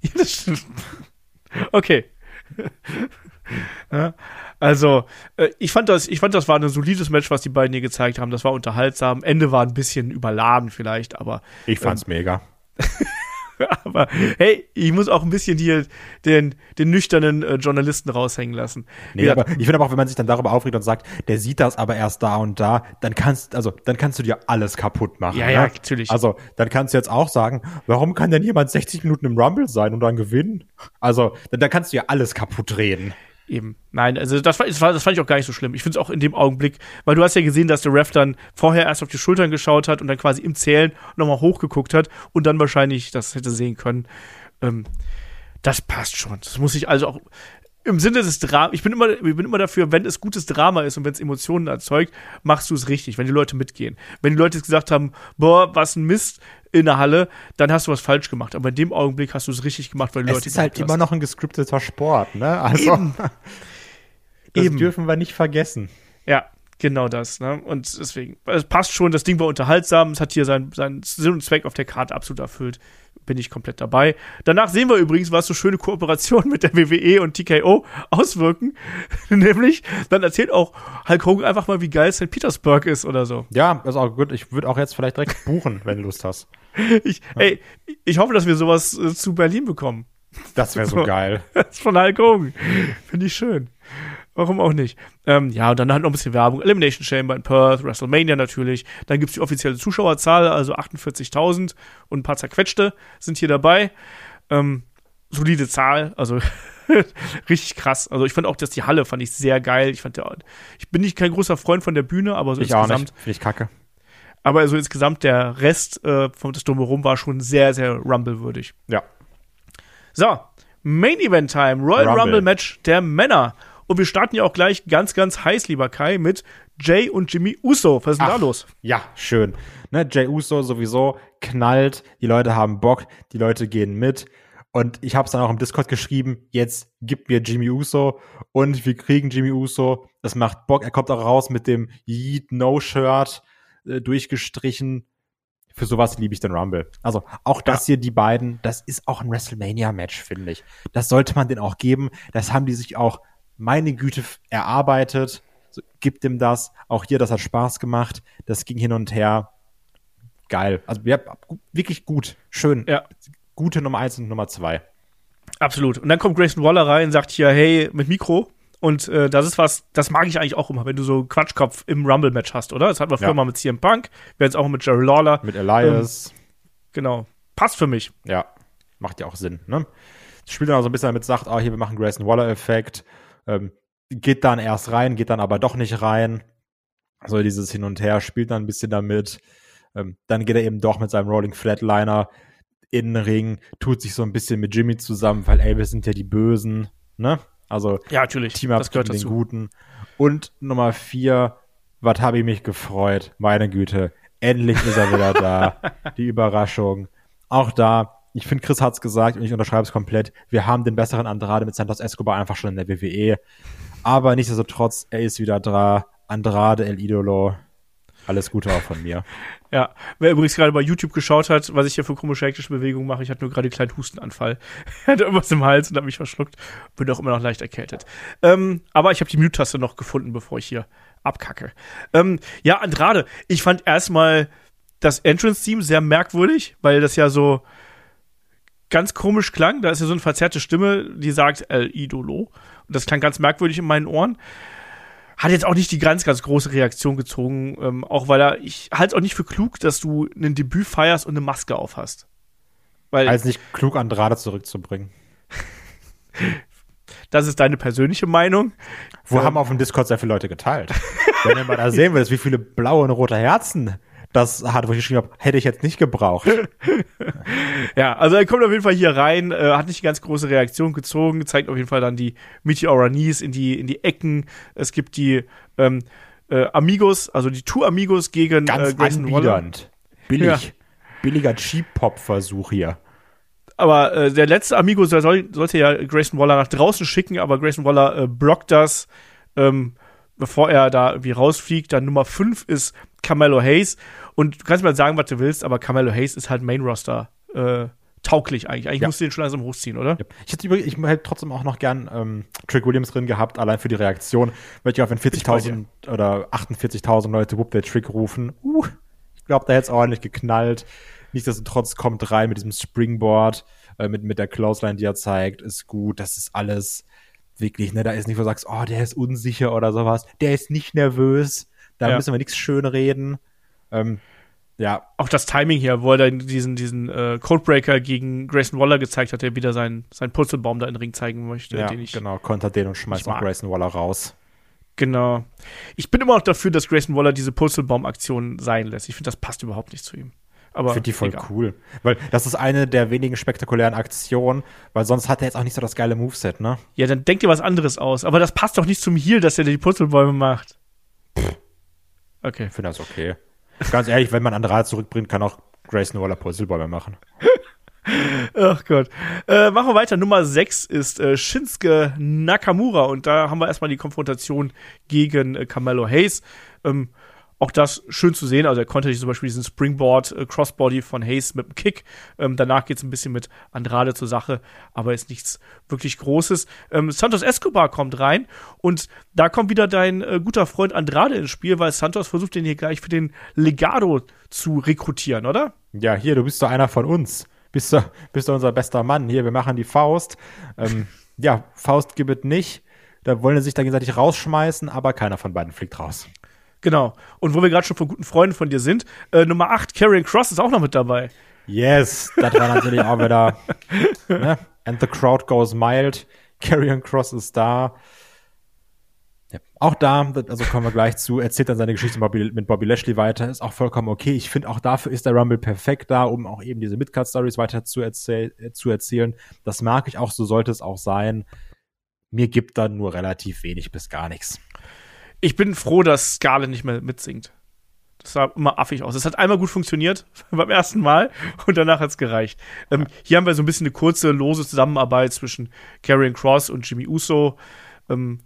Ja, das stimmt. Okay. ja, also, äh, ich fand das, ich fand das war ein solides Match, was die beiden hier gezeigt haben. Das war unterhaltsam. Ende war ein bisschen überladen vielleicht, aber. Ich fand's ähm, mega. aber hey, ich muss auch ein bisschen hier den, den nüchternen äh, Journalisten raushängen lassen. Nee, ja. aber ich finde aber auch, wenn man sich dann darüber aufregt und sagt, der sieht das aber erst da und da, dann kannst, also, dann kannst du dir alles kaputt machen. Ja, ne? ja, natürlich. Also, dann kannst du jetzt auch sagen, warum kann denn jemand 60 Minuten im Rumble sein und dann gewinnen? Also, dann, dann kannst du ja alles kaputt reden. Eben. Nein, also das, das, das fand ich auch gar nicht so schlimm. Ich finde es auch in dem Augenblick, weil du hast ja gesehen, dass der Ref dann vorher erst auf die Schultern geschaut hat und dann quasi im Zählen nochmal hochgeguckt hat und dann wahrscheinlich das hätte sehen können. Ähm, das passt schon. Das muss ich also auch im Sinne des Dramas, ich bin immer, ich bin immer dafür, wenn es gutes Drama ist und wenn es Emotionen erzeugt, machst du es richtig, wenn die Leute mitgehen. Wenn die Leute jetzt gesagt haben, boah, was ein Mist in der Halle, dann hast du was falsch gemacht. Aber in dem Augenblick hast du es richtig gemacht, weil die es Leute. Es ist halt immer noch ein gescripteter Sport, ne? Also, Eben. das Eben. dürfen wir nicht vergessen. Ja, Genau das, ne? Und deswegen, es passt schon, das Ding war unterhaltsam, es hat hier seinen, seinen Sinn und Zweck auf der Karte absolut erfüllt. Bin ich komplett dabei. Danach sehen wir übrigens, was so schöne Kooperationen mit der WWE und TKO auswirken. Nämlich, dann erzählt auch Hulk Hogan einfach mal, wie geil St. Petersburg ist oder so. Ja, ist auch gut. Ich würde auch jetzt vielleicht direkt buchen, wenn du Lust hast. Ich, ey, ich hoffe, dass wir sowas äh, zu Berlin bekommen. Das wäre so geil. Das ist von Hulk Hogan. Finde ich schön. Warum auch nicht? Ähm, ja, und dann halt noch ein bisschen Werbung. Elimination Chamber in Perth, WrestleMania natürlich. Dann gibt's die offizielle Zuschauerzahl, also 48.000 und ein paar zerquetschte sind hier dabei. Ähm, solide Zahl, also richtig krass. Also ich fand auch, dass die Halle fand ich sehr geil. Ich fand der, ich bin nicht kein großer Freund von der Bühne, aber so ich insgesamt. Finde ich kacke. Aber also insgesamt der Rest äh, von das Drumherum war schon sehr, sehr Rumble-würdig. Ja. So, Main Event Time, Royal Rumble. Rumble Match der Männer. Und wir starten ja auch gleich ganz, ganz heiß, lieber Kai, mit Jay und Jimmy Uso. Was ist denn da los? Ja, schön. Ne, Jay Uso sowieso knallt, die Leute haben Bock, die Leute gehen mit. Und ich habe es dann auch im Discord geschrieben, jetzt gibt mir Jimmy Uso und wir kriegen Jimmy Uso. Das macht Bock. Er kommt auch raus mit dem Yeet No Shirt äh, durchgestrichen. Für sowas liebe ich den Rumble. Also auch das ja. hier, die beiden, das ist auch ein WrestleMania-Match, finde ich. Das sollte man denen auch geben. Das haben die sich auch meine Güte erarbeitet, so, gibt ihm das. Auch hier, das hat Spaß gemacht. Das ging hin und her. Geil. Also ja, wirklich gut. Schön. Ja. Gute Nummer eins und Nummer zwei. Absolut. Und dann kommt Grayson Waller rein und sagt hier, hey, mit Mikro. Und äh, das ist was, das mag ich eigentlich auch immer, wenn du so Quatschkopf im Rumble-Match hast, oder? Das hatten wir früher ja. mal mit CM Punk, wir jetzt auch mit Jerry Lawler. Mit Elias. Ähm, genau. Passt für mich. Ja, macht ja auch Sinn, ne? Spielt dann auch so ein bisschen damit, sagt, ah, hier, wir machen Grayson Waller-Effekt ähm, geht dann erst rein, geht dann aber doch nicht rein. So dieses Hin und Her, spielt dann ein bisschen damit. Ähm, dann geht er eben doch mit seinem Rolling Flatliner in den Ring, tut sich so ein bisschen mit Jimmy zusammen, weil ey, wir sind ja die Bösen, ne? Also Ja, natürlich. Team-Up das gehört den dazu. Guten. Und Nummer vier, was habe ich mich gefreut? Meine Güte, endlich ist er wieder da. Die Überraschung. Auch da, ich finde, Chris hat's gesagt und ich unterschreibe es komplett. Wir haben den besseren Andrade mit Santos Escobar einfach schon in der WWE. Aber nichtsdestotrotz, er ist wieder da. Andrade, El Idolo. Alles Gute auch von mir. Ja, wer übrigens gerade bei YouTube geschaut hat, was ich hier für komische hektische Bewegungen mache, ich hatte nur gerade einen kleinen Hustenanfall. Ich hatte irgendwas im Hals und habe mich verschluckt. Bin auch immer noch leicht erkältet. Ähm, aber ich habe die Mute-Taste noch gefunden, bevor ich hier abkacke. Ähm, ja, Andrade, ich fand erstmal das Entrance-Theme sehr merkwürdig, weil das ja so ganz komisch klang. Da ist ja so eine verzerrte Stimme, die sagt El Idolo. Und das klang ganz merkwürdig in meinen Ohren hat jetzt auch nicht die ganz, ganz große Reaktion gezogen, ähm, auch weil er, ich halte es auch nicht für klug, dass du ein Debüt feierst und eine Maske auf hast. Weil Also nicht klug, Andrade zurückzubringen. das ist deine persönliche Meinung. Wo Ja. haben auf dem Discord sehr viele Leute geteilt. Wenn ihr mal da sehen würdet, wie viele blaue und rote Herzen das hat, wo ich geschrieben habe, hätte ich jetzt nicht gebraucht. Ja, also er kommt auf jeden Fall hier rein, äh, hat nicht die ganz große Reaktion gezogen, zeigt auf jeden Fall dann die Meteora Knees in die, in die Ecken. Es gibt die ähm, äh, Amigos, also die Two Amigos gegen Ganz äh, Grayson Waller. anbiedernd. Billig. Billiger Cheap-Pop-Versuch hier. Aber äh, der letzte Amigo soll- sollte ja Grayson Waller nach draußen schicken, aber Grayson Waller äh, blockt das, ähm, bevor er da irgendwie rausfliegt. Dann Nummer 5 ist Carmelo Hayes. Und du kannst mal sagen, was du willst, aber Carmelo Hayes ist halt Main Roster äh, tauglich eigentlich. Eigentlich Ja. musst du den schon langsam hochziehen, oder? Ich hätte, übrigens, ich hätte trotzdem auch noch gern ähm, Trick Williams drin gehabt, allein für die Reaktion. Weil ich glaube, wenn 40.000 oder 48.000 Leute Whoop der Trick rufen, uh, ich glaube, da hätte es ordentlich geknallt. Nichtsdestotrotz kommt rein mit diesem Springboard, äh, mit, mit der Clothesline, die er zeigt, ist gut. Das ist alles wirklich, ne, da ist nicht, wo du sagst, oh, der ist unsicher oder sowas. Der ist nicht nervös. Da Ja. müssen wir nichts schön reden. Ähm, ja, Auch das Timing hier, wo er dann diesen, diesen äh, Codebreaker gegen Grayson Waller gezeigt hat, der wieder seinen, seinen Purzelbaum da in den Ring zeigen möchte, ja den ich genau, kontert den und schmeißt auch mag. Grayson Waller raus. Genau. Ich bin immer noch dafür, dass Grayson Waller diese Purzelbaum-Aktion sein lässt. Ich finde, das passt überhaupt nicht zu ihm. Aber Ich finde die voll egal. cool. Weil das ist eine der wenigen spektakulären Aktionen, weil sonst hat er jetzt auch nicht so das geile Moveset, ne? Ja, dann denk dir was anderes aus. Aber das passt doch nicht zum Heal, dass er die Purzelbäume macht. Okay. Ich finde das okay. Ganz ehrlich, wenn man Andrade zurückbringt, kann auch Grayson Waller Purzelbäume machen. Ach Gott. Äh, machen wir weiter. Nummer 6 ist äh, Shinsuke Nakamura. Und da haben wir erstmal die Konfrontation gegen äh, Carmelo Hayes. Ähm, auch das schön zu sehen. Also er konnte sich zum Beispiel diesen Springboard äh, Crossbody von Hayes mit dem Kick. Ähm, danach geht es ein bisschen mit Andrade zur Sache, aber ist nichts wirklich Großes. Ähm, Santos Escobar kommt rein und da kommt wieder dein äh, guter Freund Andrade ins Spiel, weil Santos versucht den hier gleich für den Legado zu rekrutieren, oder? Ja, hier, du bist doch einer von uns. Bist du, bist du unser bester Mann. Hier, wir machen die Faust. Ähm, ja, Faust gibt es nicht. Da wollen sie sich da gegenseitig rausschmeißen, aber keiner von beiden fliegt raus. Genau. Und wo wir gerade schon von guten Freunden von dir sind, äh, Nummer 8, Karrion Cross ist auch noch mit dabei. Yes, das war natürlich auch wieder. Ne? And the crowd goes mild. Carrion Cross ist da. Ja. Auch da, also kommen wir gleich zu, erzählt dann seine Geschichte mit Bobby, mit Bobby Lashley weiter, ist auch vollkommen okay. Ich finde auch dafür ist der Rumble perfekt da, um auch eben diese Midcard-Stories weiter zu, erzähl äh, zu erzählen. Das mag ich auch, so sollte es auch sein. Mir gibt da nur relativ wenig bis gar nichts. Ich bin froh, dass Scarlett nicht mehr mitsingt. Das sah immer affig aus. Es hat einmal gut funktioniert beim ersten Mal und danach hat es gereicht. Ähm, hier haben wir so ein bisschen eine kurze, lose Zusammenarbeit zwischen Karrion Cross und Jimmy Uso, ähm,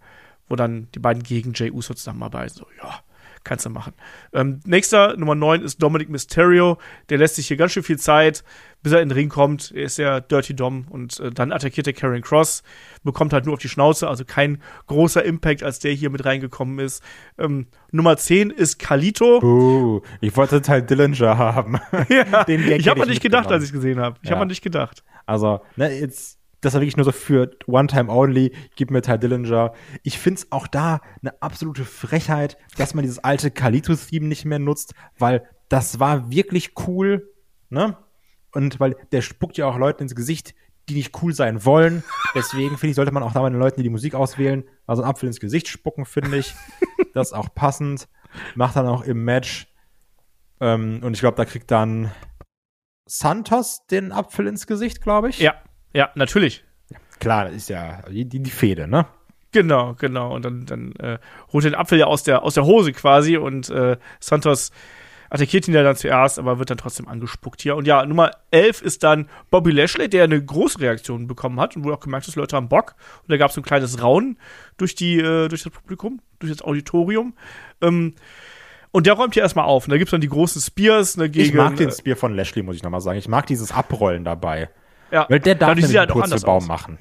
wo dann die beiden gegen Jay Uso zusammenarbeiten. So, ja, kannst du machen. Ähm, nächster, Nummer 9, ist Dominic Mysterio. Der lässt sich hier ganz schön viel Zeit, bis er in den Ring kommt. Er ist ja Dirty Dom und äh, dann attackiert er Karrion Cross, bekommt halt nur auf die Schnauze, also kein großer Impact, als der hier mit reingekommen ist. Ähm, Nummer 10 ist Kalito. Uh, ich wollte Teil Dillinger haben. Ja, Den Gag ich habe an dich gedacht, als ich es gesehen habe. Ich Ja. habe an dich gedacht. Also, ne, jetzt, das war wirklich nur so für One Time Only, gib mir Ty Dillinger. Ich find's auch da eine absolute Frechheit, dass man dieses alte Kalito-Theme nicht mehr nutzt, weil das war wirklich cool, ne? Und weil der spuckt ja auch Leuten ins Gesicht, die nicht cool sein wollen. Deswegen finde ich, sollte man auch da mal den Leuten, die die Musik auswählen, also einen Apfel ins Gesicht spucken, finde ich. das ist auch passend. Macht dann auch im Match. Ähm, und ich glaube, da kriegt dann Santos den Apfel ins Gesicht, glaube ich. Ja, ja, natürlich. klar, das ist ja die, die, Fehde, ne? Genau, genau. Und dann, dann äh, holt er den Apfel ja aus der, aus der Hose quasi und äh, Santos attackiert ihn ja dann zuerst, aber wird dann trotzdem angespuckt hier. Und ja, Nummer 11 ist dann Bobby Lashley, der eine große Reaktion bekommen hat und wo auch gemerkt ist, Leute haben Bock. Und da gab es so ein kleines Raunen durch, die, äh, durch das Publikum, durch das Auditorium. Ähm, und der räumt hier erstmal auf. Und da gibt es dann die großen Spears ne, gegen. Ich mag den Spear von Lashley, muss ich nochmal sagen. Ich mag dieses Abrollen dabei. Ja, Weil der darf einen halt anders Purzelbaum machen.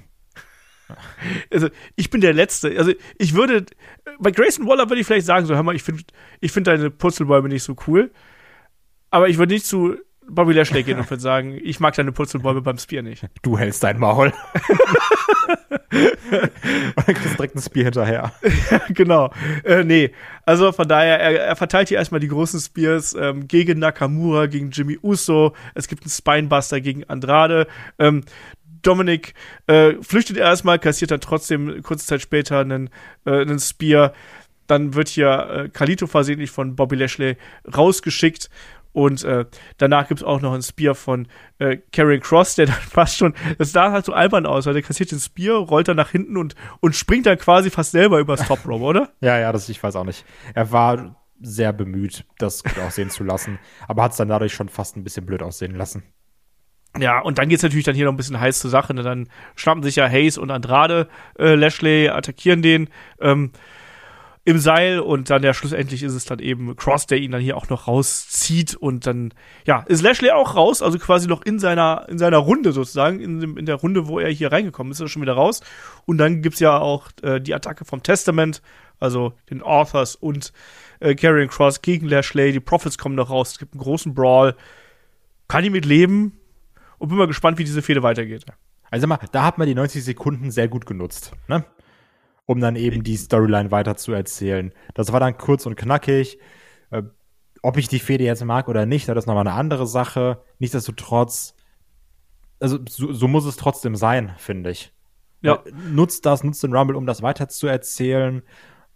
also ich bin der Letzte. Also ich würde, bei Grayson Waller würde ich vielleicht sagen, so, hör mal, ich finde ich find deine Purzelbäume nicht so cool. Aber ich würde nicht zu Bobby Lashley gehen und würde sagen, ich mag deine Purzelbäume beim Spear nicht. Du hältst dein Maul. Und dann kriegst du direkt ein Spear hinterher. genau. Äh, nee. Also von daher, er, er verteilt hier erstmal die großen Spears ähm, gegen Nakamura, gegen Jimmy Uso. Es gibt einen Spinebuster gegen Andrade. Ähm, Dominik äh, flüchtet erstmal, kassiert dann trotzdem kurze Zeit später einen, äh, einen Spear. Dann wird hier äh, Kalito versehentlich von Bobby Lashley rausgeschickt. Und äh, danach gibt es auch noch einen Spear von äh, Karrion Cross, der dann fast schon, das sah halt so albern aus, weil der kassiert den Spear, rollt dann nach hinten und, und springt dann quasi fast selber übers Top Rope, oder? Ja, ja, das, ich weiß auch nicht. Er war sehr bemüht, das gut aussehen zu lassen, aber hat es dann dadurch schon fast ein bisschen blöd aussehen lassen. Ja, und dann geht's natürlich dann hier noch ein bisschen heiß zur Sache. Ne? Dann schnappen sich ja Hayes und Andrade äh, Lashley, attackieren den ähm, im Seil und dann ja schlussendlich ist es dann eben Cross, der ihn dann hier auch noch rauszieht und dann ja ist Lashley auch raus, also quasi noch in seiner in seiner Runde sozusagen in, in der Runde, wo er hier reingekommen ist, ist er schon wieder raus und dann gibt's ja auch äh, die Attacke vom Testament, also den Authors und äh, Karrion Cross gegen Lashley. Die Profits kommen noch raus, es gibt einen großen Brawl. Kann ich mit leben? und bin mal gespannt, wie diese Fehde weitergeht. Also mal, da hat man die 90 Sekunden sehr gut genutzt, ne? Um dann eben die Storyline weiter zu erzählen. Das war dann kurz und knackig. Äh, ob ich die Fehde jetzt mag oder nicht, das ist nochmal eine andere Sache. Nichtsdestotrotz, also so, so muss es trotzdem sein, finde ich. Ja. Weil, Nutzt das, nutzt den Rumble, um das weiter zu erzählen.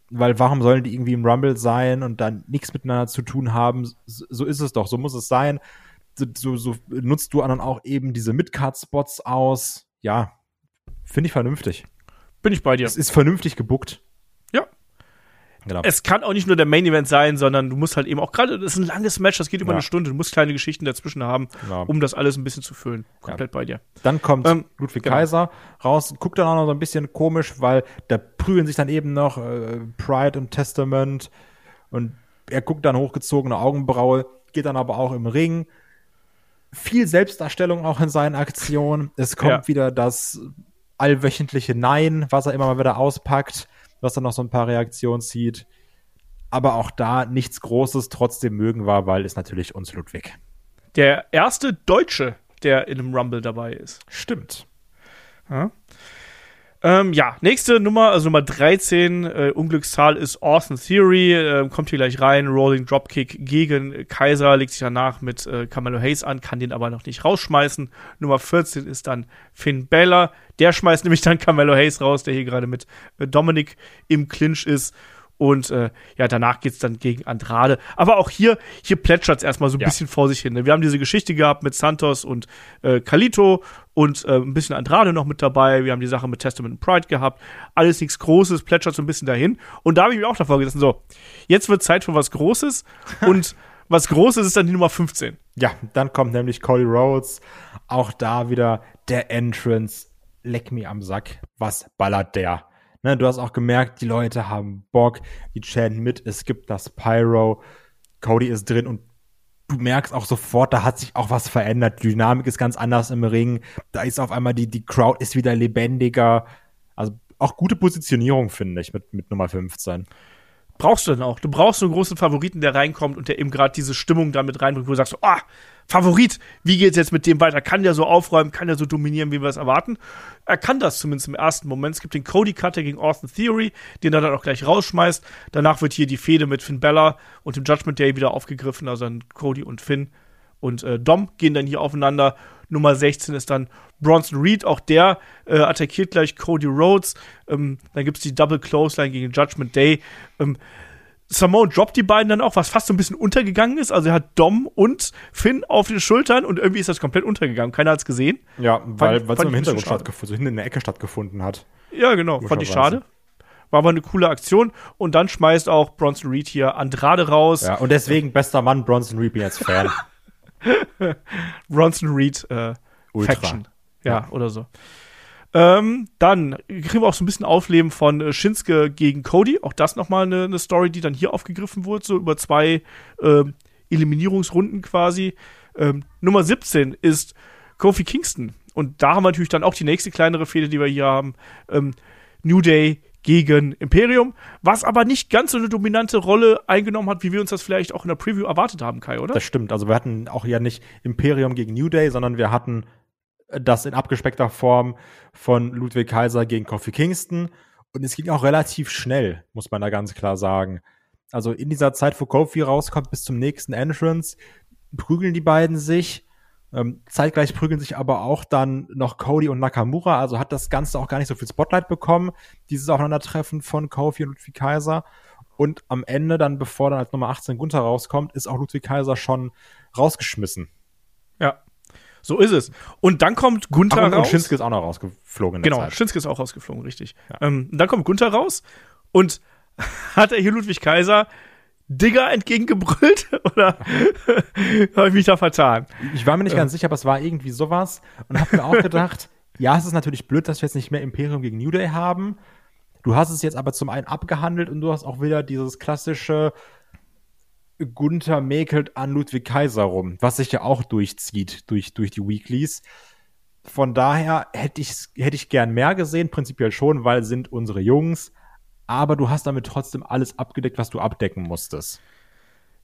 Weil warum sollen die irgendwie im Rumble sein und dann nichts miteinander zu tun haben? So, so ist es doch, so muss es sein. So, so, so nutzt du dann auch eben diese Midcard-Spots aus. Ja, finde ich vernünftig. Bin ich bei dir. Es ist vernünftig gebuckt. Ja. Genau. Es kann auch nicht nur der Main Event sein, sondern du musst halt eben auch gerade, das ist ein langes Match, das geht über Ja. eine Stunde, du musst kleine Geschichten dazwischen haben, Genau. um das alles ein bisschen zu füllen. Komplett bei dir. Dann kommt Ähm, Ludwig genau. Kaiser raus, guckt dann auch noch so ein bisschen komisch, weil da prügeln sich dann eben noch äh, Pride und Testament und er guckt dann hochgezogene Augenbraue, geht dann aber auch im Ring. Viel Selbstdarstellung auch in seinen Aktionen. Es kommt Ja. wieder das allwöchentliche Nein, was er immer mal wieder auspackt, was dann noch so ein paar Reaktionen zieht. Aber auch da nichts Großes, trotzdem mögen wir, weil ist natürlich uns Ludwig. Der erste Deutsche, der in einem Rumble dabei ist. Stimmt. Ja. Ähm, ja, nächste Nummer, also Nummer 13, äh, Unglückszahl ist Austin Theory, äh, kommt hier gleich rein, Rolling Dropkick gegen Kaiser, legt sich danach mit äh, Carmelo Hayes an, kann den aber noch nicht rausschmeißen. Nummer 14 ist dann Finn Balor, der schmeißt nämlich dann Carmelo Hayes raus, der hier gerade mit äh, Dominic im Clinch ist. Und äh, ja, danach geht's dann gegen Andrade. Aber auch hier, hier plätschert's erstmal so ein Ja. bisschen vor sich hin. Ne? Wir haben diese Geschichte gehabt mit Santos und äh, Kalito und äh, ein bisschen Andrade noch mit dabei. Wir haben die Sache mit Testament und Pride gehabt. Alles nichts Großes, plätschert so ein bisschen dahin. Und da habe ich mich auch davor gesessen, so, jetzt wird Zeit für was Großes. und was Großes ist dann die Nummer 15. Ja, dann kommt nämlich Cody Rhodes. Auch da wieder der Entrance. Leck mir am Sack. Was ballert der? Ne, du hast auch gemerkt, die Leute haben Bock, die chanten mit, es gibt das Pyro, Cody ist drin und du merkst auch sofort, da hat sich auch was verändert. Die Dynamik ist ganz anders im Ring. Da ist auf einmal die, die Crowd ist wieder lebendiger. Also auch gute Positionierung, finde ich, mit, mit Nummer 15. brauchst du dann auch. Du brauchst so einen großen Favoriten, der reinkommt und der eben gerade diese Stimmung damit reinbringt, wo du sagst, ah, Favorit, wie geht's jetzt mit dem weiter? Kann der so aufräumen? Kann der so dominieren, wie wir es erwarten? Er kann das zumindest im ersten Moment. Es gibt den Cody Cutter gegen Austin Theory, den er dann auch gleich rausschmeißt. Danach wird hier die Fehde mit Finn Bella und dem Judgment Day wieder aufgegriffen, also dann Cody und Finn und äh, Dom gehen dann hier aufeinander. Nummer 16 ist dann Bronson Reed, auch der äh, attackiert gleich Cody Rhodes. Ähm, dann gibt's die Double Clothesline gegen Judgment Day. Ähm, Simone droppt die beiden dann auch, was fast so ein bisschen untergegangen ist. Also er hat Dom und Finn auf den Schultern und irgendwie ist das komplett untergegangen. Keiner hat es gesehen. Ja, weil es im Hintergrund stattgefunden, so hinten in der Ecke stattgefunden hat. Ja, genau. Fand ich schade. War aber eine coole Aktion. Und dann schmeißt auch Bronson Reed hier Andrade raus. Ja, und deswegen bester Mann Bronson Reed bin jetzt Fan. Bronson Reed äh, Ultra. Faction. Ja, oder so. Ähm, dann kriegen wir auch so ein bisschen Aufleben von äh, Shinsuke gegen Cody. Auch das nochmal eine, eine Story, die dann hier aufgegriffen wurde, so über zwei ähm, Eliminierungsrunden quasi. Ähm, Nummer 17 ist Kofi Kingston. Und da haben wir natürlich dann auch die nächste kleinere Fehde, die wir hier haben. Ähm, New Day gegen Imperium, was aber nicht ganz so eine dominante Rolle eingenommen hat, wie wir uns das vielleicht auch in der Preview erwartet haben, Kai, oder? Das stimmt. Also wir hatten auch ja nicht Imperium gegen New Day, sondern wir hatten das in abgespeckter Form von Ludwig Kaiser gegen Kofi Kingston. Und es ging auch relativ schnell, muss man da ganz klar sagen. Also in dieser Zeit, wo Kofi rauskommt, bis zum nächsten Entrance, prügeln die beiden sich. Ähm, zeitgleich prügeln sich aber auch dann noch Cody und Nakamura. Also hat das Ganze auch gar nicht so viel Spotlight bekommen, dieses Aufeinandertreffen von Kofi und Ludwig Kaiser. Und am Ende, dann bevor dann als Nummer 18 Gunther rauskommt, ist auch Ludwig Kaiser schon rausgeschmissen. Ja. So ist es. Und dann kommt Gunther Ach, und, und raus. Shinsuke ist auch noch rausgeflogen genau, Zeit. Shinsuke ist auch rausgeflogen, richtig. Ähm, dann kommt Gunther raus und hat er hier Ludwig Kaiser Digger entgegengebrüllt oder habe ich mich da vertan? Ich war mir nicht ganz sicher, aber es war irgendwie sowas und habe mir auch gedacht, ja, es ist natürlich blöd, dass wir jetzt nicht mehr Imperium gegen New Day haben. Du hast es jetzt aber zum einen abgehandelt und du hast auch wieder dieses klassische Gunther mäkelt an Ludwig Kaiser rum, was sich ja auch durchzieht durch, durch die Weeklies. Von daher hätte ich, hätte ich gern mehr gesehen, prinzipiell schon, weil sind unsere Jungs. Aber du hast damit trotzdem alles abgedeckt, was du abdecken musstest.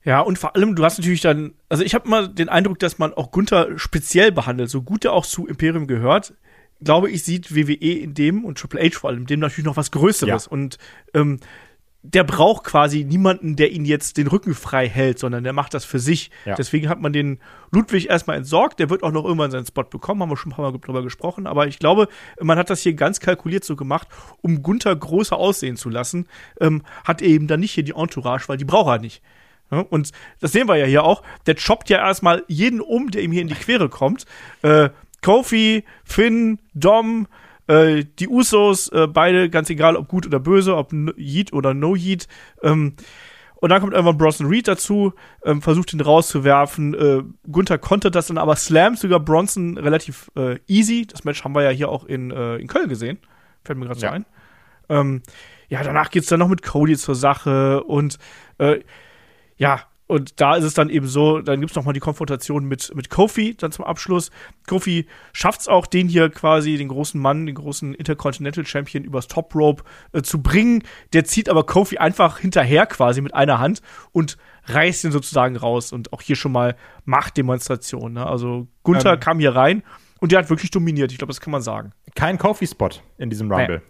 Ja, und vor allem, du hast natürlich dann, also ich habe immer den Eindruck, dass man auch Gunther speziell behandelt, so gut er auch zu Imperium gehört. Glaube ich, sieht WWE in dem und Triple H vor allem in dem natürlich noch was Größeres. Ja. Und ähm, der braucht quasi niemanden, der ihn jetzt den Rücken frei hält, sondern der macht das für sich. Ja. Deswegen hat man den Ludwig erstmal entsorgt. Der wird auch noch irgendwann seinen Spot bekommen, haben wir schon ein paar Mal drüber gesprochen. Aber ich glaube, man hat das hier ganz kalkuliert so gemacht, um Gunther größer aussehen zu lassen. Ähm, hat er eben dann nicht hier die Entourage, weil die braucht er nicht. Ja, und das sehen wir ja hier auch. Der choppt ja erstmal jeden um, der ihm hier in die Quere kommt. Äh, Kofi, Finn, Dom, äh, die Usos, äh, beide, ganz egal, ob gut oder böse, ob Yeet oder No Yeet. Ähm, und dann kommt irgendwann Bronson Reed dazu, ähm, versucht ihn rauszuwerfen. Äh, Gunther konnte das dann aber slammt sogar Bronson relativ äh, easy. Das Match haben wir ja hier auch in, äh, in Köln gesehen. Fällt mir gerade so Ja. ein. Ähm, ja, danach geht's dann noch mit Cody zur Sache und äh, ja, und da ist es dann eben so, dann gibt's noch mal die Konfrontation mit, mit Kofi dann zum Abschluss. Kofi schafft's auch, den hier quasi, den großen Mann, den großen Intercontinental Champion übers Top Rope äh, zu bringen. Der zieht aber Kofi einfach hinterher quasi mit einer Hand und reißt ihn sozusagen raus. Und auch hier schon mal Machtdemonstration. Ne? Also Gunther Ähm. kam hier rein und der hat wirklich dominiert. Ich glaube, das kann man sagen. kein Kofi-Spot in diesem Rumble.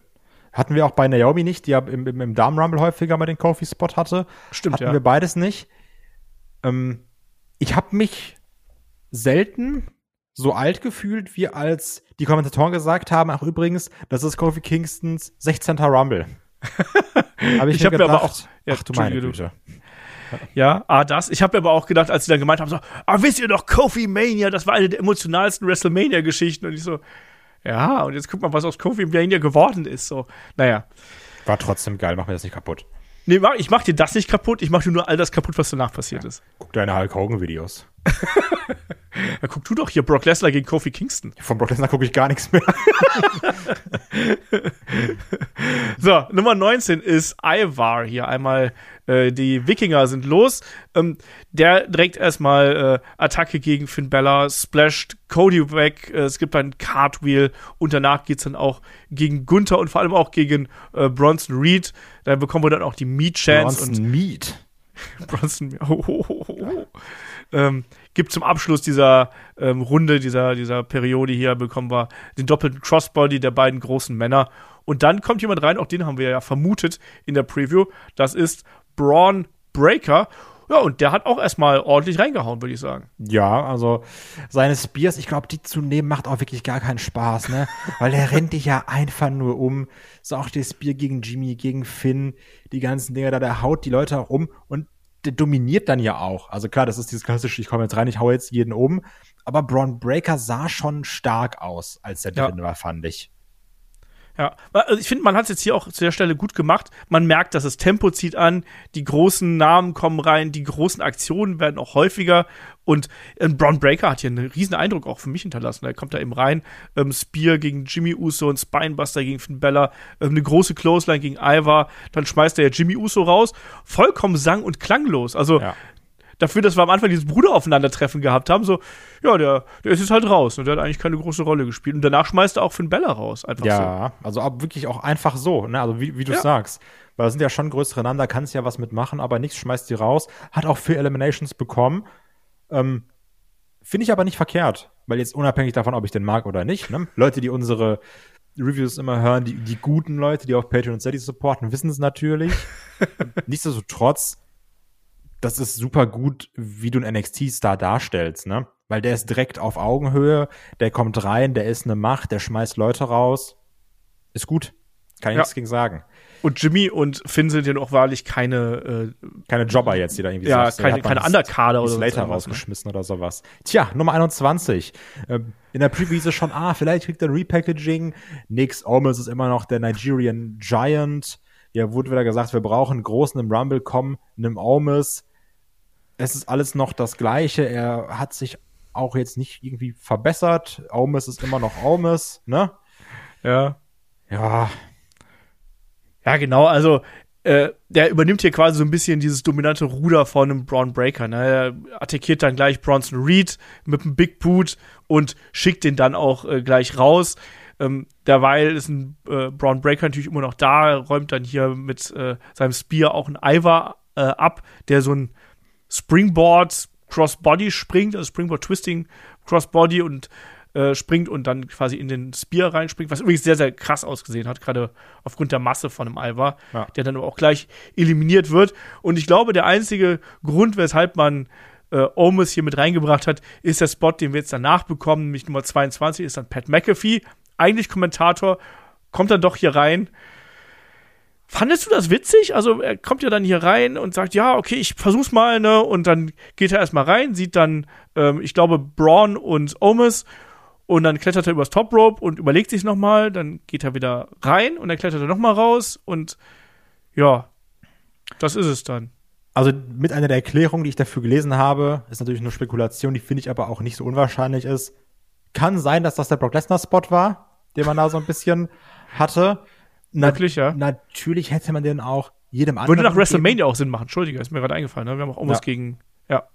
Hatten wir auch bei Naomi nicht, die ja im, im, im Damen-Rumble häufiger mal den Kofi-Spot hatte. Stimmt, Hatten ja. wir beides nicht. Ähm, ich habe mich selten so alt gefühlt, wie als die Kommentatoren gesagt haben, ach übrigens, das ist Kofi Kingstons 16. Rumble. Hab Ich mir hab mir aber auch- ja, ach du meine Güte. Ja, ah, das. Ich habe aber auch gedacht, als sie dann gemeint haben, so, ah, wisst ihr doch, Kofi Mania, das war eine der emotionalsten WrestleMania-Geschichten. Und ich so, ja, und jetzt guck mal, was aus Kofi Mania geworden ist. So, naja. War trotzdem geil, mach mir das nicht kaputt. Nee, mach- ich mach dir das nicht kaputt, ich mach dir nur all das kaputt, was danach passiert ist. Guck deine Hulk Hogan-Videos. Ja, guck du doch hier, Brock Lesnar gegen Kofi Kingston. Von Brock Lesnar gucke ich gar nichts mehr. So, Nummer 19 ist Ivar hier. Einmal äh, die Wikinger sind los. Ähm, der direkt erstmal äh, Attacke gegen Finn Bella, splasht Cody weg. Äh, es gibt ein Cartwheel und danach geht's dann auch gegen Gunther und vor allem auch gegen äh, Bronson Reed. Da bekommen wir dann auch die Meat Chance und Bronson Meat. Bronson. Oh, oh, oh, oh. Ähm, gibt zum Abschluss dieser ähm, Runde, dieser, dieser Periode hier, bekommen wir den doppelten Crossbody der beiden großen Männer. Und dann kommt jemand rein, auch den haben wir ja vermutet in der Preview. Das ist Braun Breaker. Ja, und der hat auch erstmal ordentlich reingehauen, würde ich sagen. Ja, also seine Spears, ich glaube, die zu nehmen macht auch wirklich gar keinen Spaß, ne? Weil er rennt dich ja einfach nur um. So auch der Spear gegen Jimmy, gegen Finn, die ganzen Dinger da, der haut die Leute auch um und der dominiert dann ja auch. Also klar, das ist dieses klassische, ich komme jetzt rein, ich hau jetzt jeden um. Aber Braun Breaker sah schon stark aus, als er Ja. drin war, fand ich. Ja, also ich finde, man hat es jetzt hier auch zu der Stelle gut gemacht. Man merkt, dass das Tempo zieht an, die großen Namen kommen rein, die großen Aktionen werden auch häufiger und ähm, Braun Breaker hat hier einen riesen Eindruck auch für mich hinterlassen. Er kommt da eben rein, ähm, Spear gegen Jimmy Uso, ein Spinebuster gegen Finn Bella, ähm, eine große Clothesline gegen Ivar, dann schmeißt er ja Jimmy Uso raus, vollkommen sang- und klanglos. Also Ja. Dafür, dass wir am Anfang dieses Bruderaufeinandertreffen gehabt haben, so, ja, der, der ist jetzt halt raus und der hat eigentlich keine große Rolle gespielt. Und danach schmeißt er auch Finn Bella raus, einfach so. Ja, also auch wirklich auch einfach so, ne? Also wie, wie du Ja. sagst. Weil da sind ja schon größere Namen, da kannst du ja was mitmachen, aber nichts schmeißt die raus. Hat auch vier Eliminations bekommen. Ähm, Finde ich aber nicht verkehrt, weil jetzt unabhängig davon, ob ich den mag oder nicht, ne? Leute, die unsere Reviews immer hören, die, die guten Leute, die auf Patreon und Steady supporten, wissen es natürlich. Nichtsdestotrotz, das ist super gut, wie du einen NXT-Star darstellst, ne? Weil der ist direkt auf Augenhöhe, der kommt rein, der ist eine Macht, der schmeißt Leute raus. Ist gut. Kann ich Ja. nichts gegen sagen. Und Jimmy und Finn sind ja auch wahrlich keine, äh, Keine Jobber jetzt, die da irgendwie ja, sagst, keine, keine Underkader oder Slater irgendwas, ne? rausgeschmissen oder sowas. Tja, Nummer 21. Ähm, In der Preview ist es schon, ah, vielleicht kriegt er Repackaging. Nix, Omos ist immer noch der Nigerian Giant. Ja, wurde wieder gesagt, wir brauchen einen großen im Rumble, komm, nimm Omos. Es ist alles noch das Gleiche. Er hat sich auch jetzt nicht irgendwie verbessert. Omos ist immer noch Omos, ne? Ja. Ja, Ja, genau, also äh, der übernimmt hier quasi so ein bisschen dieses dominante Ruder von einem Braun Breaker. Ne? Er attackiert dann gleich Bronson Reed mit einem Big Boot und schickt den dann auch äh, gleich raus. Ähm, derweil ist ein äh, Braun Breaker natürlich immer noch da, räumt dann hier mit äh, seinem Spear auch ein Ivar äh, ab, der so ein Springboard Crossbody springt, also Springboard Twisting Crossbody und äh, springt und dann quasi in den Spear reinspringt, was übrigens sehr, sehr krass ausgesehen hat, gerade aufgrund der Masse von einem Ivar, Ja. der dann aber auch gleich eliminiert wird. Und ich glaube, der einzige Grund, weshalb man äh, Omos hier mit reingebracht hat, ist der Spot, den wir jetzt danach bekommen, nämlich Nummer 22 ist dann Pat McAfee, eigentlich Kommentator, kommt dann doch hier rein. Fandest du das witzig? Also er kommt ja dann hier rein und sagt, ja, okay, ich versuch's mal, ne? Und dann geht er erstmal rein, sieht dann, ähm, ich glaube, Braun und Omis und dann klettert er übers Top Rope und überlegt sich nochmal, dann geht er wieder rein und dann klettert er nochmal raus und ja, das ist es dann. Also mit einer der Erklärungen, die ich dafür gelesen habe, ist natürlich nur Spekulation, die finde ich aber auch nicht so unwahrscheinlich ist. Kann sein, dass das der Brock Lesnar Spot war, den man da so ein bisschen hatte. Na, Wirklich, ja? Natürlich hätte man den auch jedem anderen. Würde nach geben. WrestleMania auch Sinn machen. Entschuldige, ist mir gerade eingefallen. Ne? Wir haben auch Omos Ja. gegen, ja.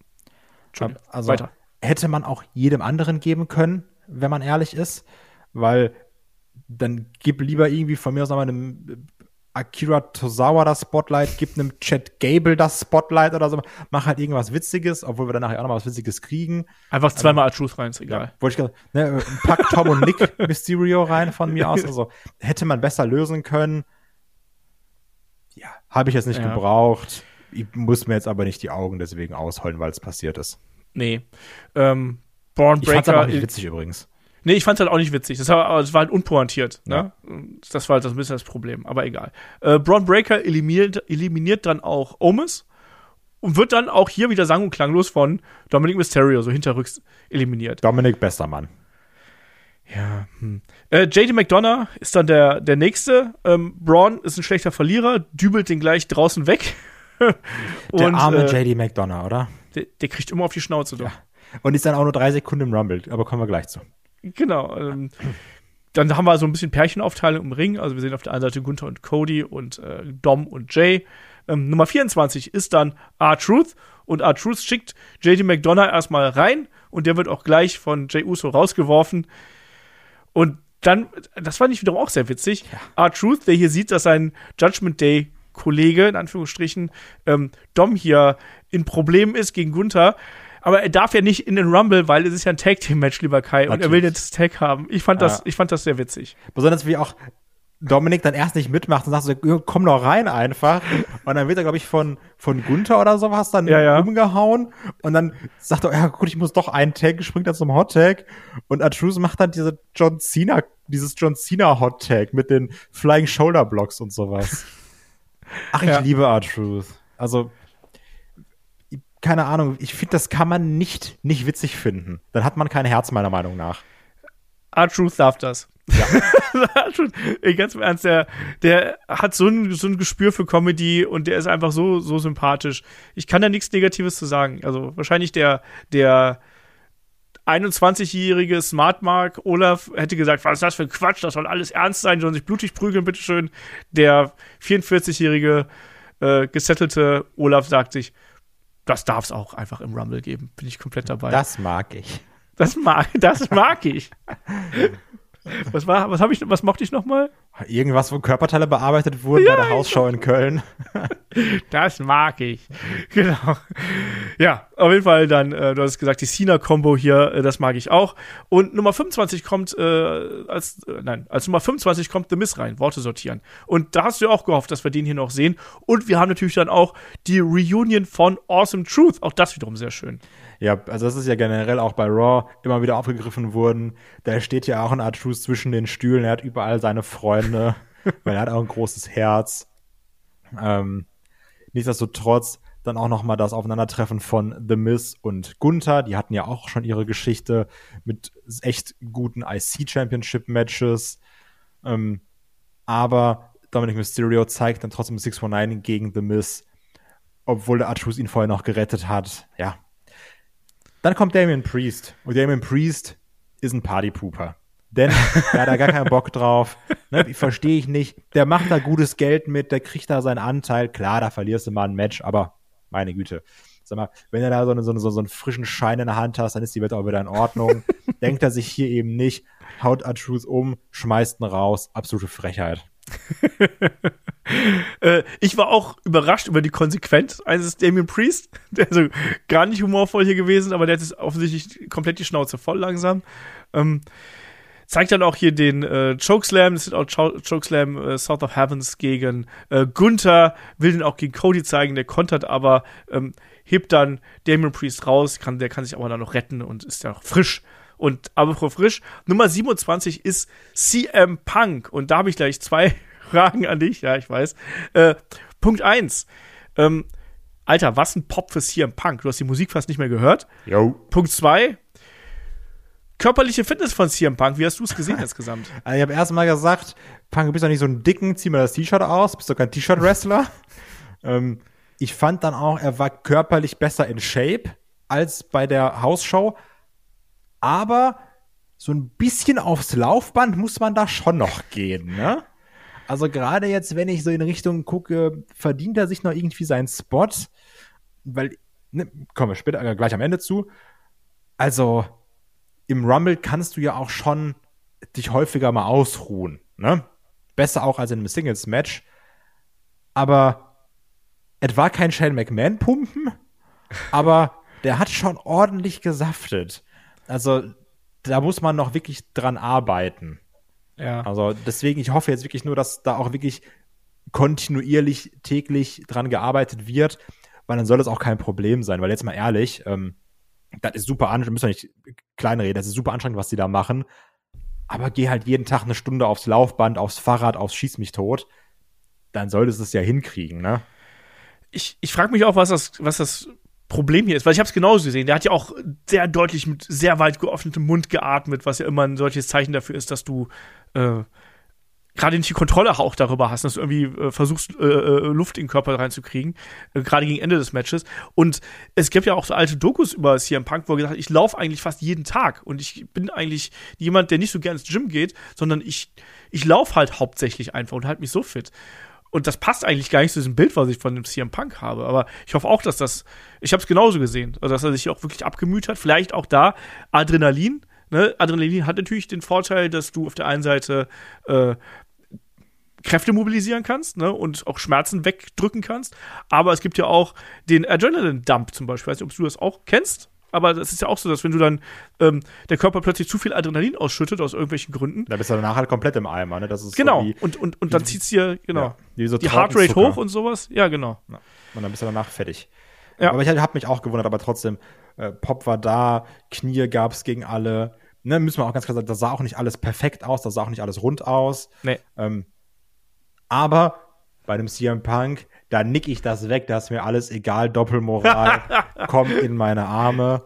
Entschuldige. Also Weiter. hätte man auch jedem anderen geben können, wenn man ehrlich ist, weil dann gib lieber irgendwie von mir aus nochmal einem Akira Tozawa das Spotlight, gib einem Chad Gable das Spotlight oder so, mach halt irgendwas Witziges, obwohl wir dann nachher auch noch was Witziges kriegen. Einfach zweimal Truth rein, ist egal. Wollte ich ne, pack Tom und Nick Mysterio rein von mir aus. Also hätte man besser lösen können. Ja, habe ich jetzt nicht Ja. gebraucht. Ich muss mir jetzt aber nicht die Augen deswegen ausholen, weil es passiert ist. Nee. Ähm, Braun Ich fand's aber auch Breaker. nicht witzig übrigens. Nee, ich fand's halt auch nicht witzig. Das war, das war halt unpointiert. Ne? Das war halt das ein bisschen das Problem, aber egal. Äh, Braun Breaker eliminiert, eliminiert dann auch Omis und wird dann auch hier wieder sang- und klanglos von Dominic Mysterio so hinterrücks eliminiert. Dominik, bester Mann. Ja. Hm. Äh, JD McDonough ist dann der, der nächste. Ähm, Braun ist ein schlechter Verlierer, dübelt den gleich draußen weg. Der und, arme äh, JD McDonough, oder? der, der kriegt immer auf die Schnauze. Doch. Und ist dann auch nur drei Sekunden im Rumble, aber kommen wir gleich zu. Genau. Ähm, dann haben wir so ein bisschen Pärchenaufteilung im Ring. Also wir sehen auf der einen Seite Gunther und Cody und äh, Dom und Jay. Ähm, Nummer 24 ist dann R-Truth. Und R-Truth schickt JD McDonough erstmal rein. Und der wird auch gleich von Jay Uso rausgeworfen. Und dann, das fand ich wiederum auch sehr witzig. R-Truth, der hier sieht, dass sein Judgment Day Kollege, in Anführungsstrichen, ähm, Dom hier in Problemen ist gegen Gunther. Aber er darf ja nicht in den Rumble, weil es ist ja ein Tag Team Match, lieber Kai, und er will Natürlich. jetzt das Tag haben. Ich fand das, Ja. ich fand das sehr witzig. Besonders wie auch Dominik dann erst nicht mitmacht und sagt so, komm doch rein einfach. Und dann wird er, glaube ich, von, von Gunther oder sowas dann Ja, ja. umgehauen. Und dann sagt er, ja gut, ich muss doch einen Tag, springt er zum Hot Tag. Und Artruse macht dann diese John Cena, dieses John Cena Hot Tag mit den Flying Shoulder Blocks und sowas. Ach, ich Ja. liebe Artruse. Also, keine Ahnung, ich finde, das kann man nicht, nicht witzig finden. Dann hat man kein Herz, meiner Meinung nach. R-Truth darf das. Ja. Ey, ganz im Ernst, der, der hat so ein, so ein Gespür für Comedy und der ist einfach so, so sympathisch. Ich kann da nichts Negatives zu sagen. Also wahrscheinlich der, der 21-jährige Smart Mark Olaf hätte gesagt, was ist das für ein Quatsch, das soll alles ernst sein, sollen sich blutig prügeln, bitteschön. Der 44-jährige äh, gesettelte Olaf sagt sich, das darf es auch einfach im Rumble geben. Bin ich komplett dabei. Das mag ich. Das mag, das mag ich. Was war, was habe ich, was mochte ich noch mal? Irgendwas, wo Körperteile bearbeitet wurden bei der Hausschau in Köln. Das mag ich. Genau. Ja, auf jeden Fall dann, äh, du hast gesagt, die Cena-Kombo hier, äh, das mag ich auch. Und Nummer 25 kommt, äh, als, äh, nein, als Nummer 25 kommt The Miss rein, Worte sortieren. Und da hast du ja auch gehofft, dass wir den hier noch sehen. Und wir haben natürlich dann auch die Reunion von Awesome Truth. Auch das wiederum sehr schön. Ja, also das ist ja generell auch bei Raw immer wieder aufgegriffen worden. Da steht ja auch ein Artruse zwischen den Stühlen. Er hat überall seine Freunde, weil er hat auch ein großes Herz. Ähm, nichtsdestotrotz dann auch noch mal das Aufeinandertreffen von The Miz und Gunther. Die hatten ja auch schon ihre Geschichte mit echt guten IC Championship Matches. Ähm, aber Dominic Mysterio zeigt dann trotzdem 619 gegen The Miz, obwohl der Artruse ihn vorher noch gerettet hat. Ja, dann kommt Damien Priest. Und Damien Priest ist ein Partypooper. Denn der hat da gar keinen Bock drauf. Ne, Verstehe ich nicht. Der macht da gutes Geld mit, der kriegt da seinen Anteil. Klar, da verlierst du mal ein Match, aber meine Güte. Sag mal, wenn du da so, eine, so, eine, so einen frischen Schein in der Hand hast, dann ist die Welt auch wieder in Ordnung. Denkt er sich hier eben nicht, haut Artruth um, schmeißt ihn raus. Absolute Frechheit. Äh, ich war auch überrascht über die Konsequenz eines Damien Priest. Der ist also gar nicht humorvoll hier gewesen, aber der hat jetzt offensichtlich komplett die Schnauze voll langsam. Ähm, zeigt dann auch hier den äh, Chokeslam, das ist auch Cho Chokeslam äh, South of Heavens gegen äh, Gunther, will den auch gegen Cody zeigen, der kontert aber, ähm, hebt dann Damien Priest raus, kann, der kann sich aber dann noch retten und ist ja noch frisch. Und aber vor frisch, Nummer 27 ist CM Punk. Und da habe ich gleich zwei Fragen an dich, ja, ich weiß. Äh, Punkt 1. Ähm, Alter, was ein Pop für CM Punk. Du hast die Musik fast nicht mehr gehört. Yo. Punkt 2. Körperliche Fitness von CM Punk. Wie hast du es gesehen insgesamt? Also ich habe erstmal gesagt, Punk, du bist doch nicht so ein dicken, zieh mal das T-Shirt aus, bist doch kein T-Shirt-Wrestler. ähm, ich fand dann auch, er war körperlich besser in Shape als bei der Hausshow. Aber so ein bisschen aufs Laufband muss man da schon noch gehen, ne? Also gerade jetzt, wenn ich so in Richtung gucke, verdient er sich noch irgendwie seinen Spot, weil, ne, kommen wir später äh, gleich am Ende zu. Also im Rumble kannst du ja auch schon dich häufiger mal ausruhen, ne? Besser auch als in einem Singles-Match. Aber es war kein Shane McMahon-Pumpen, aber der hat schon ordentlich gesaftet. Also da muss man noch wirklich dran arbeiten. Ja. Also deswegen, ich hoffe jetzt wirklich nur, dass da auch wirklich kontinuierlich täglich dran gearbeitet wird, weil dann soll es auch kein Problem sein. Weil jetzt mal ehrlich, ähm, das ist super anstrengend, müssen wir nicht kleinreden, das ist super anstrengend, was die da machen. Aber geh halt jeden Tag eine Stunde aufs Laufband, aufs Fahrrad, aufs Schieß mich tot. Dann solltest du es ja hinkriegen, ne? ich, ich frage mich auch, was das, was das Problem hier ist, weil ich habe es genauso gesehen. Der hat ja auch sehr deutlich mit sehr weit geöffnetem Mund geatmet, was ja immer ein solches Zeichen dafür ist, dass du äh, gerade nicht die Kontrolle auch darüber hast, dass du irgendwie äh, versuchst, äh, äh, Luft in den Körper reinzukriegen, äh, gerade gegen Ende des Matches. Und es gibt ja auch so alte Dokus über CM Punk, wo er gesagt hat, ich laufe eigentlich fast jeden Tag und ich bin eigentlich jemand, der nicht so gern ins Gym geht, sondern ich, ich laufe halt hauptsächlich einfach und halte mich so fit. Und das passt eigentlich gar nicht zu diesem Bild, was ich von dem CM Punk habe. Aber ich hoffe auch, dass das, ich habe es genauso gesehen, also dass er sich auch wirklich abgemüht hat. Vielleicht auch da Adrenalin. Ne? Adrenalin hat natürlich den Vorteil, dass du auf der einen Seite äh, Kräfte mobilisieren kannst ne? und auch Schmerzen wegdrücken kannst. Aber es gibt ja auch den Adrenaline-Dump zum Beispiel. Ich weiß nicht, ob du das auch kennst. aber das ist ja auch so, dass wenn du dann ähm, der Körper plötzlich zu viel Adrenalin ausschüttet aus irgendwelchen Gründen. Da bist du danach halt komplett im Eimer, ne? Das ist Genau. So wie, und, und, und dann zieht's dir, genau, ja, so die Heartrate hoch und sowas. Ja, genau. Ja. Und dann bist du danach fertig. Ja. Aber ich habe mich auch gewundert, aber trotzdem, äh, Pop war da, Knie gab's gegen alle. Ne, müssen wir auch ganz klar sagen, das sah auch nicht alles perfekt aus, das sah auch nicht alles rund aus. Nee. Ähm, aber bei dem CM Punk, da nick ich das weg, da ist mir alles egal, Doppelmoral, kommt in meine Arme.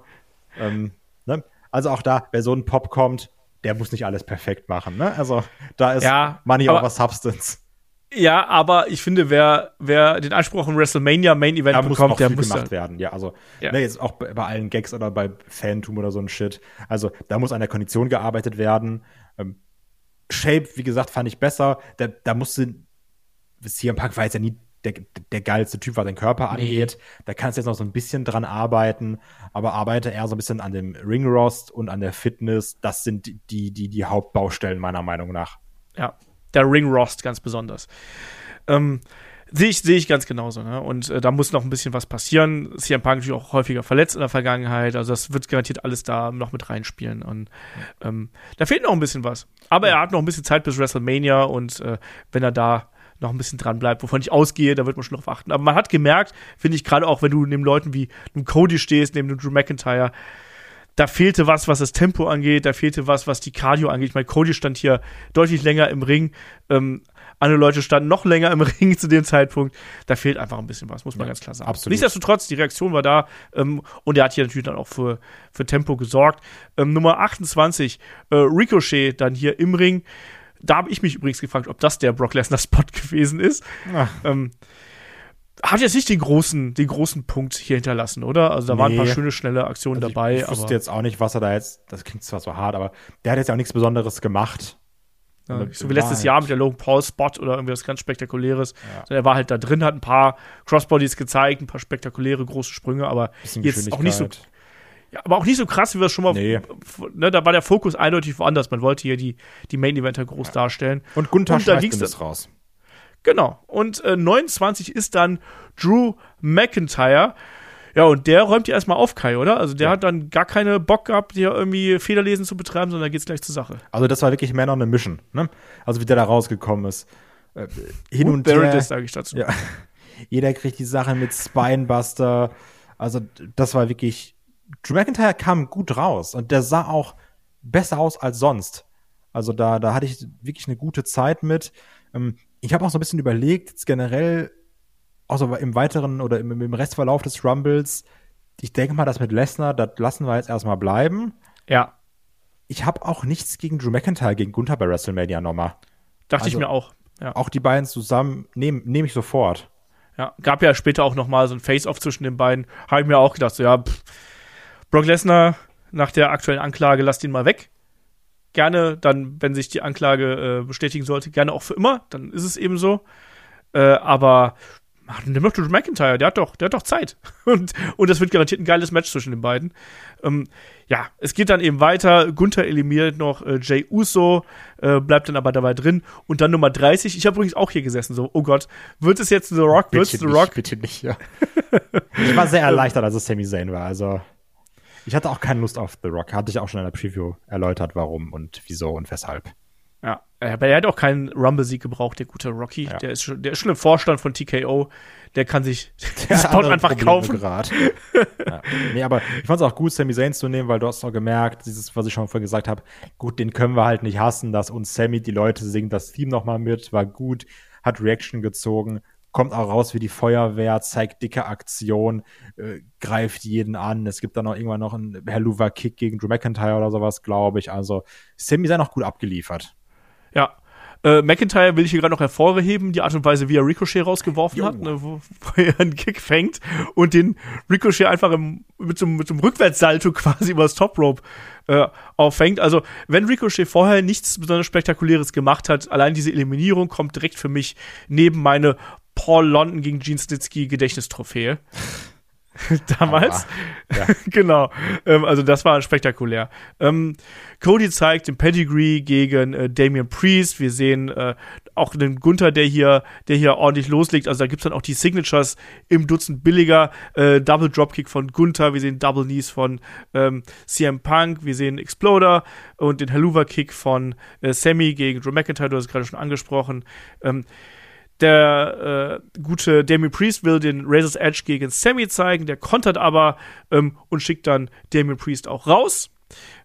Ähm, ne? Also auch da, wer so ein Pop kommt, der muss nicht alles perfekt machen. Ne? Also da ist Ja, Money aber- over Substance. Ja, aber ich finde, wer, wer den Anspruch auf ein WrestleMania Main Event Da muss bekommt, noch der muss gemacht werden. Ja, also Ja. Ne, jetzt auch bei, bei allen Gags oder bei Fantum oder so ein Shit. Also da muss an der Kondition gearbeitet werden. Ähm, Shape, wie gesagt, fand ich besser. Da, da musste CM Punk war jetzt ja nie der, der geilste Typ, was den Körper angeht. Da kannst du jetzt noch so ein bisschen dran arbeiten, aber arbeite eher so ein bisschen an dem Ringrost und an der Fitness. Das sind die, die, die, Hauptbaustellen meiner Meinung nach. ja, der Ring Rost ganz besonders. Ähm, Sehe ich, sehe ich ganz genauso, ne? Und äh, da muss noch ein bisschen was passieren. CM Punk natürlich auch häufiger verletzt in der Vergangenheit, also das wird garantiert alles da noch mit reinspielen. Und ähm, da fehlt noch ein bisschen was. Aber er hat noch ein bisschen Zeit bis WrestleMania und äh, wenn er da noch ein bisschen dran bleibt, wovon ich ausgehe, da wird man schon drauf achten. Aber man hat gemerkt, finde ich, gerade auch wenn du neben Leuten wie einem Cody stehst, neben dem Drew McIntyre, da fehlte was, was das Tempo angeht, da fehlte was, was die Cardio angeht. Ich meine, Cody stand hier deutlich länger im Ring. Ähm, andere Leute standen noch länger im Ring zu dem Zeitpunkt. Da fehlt einfach ein bisschen was, muss man Ja, ganz klar sagen. absolut. Nichtsdestotrotz, die Reaktion war da ähm, und er hat hier natürlich dann auch für, für Tempo gesorgt. Ähm, Nummer 28, äh, Ricochet dann hier im Ring. Da habe ich mich übrigens gefragt, ob das der Brock Lesnar-Spot gewesen ist. Ähm, hat jetzt nicht den großen, den großen Punkt hier hinterlassen, oder? Also da waren ein paar Nee. schöne, schnelle Aktionen Also dabei. Ich, wusste jetzt auch nicht, was er da jetzt, das klingt zwar so hart, aber der hat jetzt ja auch nichts Besonderes gemacht. Ja, so wie letztes halt- Jahr mit der Logan Paul Spot oder irgendwie was ganz Spektakuläres. Ja. Sondern Er war halt da drin, hat ein paar Crossbodies gezeigt, ein paar spektakuläre große Sprünge, aber jetzt auch nicht so. Ja, aber auch nicht so krass, wie wir es schon mal, Nee. ne, da war der Fokus eindeutig woanders. Man wollte hier die, die Main Eventer groß darstellen. Und Gunther Und da ging's das raus. Genau. Und äh, 29 ist dann Drew McIntyre. Ja, und der räumt ja erstmal auf, Kai, oder? Also der Ja. hat dann gar keine Bock gehabt, hier irgendwie Federlesen zu betreiben, sondern geht's gleich zur Sache. Also das war wirklich Man on a Mission. Ne? Also wie der da rausgekommen ist. Äh, hin und it her. sage ich dazu. Ja. Jeder kriegt die Sache mit Spinebuster. Also das war wirklich. Drew McIntyre kam gut raus und der sah auch besser aus als sonst. Also da, da hatte ich wirklich eine gute Zeit mit. Ähm, ich habe auch so ein bisschen überlegt, jetzt generell, also im weiteren oder im, im Restverlauf des Rumbles, ich denke mal, das mit Lesnar, das lassen wir jetzt erstmal bleiben. ja Ich habe auch nichts gegen Drew McIntyre, gegen Gunther bei WrestleMania nochmal. dachte ich Also- mir auch. Ja. Auch die beiden zusammen nehme nehm ich sofort. Ja, gab ja später auch noch mal so ein Face-Off zwischen den beiden. Habe ich mir auch gedacht, so, ja, pff, Brock Lesnar nach der aktuellen Anklage, lasst ihn mal weg. Gerne, dann, wenn sich die Anklage äh, bestätigen sollte, gerne auch für immer, dann ist es eben so. Äh, aber ach, nimm doch Drew McIntyre, der hat doch, der hat doch Zeit. Und, und das wird garantiert ein geiles Match zwischen den beiden. Ähm, ja, es geht dann eben weiter. Gunther eliminiert noch äh, Jay Uso, äh, bleibt dann aber dabei drin. Und dann Nummer 30. Ich habe übrigens auch hier gesessen, so, oh Gott, wird es jetzt The Rock? Wird es The nicht, Rock? bitte nicht, ja. ich war sehr erleichtert, als es Sami Zayn war. Also, ich hatte auch keine Lust auf The Rock. Hatte ich auch schon in der Preview erläutert, warum und wieso und weshalb. Ja, aber er hat auch keinen Rumble-Sieg gebraucht, der gute Rocky. Ja. Der, ist schon, der ist schon im Vorstand von TKO. Der kann sich hat Spot einfach Probleme kaufen. grad. ja. Nee, aber ich fand es auch gut, Sami Zayn zu nehmen, weil du hast auch gemerkt, dieses, was ich schon vorhin gesagt habe, gut, den können wir halt nicht hassen, dass uns Sammy, die Leute singen das Theme nochmal mit, war gut, hat Reaction gezogen, kommt auch raus wie die Feuerwehr, zeigt dicke Aktion, äh, greift jeden an. Es gibt dann noch irgendwann noch einen Helluva Kick gegen Drew McIntyre oder sowas, glaube ich. Also Sammy sei noch gut abgeliefert. Ja. Äh, McIntyre will ich hier gerade noch hervorheben, die Art und Weise, wie er Ricochet rausgeworfen Jo. hat, ne, wo, wo er einen Kick fängt und den Ricochet einfach im, mit, so, einem- mit so einem Rückwärtssalto quasi übers Top Rope äh, auffängt. Also, wenn Ricochet vorher nichts besonders Spektakuläres gemacht hat, allein diese Eliminierung kommt direkt für mich neben meine Paul London gegen Gene Snitsky Gedächtnistrophäe. Damals. Ja. genau. Ähm, also das war spektakulär. Ähm, Cody zeigt den Pedigree gegen äh, Damian Priest. Wir sehen äh, auch einen Gunther, der hier, der hier ordentlich loslegt. Also da gibt's dann auch die Signatures im Dutzend billiger. Äh, Double Dropkick von Gunther, wir sehen Double Knees von ähm, CM Punk, wir sehen Exploder und den Haluva Kick von äh, Sammy gegen Drew McIntyre, du hast es gerade schon angesprochen. Ähm, der äh, gute Damien Priest will den Razor's Edge gegen Sammy zeigen, der kontert aber ähm, und schickt dann Damien Priest auch raus.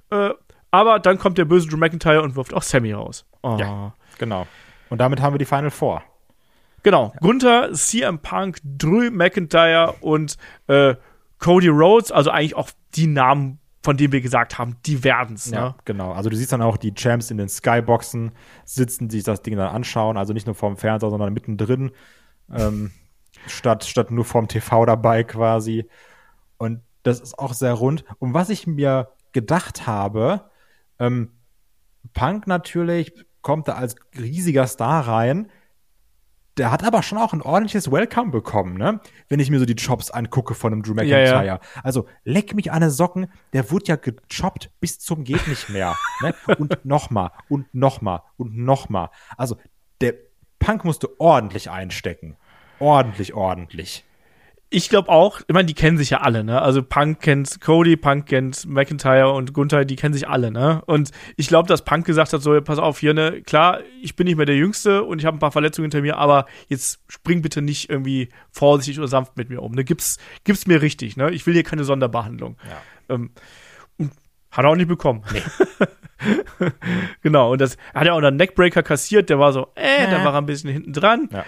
Äh, aber dann kommt der böse Drew McIntyre und wirft auch Sammy raus. Oh. Ja, genau. Und damit haben wir die Final Four. Genau. Ja. Gunther, CM Punk, Drew McIntyre und äh, Cody Rhodes, also eigentlich auch die Namen, von denen wir gesagt haben, die werden's. Ne? Ja, genau. Also du siehst dann auch die Champs in den Skyboxen sitzen, die sich das Ding dann anschauen, also nicht nur vorm Fernseher, sondern mittendrin, ähm, statt, statt nur vorm TV dabei quasi. Und das ist auch sehr rund. Und was ich mir gedacht habe, ähm, Punk natürlich kommt da als riesiger Star rein. Der hat aber schon auch ein ordentliches Welcome bekommen, ne? Wenn ich mir so die Chops angucke von einem Drew McIntyre. Ja, ja. Also leck mich an der Socken, der wurde ja gechoppt bis zum geht nicht mehr. ne? Und nochmal und nochmal und nochmal. Also der Punk musste ordentlich einstecken. Ordentlich, ordentlich ich glaube auch, ich meine, die kennen sich ja alle, ne? Also Punk kennt Cody, Punk kennt McIntyre und Gunther, die kennen sich alle, ne? Und ich glaube, dass Punk gesagt hat, so, pass auf, hier, ne, klar, ich bin nicht mehr der Jüngste und ich habe ein paar Verletzungen hinter mir, aber jetzt spring bitte nicht irgendwie vorsichtig oder sanft mit mir um, ne? Gib's, gib's mir richtig, ne? Ich will hier keine Sonderbehandlung. Ja. Ähm, und hat er auch nicht bekommen. Nee. genau, und das hat er auch einen Neckbreaker kassiert, der war so, äh, ja. da war er ein bisschen hinten dran. Ja.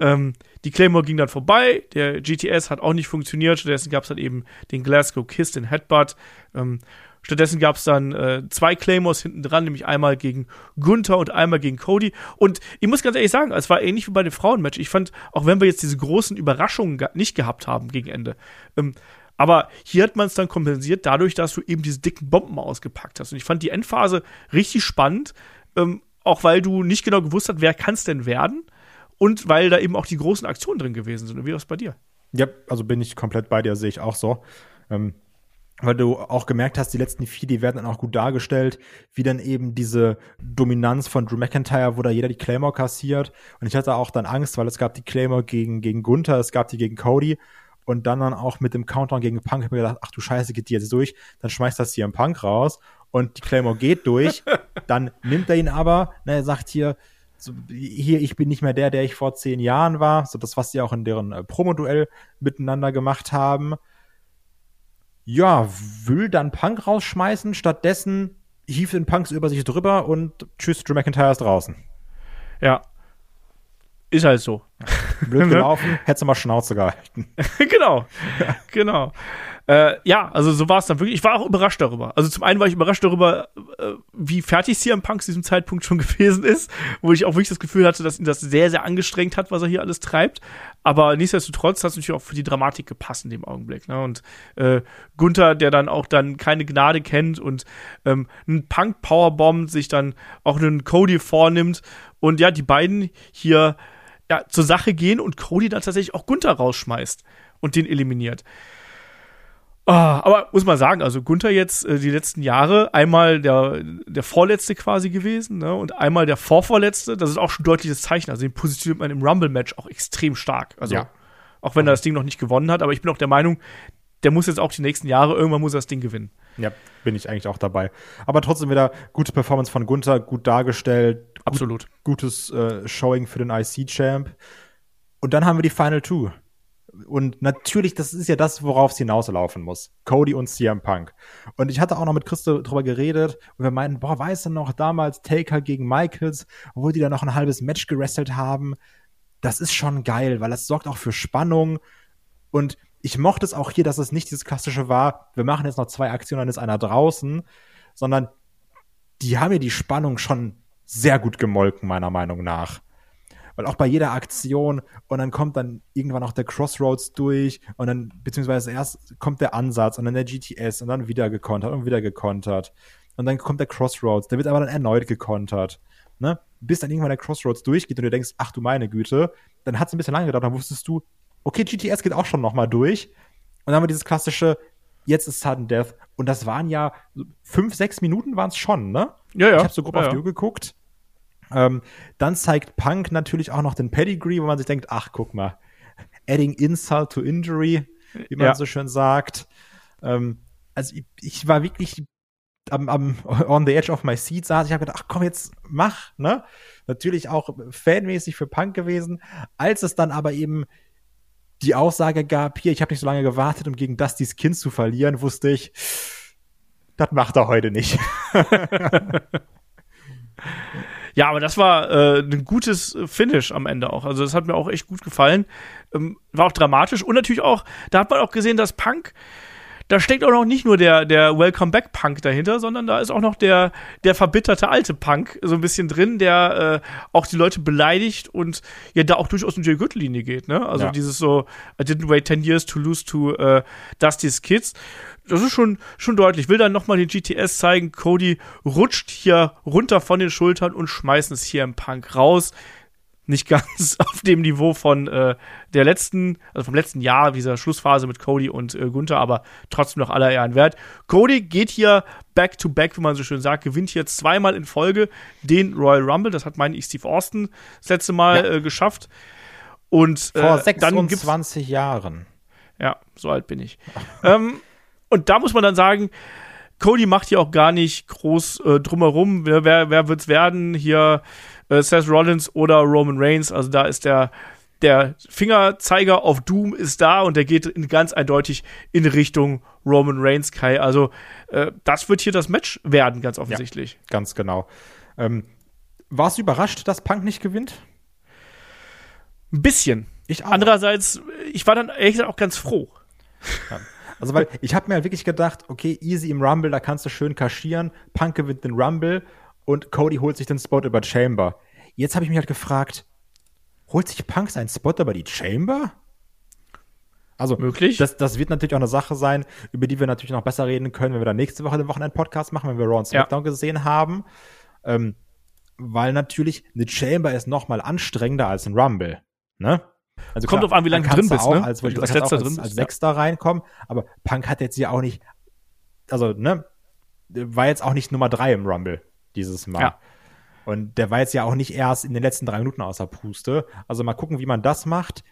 Ähm, die Claymore ging dann vorbei, der GTS hat auch nicht funktioniert, stattdessen gab es dann eben den Glasgow Kiss, den Headbutt. Ähm, stattdessen gab es dann äh, zwei Claymores hinten dran, nämlich einmal gegen Gunther und einmal gegen Cody. Und ich muss ganz ehrlich sagen, es war ähnlich wie bei dem Frauenmatch. Ich fand, auch wenn wir jetzt diese großen Überraschungen nicht gehabt haben gegen Ende, ähm, aber hier hat man es dann kompensiert dadurch, dass du eben diese dicken Bomben ausgepackt hast. Und ich fand die Endphase richtig spannend, ähm, auch weil du nicht genau gewusst hast, wer kann es denn werden und weil da eben auch die großen Aktionen drin gewesen sind. Und wie war es bei dir? Ja, also bin ich komplett bei dir, sehe ich auch so. Ähm, weil du auch gemerkt hast, die letzten vier, die werden dann auch gut dargestellt, wie dann eben diese Dominanz von Drew McIntyre, wo da jeder die Claymore kassiert. Und ich hatte auch dann Angst, weil es gab die Claymore gegen, gegen Gunther, es gab die gegen Cody und dann dann auch mit dem Countdown gegen Punk, ich mir gedacht, ach du Scheiße, geht die jetzt durch, dann schmeißt das hier im Punk raus und die Claymore geht durch, dann nimmt er ihn aber, ne, er sagt hier, so, hier, ich bin nicht mehr der, der ich vor zehn Jahren war, so das, was sie auch in deren äh, Promoduell miteinander gemacht haben. Ja, will dann Punk rausschmeißen, stattdessen hieft den Punks über sich drüber und tschüss, Drew McIntyre ist draußen. Ja. Ist halt so. Blöd gelaufen, hättest du mal Schnauze gehalten. genau. genau. Äh, ja, also so war es dann wirklich. Ich war auch überrascht darüber. Also zum einen war ich überrascht darüber, äh, wie fertig CM Punk zu diesem Zeitpunkt schon gewesen ist, wo ich auch wirklich das Gefühl hatte, dass ihn das sehr, sehr angestrengt hat, was er hier alles treibt. Aber nichtsdestotrotz hat es natürlich auch für die Dramatik gepasst in dem Augenblick. Ne? Und äh, Gunther, der dann auch dann keine Gnade kennt und ähm, einen Punk Powerbomb sich dann auch einen Cody vornimmt und ja, die beiden hier ja, zur Sache gehen und Cody dann tatsächlich auch Gunther rausschmeißt und den eliminiert. Ah, aber muss man sagen, also Gunther jetzt äh, die letzten Jahre einmal der, der Vorletzte quasi gewesen ne, und einmal der Vorvorletzte, das ist auch schon ein deutliches Zeichen. Also den positioniert man im Rumble-Match auch extrem stark. Also ja. auch wenn er das Ding noch nicht gewonnen hat, aber ich bin auch der Meinung, der muss jetzt auch die nächsten Jahre, irgendwann muss er das Ding gewinnen. Ja, bin ich eigentlich auch dabei. Aber trotzdem wieder gute Performance von Gunther, gut dargestellt. Absolut. Gut, gutes äh, Showing für den IC-Champ. Und dann haben wir die Final Two. Und natürlich, das ist ja das, worauf es hinauslaufen muss. Cody und CM Punk. Und ich hatte auch noch mit Christo drüber geredet und wir meinten, boah, weißt du noch, damals Taker gegen Michaels, wo die da noch ein halbes Match gerestelt haben. Das ist schon geil, weil das sorgt auch für Spannung. Und ich mochte es auch hier, dass es nicht dieses klassische war, wir machen jetzt noch zwei Aktionen, dann ist einer draußen, sondern die haben ja die Spannung schon sehr gut gemolken, meiner Meinung nach. Weil auch bei jeder Aktion und dann kommt dann irgendwann auch der Crossroads durch und dann, beziehungsweise erst kommt der Ansatz und dann der GTS und dann wieder gekontert und wieder gekontert. Und dann kommt der Crossroads, der wird aber dann erneut gekontert. Ne? Bis dann irgendwann der Crossroads durchgeht und du denkst, ach du meine Güte, dann hat es ein bisschen lange gedauert, dann wusstest du, okay, GTS geht auch schon nochmal durch. Und dann haben wir dieses klassische, jetzt ist Sudden Death. Und das waren ja fünf, sechs Minuten waren es schon, ne? Ja, ja. Ich habe so grob ja, auf die Uhr geguckt. Ähm, dann zeigt Punk natürlich auch noch den Pedigree, wo man sich denkt, ach, guck mal, adding insult to injury, wie man Ja. so schön sagt. Ähm, also ich, ich war wirklich am, am on the edge of my seat saß. Ich habe gedacht, ach komm, jetzt mach, ne? Natürlich auch fanmäßig für Punk gewesen. Als es dann aber eben die Aussage gab, hier, ich habe nicht so lange gewartet, um gegen Dustys Kind zu verlieren, wusste ich, das macht er heute nicht. Ja, aber das war äh, ein gutes Finish am Ende auch. Also das hat mir auch echt gut gefallen. Ähm, war auch dramatisch und natürlich auch, da hat man auch gesehen, dass Punk, da steckt auch noch nicht nur der, der Welcome Back Punk dahinter, sondern da ist auch noch der, der verbitterte alte Punk so ein bisschen drin, der äh, auch die Leute beleidigt und ja da auch durchaus in die Gürtellinie geht, ne? Also Ja. dieses so, I didn't wait 10 years to lose to äh, Dusty's Kids. Das ist schon, schon deutlich. Will dann nochmal den GTS zeigen. Cody rutscht hier runter von den Schultern und schmeißen es hier im Punk raus. Nicht ganz auf dem Niveau von äh, der letzten, also vom letzten Jahr, dieser Schlussphase mit Cody und äh, Gunther, aber trotzdem noch aller Ehren wert. Cody geht hier back to back, wie man so schön sagt, gewinnt hier zweimal in Folge den Royal Rumble. Das hat, meine ich, Steve Austin das letzte Mal Ja. äh, geschafft. Und äh, Vor dann gibt's 26 Jahren. ja, so alt bin ich. ähm, und da muss man dann sagen, Cody macht hier auch gar nicht groß äh, drumherum. Wer, wer, wer wird's werden? Hier äh, Seth Rollins oder Roman Reigns. Also da ist der, der Fingerzeiger auf Doom ist da und der geht in, ganz eindeutig in Richtung Roman Reigns, Kai. Also äh, das wird hier das Match werden, ganz offensichtlich. Ganz genau. Ähm, warst du überrascht, dass Punk nicht gewinnt? Ein bisschen. Ich auch. Andererseits, ich war dann ehrlich gesagt auch ganz froh. Also, weil ich habe mir halt wirklich gedacht, okay, easy im Rumble, da kannst du schön kaschieren. Punk gewinnt den Rumble und Cody holt sich den Spot über Chamber. Jetzt habe ich mich halt gefragt, holt sich Punk seinen Spot über die Chamber? Also, Möglich. Das, das wird natürlich auch eine Sache sein, über die wir natürlich noch besser reden können, wenn wir dann nächste Woche den Wochenend-Podcast machen, wenn wir Raw und Ja. SmackDown gesehen haben. Ähm, weil natürlich eine Chamber ist noch mal anstrengender als ein Rumble. Ne? Also Kommt drauf an, wie lange du drin bist, Auch ne? als, Wenn du du als kannst Letzter auch drin als, bist, als ja. Sechster reinkommen, aber Punk hat jetzt ja auch nicht, also, ne, war jetzt auch nicht Nummer drei im Rumble dieses Mal. Ja. Und der war jetzt ja auch nicht erst in den letzten drei Minuten außer Puste. Also mal gucken, wie man das macht.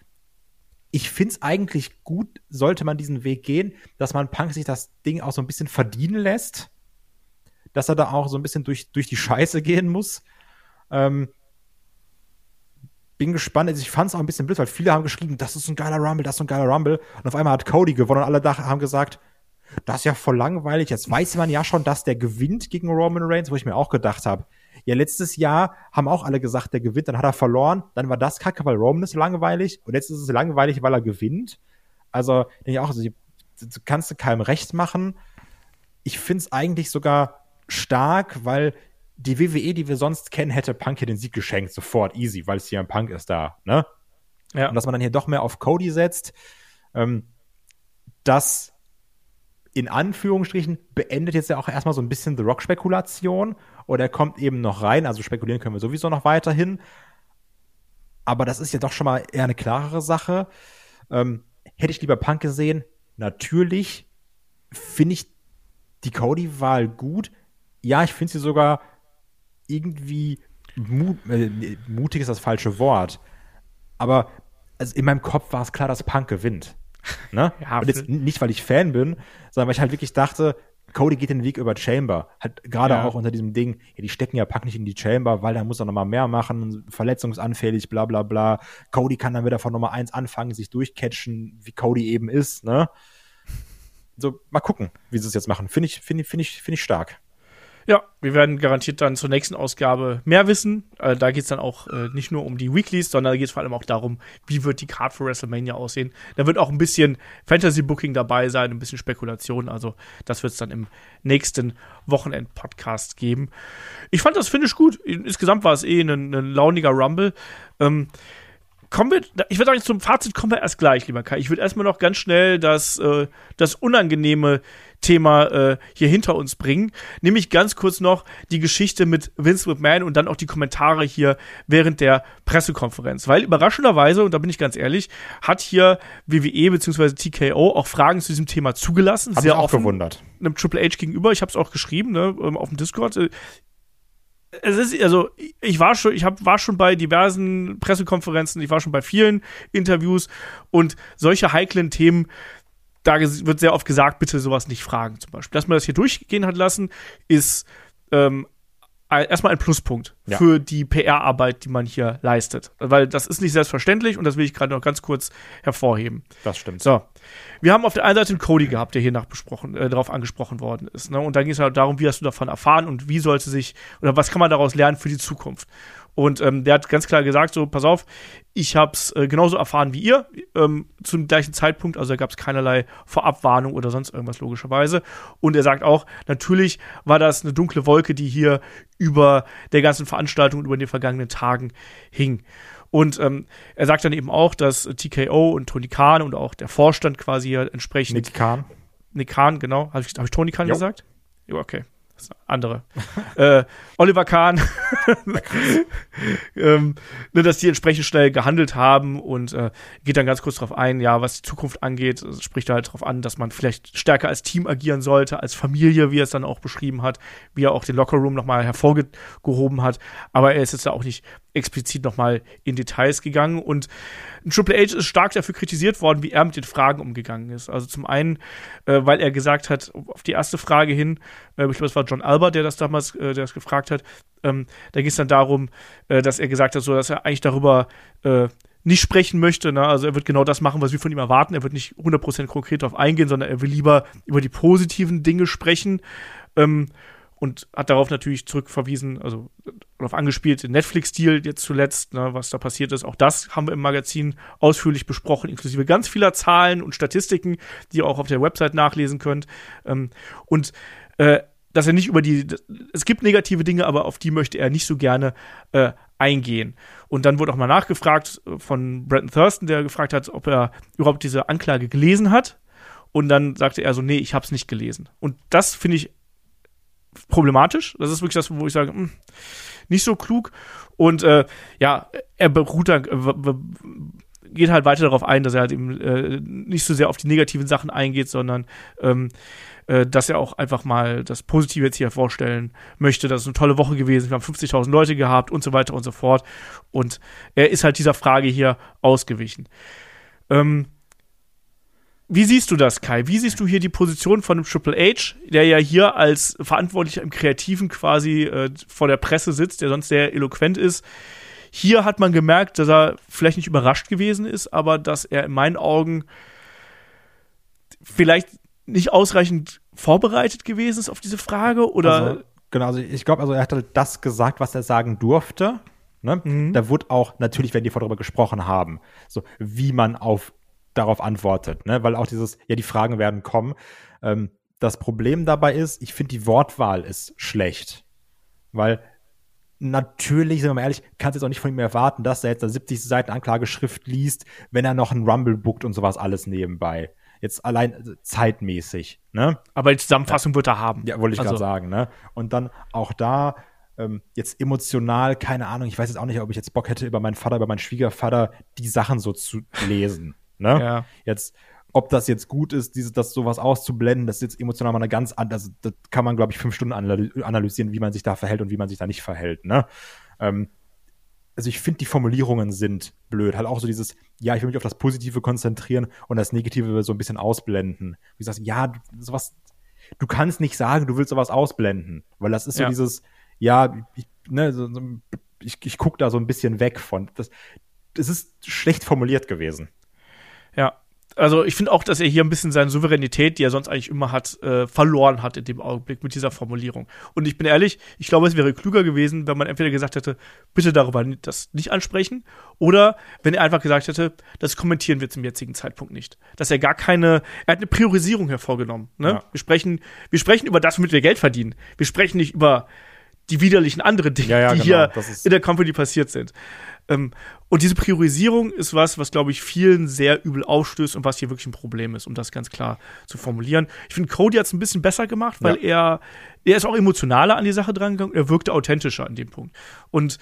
Ich finde es eigentlich gut, sollte man diesen Weg gehen, dass man Punk sich das Ding auch so ein bisschen verdienen lässt. Dass er da auch so ein bisschen durch, durch die Scheiße gehen muss. Ähm, bin gespannt. Also ich fand es auch ein bisschen blöd, weil viele haben geschrieben, das ist ein geiler Rumble, das ist ein geiler Rumble. Und auf einmal hat Cody gewonnen und alle haben gesagt, das ist ja voll langweilig. Jetzt weiß man ja schon, dass der gewinnt gegen Roman Reigns, wo ich mir auch gedacht habe. Ja, letztes Jahr haben auch alle gesagt, der gewinnt, dann hat er verloren. Dann war das kacke, weil Roman ist langweilig. Und jetzt ist es langweilig, weil er gewinnt. Also, denke ich auch, also, kannst du keinem recht machen. Ich finde es eigentlich sogar stark, weil die WWE, die wir sonst kennen, hätte Punk hier den Sieg geschenkt, sofort, easy, weil es hier ein Punk ist da, ne? Ja. Und dass man dann hier doch mehr auf Cody setzt, ähm, das in Anführungsstrichen beendet jetzt ja auch erstmal so ein bisschen The Rock-Spekulation. Oder er kommt eben noch rein, also spekulieren können wir sowieso noch weiterhin. Aber das ist ja doch schon mal eher eine klarere Sache. Ähm, hätte ich lieber Punk gesehen? Natürlich finde ich die Cody-Wahl gut. Ja, ich finde sie sogar irgendwie mut, äh, mutig ist das falsche Wort. Aber also in meinem Kopf war es klar, dass Punk gewinnt. Ne? Ja, Und jetzt nicht, weil ich Fan bin, sondern weil ich halt wirklich dachte, Cody geht den Weg über Chamber. Halt gerade Ja. auch unter diesem Ding, ja, die stecken ja Punk nicht in die Chamber, weil da muss er noch mal mehr machen, verletzungsanfällig, bla bla bla. Cody kann dann wieder von Nummer eins anfangen, sich durchcatchen, wie Cody eben ist, ne? So, mal gucken, wie sie es jetzt machen. Finde ich, finde ich, finde ich, finde ich stark. Ja, wir werden garantiert dann zur nächsten Ausgabe mehr wissen. Äh, da geht es dann auch äh, nicht nur um die Weeklies, sondern da geht es vor allem auch darum, wie wird die Card für WrestleMania aussehen. Da wird auch ein bisschen Fantasy-Booking dabei sein, ein bisschen Spekulation. Also das wird es dann im nächsten Wochenend-Podcast geben. Ich fand das Finish gut. Insgesamt war es eh ein, ein launiger Rumble. Ähm, Kommen wir, ich würde sagen, zum Fazit kommen wir erst gleich, lieber Kai. Ich würde erstmal noch ganz schnell das, äh, das unangenehme Thema äh, hier hinter uns bringen. Nämlich ganz kurz noch die Geschichte mit Vince McMahon und dann auch die Kommentare hier während der Pressekonferenz. Weil überraschenderweise, und da bin ich ganz ehrlich, hat hier WWE bzw. TKO auch Fragen zu diesem Thema zugelassen. Hab sehr ich auch offen gewundert. einem Triple H gegenüber. Ich habe es auch geschrieben ne, ähm, auf dem Discord. Äh, es ist, also ich war schon, ich hab, war schon bei diversen Pressekonferenzen, ich war schon bei vielen Interviews und solche heiklen Themen, da wird sehr oft gesagt, bitte sowas nicht fragen, zum Beispiel. Dass man das hier durchgehen hat lassen, ist ähm, erstmal ein Pluspunkt ja. für die PR-Arbeit, die man hier leistet. Weil das ist nicht selbstverständlich und das will ich gerade noch ganz kurz hervorheben. Das stimmt. So. Wir haben auf der einen Seite einen Cody gehabt, der hier nachbesprochen, äh, darauf angesprochen worden ist. Ne? Und da ging es halt darum, wie hast du davon erfahren und wie sollte sich, oder was kann man daraus lernen für die Zukunft. Und ähm, der hat ganz klar gesagt: so, pass auf, ich habe es äh, genauso erfahren wie ihr, ähm, zum gleichen Zeitpunkt, also da gab es keinerlei Vorabwarnung oder sonst irgendwas logischerweise. Und er sagt auch, natürlich war das eine dunkle Wolke, die hier über der ganzen Veranstaltung, über den vergangenen Tagen hing. Und ähm, er sagt dann eben auch, dass TKO und Tony Khan und auch der Vorstand quasi hier entsprechend. Nick Khan. Nick Khan, genau. Habe ich, hab ich Tony Khan jo. gesagt? Ja, okay andere. äh, Oliver Kahn, ähm, ne, dass die entsprechend schnell gehandelt haben und äh, geht dann ganz kurz darauf ein, ja, was die Zukunft angeht, spricht er halt darauf an, dass man vielleicht stärker als Team agieren sollte, als Familie, wie er es dann auch beschrieben hat, wie er auch den Lockerroom nochmal hervorgehoben hat. Aber er ist jetzt da auch nicht explizit nochmal in Details gegangen und Triple H ist stark dafür kritisiert worden, wie er mit den Fragen umgegangen ist. Also zum einen, äh, weil er gesagt hat, auf die erste Frage hin, äh, ich glaube, es war John Albert, der das damals, äh, der das gefragt hat, ähm, da ging es dann darum, äh, dass er gesagt hat, so, dass er eigentlich darüber äh, nicht sprechen möchte. Ne? Also er wird genau das machen, was wir von ihm erwarten. Er wird nicht 100% konkret darauf eingehen, sondern er will lieber über die positiven Dinge sprechen. Ähm, und hat darauf natürlich zurückverwiesen, also darauf angespielt, den Netflix-Deal jetzt zuletzt, ne, was da passiert ist. Auch das haben wir im Magazin ausführlich besprochen, inklusive ganz vieler Zahlen und Statistiken, die ihr auch auf der Website nachlesen könnt. Ähm, und äh, dass er nicht über die, es gibt negative Dinge, aber auf die möchte er nicht so gerne äh, eingehen. Und dann wurde auch mal nachgefragt von Bretton Thurston, der gefragt hat, ob er überhaupt diese Anklage gelesen hat. Und dann sagte er so, nee, ich habe es nicht gelesen. Und das finde ich problematisch. Das ist wirklich das, wo ich sage, mh, hm, nicht so klug. Und äh, ja, er beruht dann, äh, geht halt weiter darauf ein, dass er halt eben äh, nicht so sehr auf die negativen Sachen eingeht, sondern ähm, äh, dass er auch einfach mal das Positive jetzt hier vorstellen möchte. Das ist eine tolle Woche gewesen. Wir haben 50.000 Leute gehabt und so weiter und so fort. Und er ist halt dieser Frage hier ausgewichen. Ähm, wie siehst du das, Kai? Wie siehst du hier die Position von dem Triple H, der ja hier als Verantwortlicher im Kreativen quasi äh, vor der Presse sitzt, der sonst sehr eloquent ist? Hier hat man gemerkt, dass er vielleicht nicht überrascht gewesen ist, aber dass er in meinen Augen vielleicht nicht ausreichend vorbereitet gewesen ist auf diese Frage oder also, genau also ich glaube also er hat halt das gesagt was er sagen durfte ne? mhm. da wurde auch natürlich wenn die vorher darüber gesprochen haben so wie man auf darauf antwortet, ne? weil auch dieses, ja, die Fragen werden kommen. Ähm, das Problem dabei ist, ich finde, die Wortwahl ist schlecht. Weil natürlich, sind wir mal ehrlich, kannst du jetzt auch nicht von ihm erwarten, dass er jetzt eine 70 Seiten Anklageschrift liest, wenn er noch einen Rumble bookt und sowas alles nebenbei. Jetzt allein also zeitmäßig, ne? Aber die Zusammenfassung ja. wird er haben. Ja, wollte ich also. gerade sagen, ne? Und dann auch da, ähm, jetzt emotional, keine Ahnung, ich weiß jetzt auch nicht, ob ich jetzt Bock hätte, über meinen Vater, über meinen Schwiegervater die Sachen so zu lesen. Ne? Ja. Jetzt, ob das jetzt gut ist, diese, das sowas auszublenden, das ist jetzt emotional mal eine ganz andere, das, das kann man, glaube ich, fünf Stunden analysieren, wie man sich da verhält und wie man sich da nicht verhält. Ne? Ähm, also ich finde, die Formulierungen sind blöd. Halt auch so dieses, ja, ich will mich auf das Positive konzentrieren und das Negative so ein bisschen ausblenden. Wie sagst, ja, sowas, du kannst nicht sagen, du willst sowas ausblenden, weil das ist so ja. dieses, ja, ich, ne, so, so, ich, ich gucke da so ein bisschen weg von. Das, das ist schlecht formuliert gewesen. Ja. Also ich finde auch, dass er hier ein bisschen seine Souveränität, die er sonst eigentlich immer hat, äh, verloren hat in dem Augenblick mit dieser Formulierung. Und ich bin ehrlich, ich glaube, es wäre klüger gewesen, wenn man entweder gesagt hätte, bitte darüber das nicht ansprechen, oder wenn er einfach gesagt hätte, das kommentieren wir zum jetzigen Zeitpunkt nicht. Dass er gar keine, er hat eine Priorisierung hervorgenommen. Ne? Ja. Wir sprechen, wir sprechen über das, womit wir Geld verdienen. Wir sprechen nicht über die widerlichen anderen Dinge, ja, ja, die genau. hier in der Company passiert sind. Ähm, und diese Priorisierung ist was, was, glaube ich, vielen sehr übel aufstößt und was hier wirklich ein Problem ist, um das ganz klar zu formulieren. Ich finde, Cody hat es ein bisschen besser gemacht, weil ja. er, er ist auch emotionaler an die Sache dran gegangen, er wirkte authentischer an dem Punkt. Und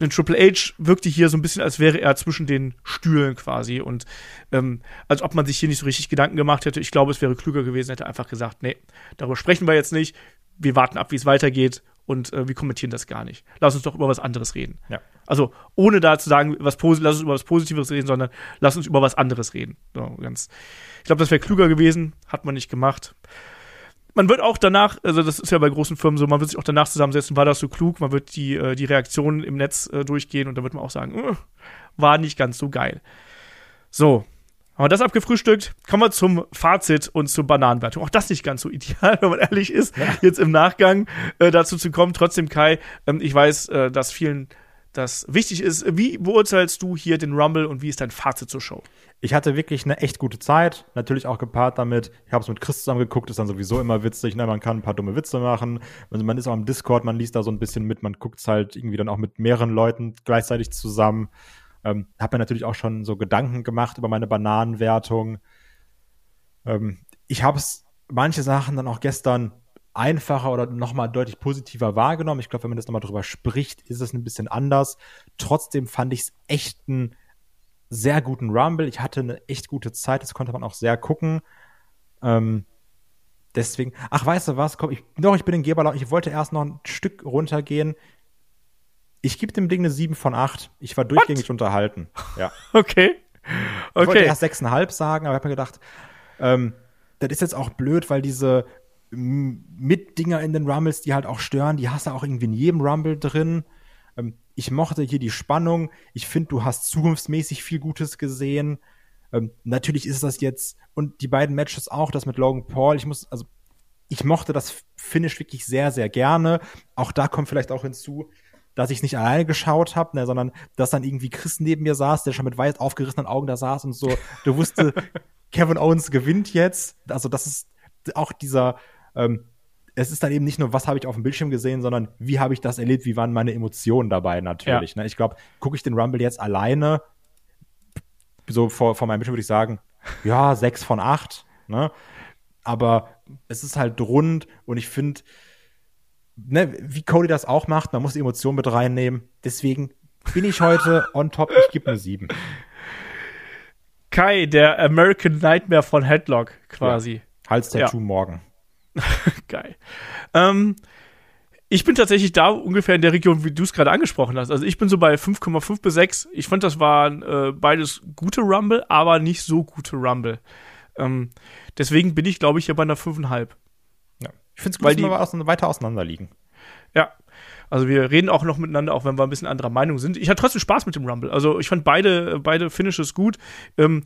ein Triple H wirkte hier so ein bisschen, als wäre er zwischen den Stühlen quasi und ähm, als ob man sich hier nicht so richtig Gedanken gemacht hätte. Ich glaube, es wäre klüger gewesen, hätte einfach gesagt, nee, darüber sprechen wir jetzt nicht. Wir warten ab, wie es weitergeht und äh, wir kommentieren das gar nicht. Lass uns doch über was anderes reden. Ja. Also ohne da zu sagen, was lass uns über was Positives reden, sondern lass uns über was anderes reden. So, ganz. Ich glaube, das wäre klüger gewesen, hat man nicht gemacht. Man wird auch danach, also das ist ja bei großen Firmen so, man wird sich auch danach zusammensetzen, war das so klug, man wird die, äh, die Reaktionen im Netz äh, durchgehen und da wird man auch sagen, äh, war nicht ganz so geil. So, haben wir das abgefrühstückt? Kommen wir zum Fazit und zur Bananenwertung. Auch das nicht ganz so ideal, wenn man ehrlich ist, ja. jetzt im Nachgang äh, dazu zu kommen. Trotzdem, Kai, ähm, ich weiß, äh, dass vielen das wichtig ist. Wie beurteilst du hier den Rumble und wie ist dein Fazit zur Show? Ich hatte wirklich eine echt gute Zeit. Natürlich auch gepaart damit. Ich habe es mit Chris zusammen geguckt, ist dann sowieso immer witzig. Ne? Man kann ein paar dumme Witze machen. Also man ist auch im Discord, man liest da so ein bisschen mit. Man guckt es halt irgendwie dann auch mit mehreren Leuten gleichzeitig zusammen. Ähm, habe mir natürlich auch schon so Gedanken gemacht über meine Bananenwertung. Ähm, ich habe es manche Sachen dann auch gestern einfacher oder nochmal deutlich positiver wahrgenommen. Ich glaube, wenn man das nochmal drüber spricht, ist es ein bisschen anders. Trotzdem fand ich es echt einen sehr guten Rumble. Ich hatte eine echt gute Zeit, das konnte man auch sehr gucken. Ähm, deswegen, ach, weißt du was? Komm, ich, doch, ich bin in Geberlaut. Ich wollte erst noch ein Stück runtergehen. Ich gebe dem Ding eine 7 von 8. Ich war durchgängig What? unterhalten. Ja. Okay. Okay. Ich wollte erst 6,5 sagen, aber ich habe mir gedacht, ähm, das ist jetzt auch blöd, weil diese Mitdinger in den Rumbles, die halt auch stören, die hast du auch irgendwie in jedem Rumble drin. Ähm, ich mochte hier die Spannung. Ich finde, du hast zukunftsmäßig viel Gutes gesehen. Ähm, natürlich ist das jetzt, und die beiden Matches auch, das mit Logan Paul, ich muss, also, ich mochte das Finish wirklich sehr, sehr gerne. Auch da kommt vielleicht auch hinzu, dass ich es nicht alleine geschaut habe, ne, sondern dass dann irgendwie Chris neben mir saß, der schon mit weit aufgerissenen Augen da saß und so, du wusste, Kevin Owens gewinnt jetzt. Also das ist auch dieser, ähm, es ist dann eben nicht nur, was habe ich auf dem Bildschirm gesehen, sondern wie habe ich das erlebt, wie waren meine Emotionen dabei natürlich. Ja. Ne? Ich glaube, gucke ich den Rumble jetzt alleine, so vor, vor meinem Bildschirm würde ich sagen, ja, sechs von acht. Ne? Aber es ist halt rund und ich finde, ne, wie Cody das auch macht, man muss die Emotionen mit reinnehmen. Deswegen bin ich heute on top, ich gebe eine 7. Kai, der American Nightmare von Headlock quasi. Ja. Hals-Tattoo ja. morgen. Geil. Ähm, ich bin tatsächlich da ungefähr in der Region, wie du es gerade angesprochen hast. Also ich bin so bei 5,5 bis 6. Ich fand, das waren äh, beides gute Rumble, aber nicht so gute Rumble. Ähm, deswegen bin ich, glaube ich, hier bei einer 5,5. Ich finde es gut, weil dass wir weiter auseinander liegen. Ja. Also wir reden auch noch miteinander, auch wenn wir ein bisschen anderer Meinung sind. Ich hatte trotzdem Spaß mit dem Rumble. Also ich fand beide, beide Finishes gut. Ähm,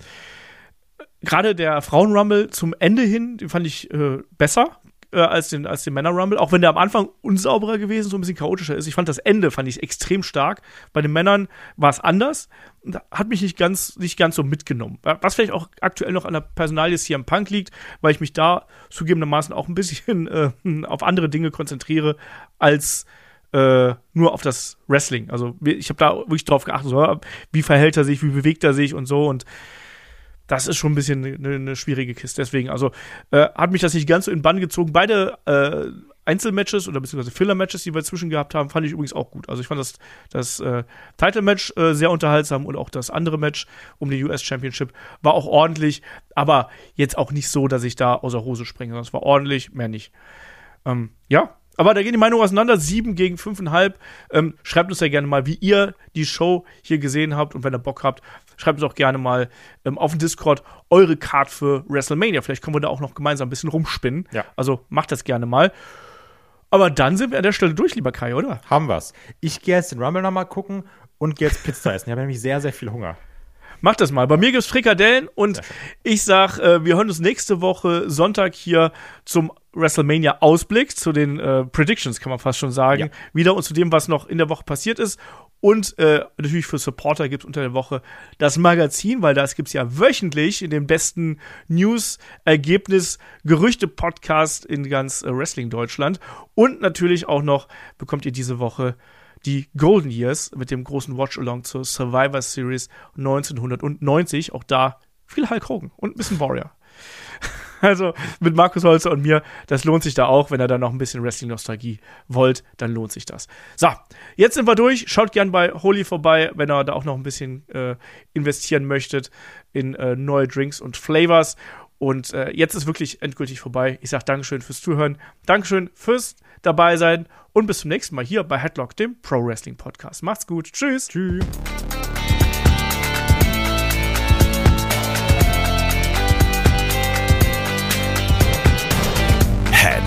Gerade der Frauen-Rumble zum Ende hin, den fand ich äh, besser äh, als den, als den Männer-Rumble, auch wenn der am Anfang unsauberer gewesen, so ein bisschen chaotischer ist. Ich fand das Ende, fand ich extrem stark. Bei den Männern war es anders. Hat mich nicht ganz, nicht ganz so mitgenommen. Was vielleicht auch aktuell noch an der Personalie CM Punk liegt, weil ich mich da zugegebenermaßen auch ein bisschen äh, auf andere Dinge konzentriere, als äh, nur auf das Wrestling. Also ich habe da wirklich drauf geachtet, so, wie verhält er sich, wie bewegt er sich und so und das ist schon ein bisschen eine, eine schwierige Kiste. Deswegen, also äh, hat mich das nicht ganz so in Bann gezogen. Beide äh, Einzelmatches oder beziehungsweise Filler-Matches, die wir zwischen gehabt haben, fand ich übrigens auch gut. Also ich fand das, das äh, Title-Match äh, sehr unterhaltsam und auch das andere Match um die US Championship war auch ordentlich, aber jetzt auch nicht so, dass ich da außer Hose springe, sondern es war ordentlich, mehr nicht. Ähm, ja, aber da gehen die Meinungen auseinander. Sieben gegen fünfeinhalb. Ähm, schreibt uns ja gerne mal, wie ihr die Show hier gesehen habt. Und wenn ihr Bock habt, schreibt uns auch gerne mal ähm, auf dem Discord eure Card für WrestleMania. Vielleicht können wir da auch noch gemeinsam ein bisschen rumspinnen. Ja. Also macht das gerne mal. Aber dann sind wir an der Stelle durch, lieber Kai, oder? Haben wir's. Ich gehe jetzt den Rumble nochmal gucken und gehe jetzt Pizza essen. Ich habe nämlich sehr, sehr viel Hunger. Mach das mal. Bei mir gibt's Frikadellen und ich sag, äh, wir hören uns nächste Woche Sonntag hier zum WrestleMania Ausblick, zu den äh, Predictions, kann man fast schon sagen. Ja. Wieder und zu dem, was noch in der Woche passiert ist. Und äh, natürlich für Supporter gibt es unter der Woche das Magazin, weil das gibt es ja wöchentlich in dem besten News, Ergebnis, Gerüchte-Podcast in ganz äh, Wrestling Deutschland. Und natürlich auch noch bekommt ihr diese Woche die Golden Years mit dem großen Watch-Along zur Survivor Series 1990. Auch da viel Hulk Hogan und ein bisschen Warrior. Also mit Markus Holzer und mir, das lohnt sich da auch. Wenn ihr da noch ein bisschen Wrestling-Nostalgie wollt, dann lohnt sich das. So, jetzt sind wir durch. Schaut gern bei Holy vorbei, wenn ihr da auch noch ein bisschen äh, investieren möchtet in äh, neue Drinks und Flavors. Und äh, jetzt ist wirklich endgültig vorbei. Ich sage Dankeschön fürs Zuhören, Dankeschön fürs dabei sein und bis zum nächsten Mal hier bei Headlock, dem Pro Wrestling Podcast. Macht's gut. Tschüss. Tschüss.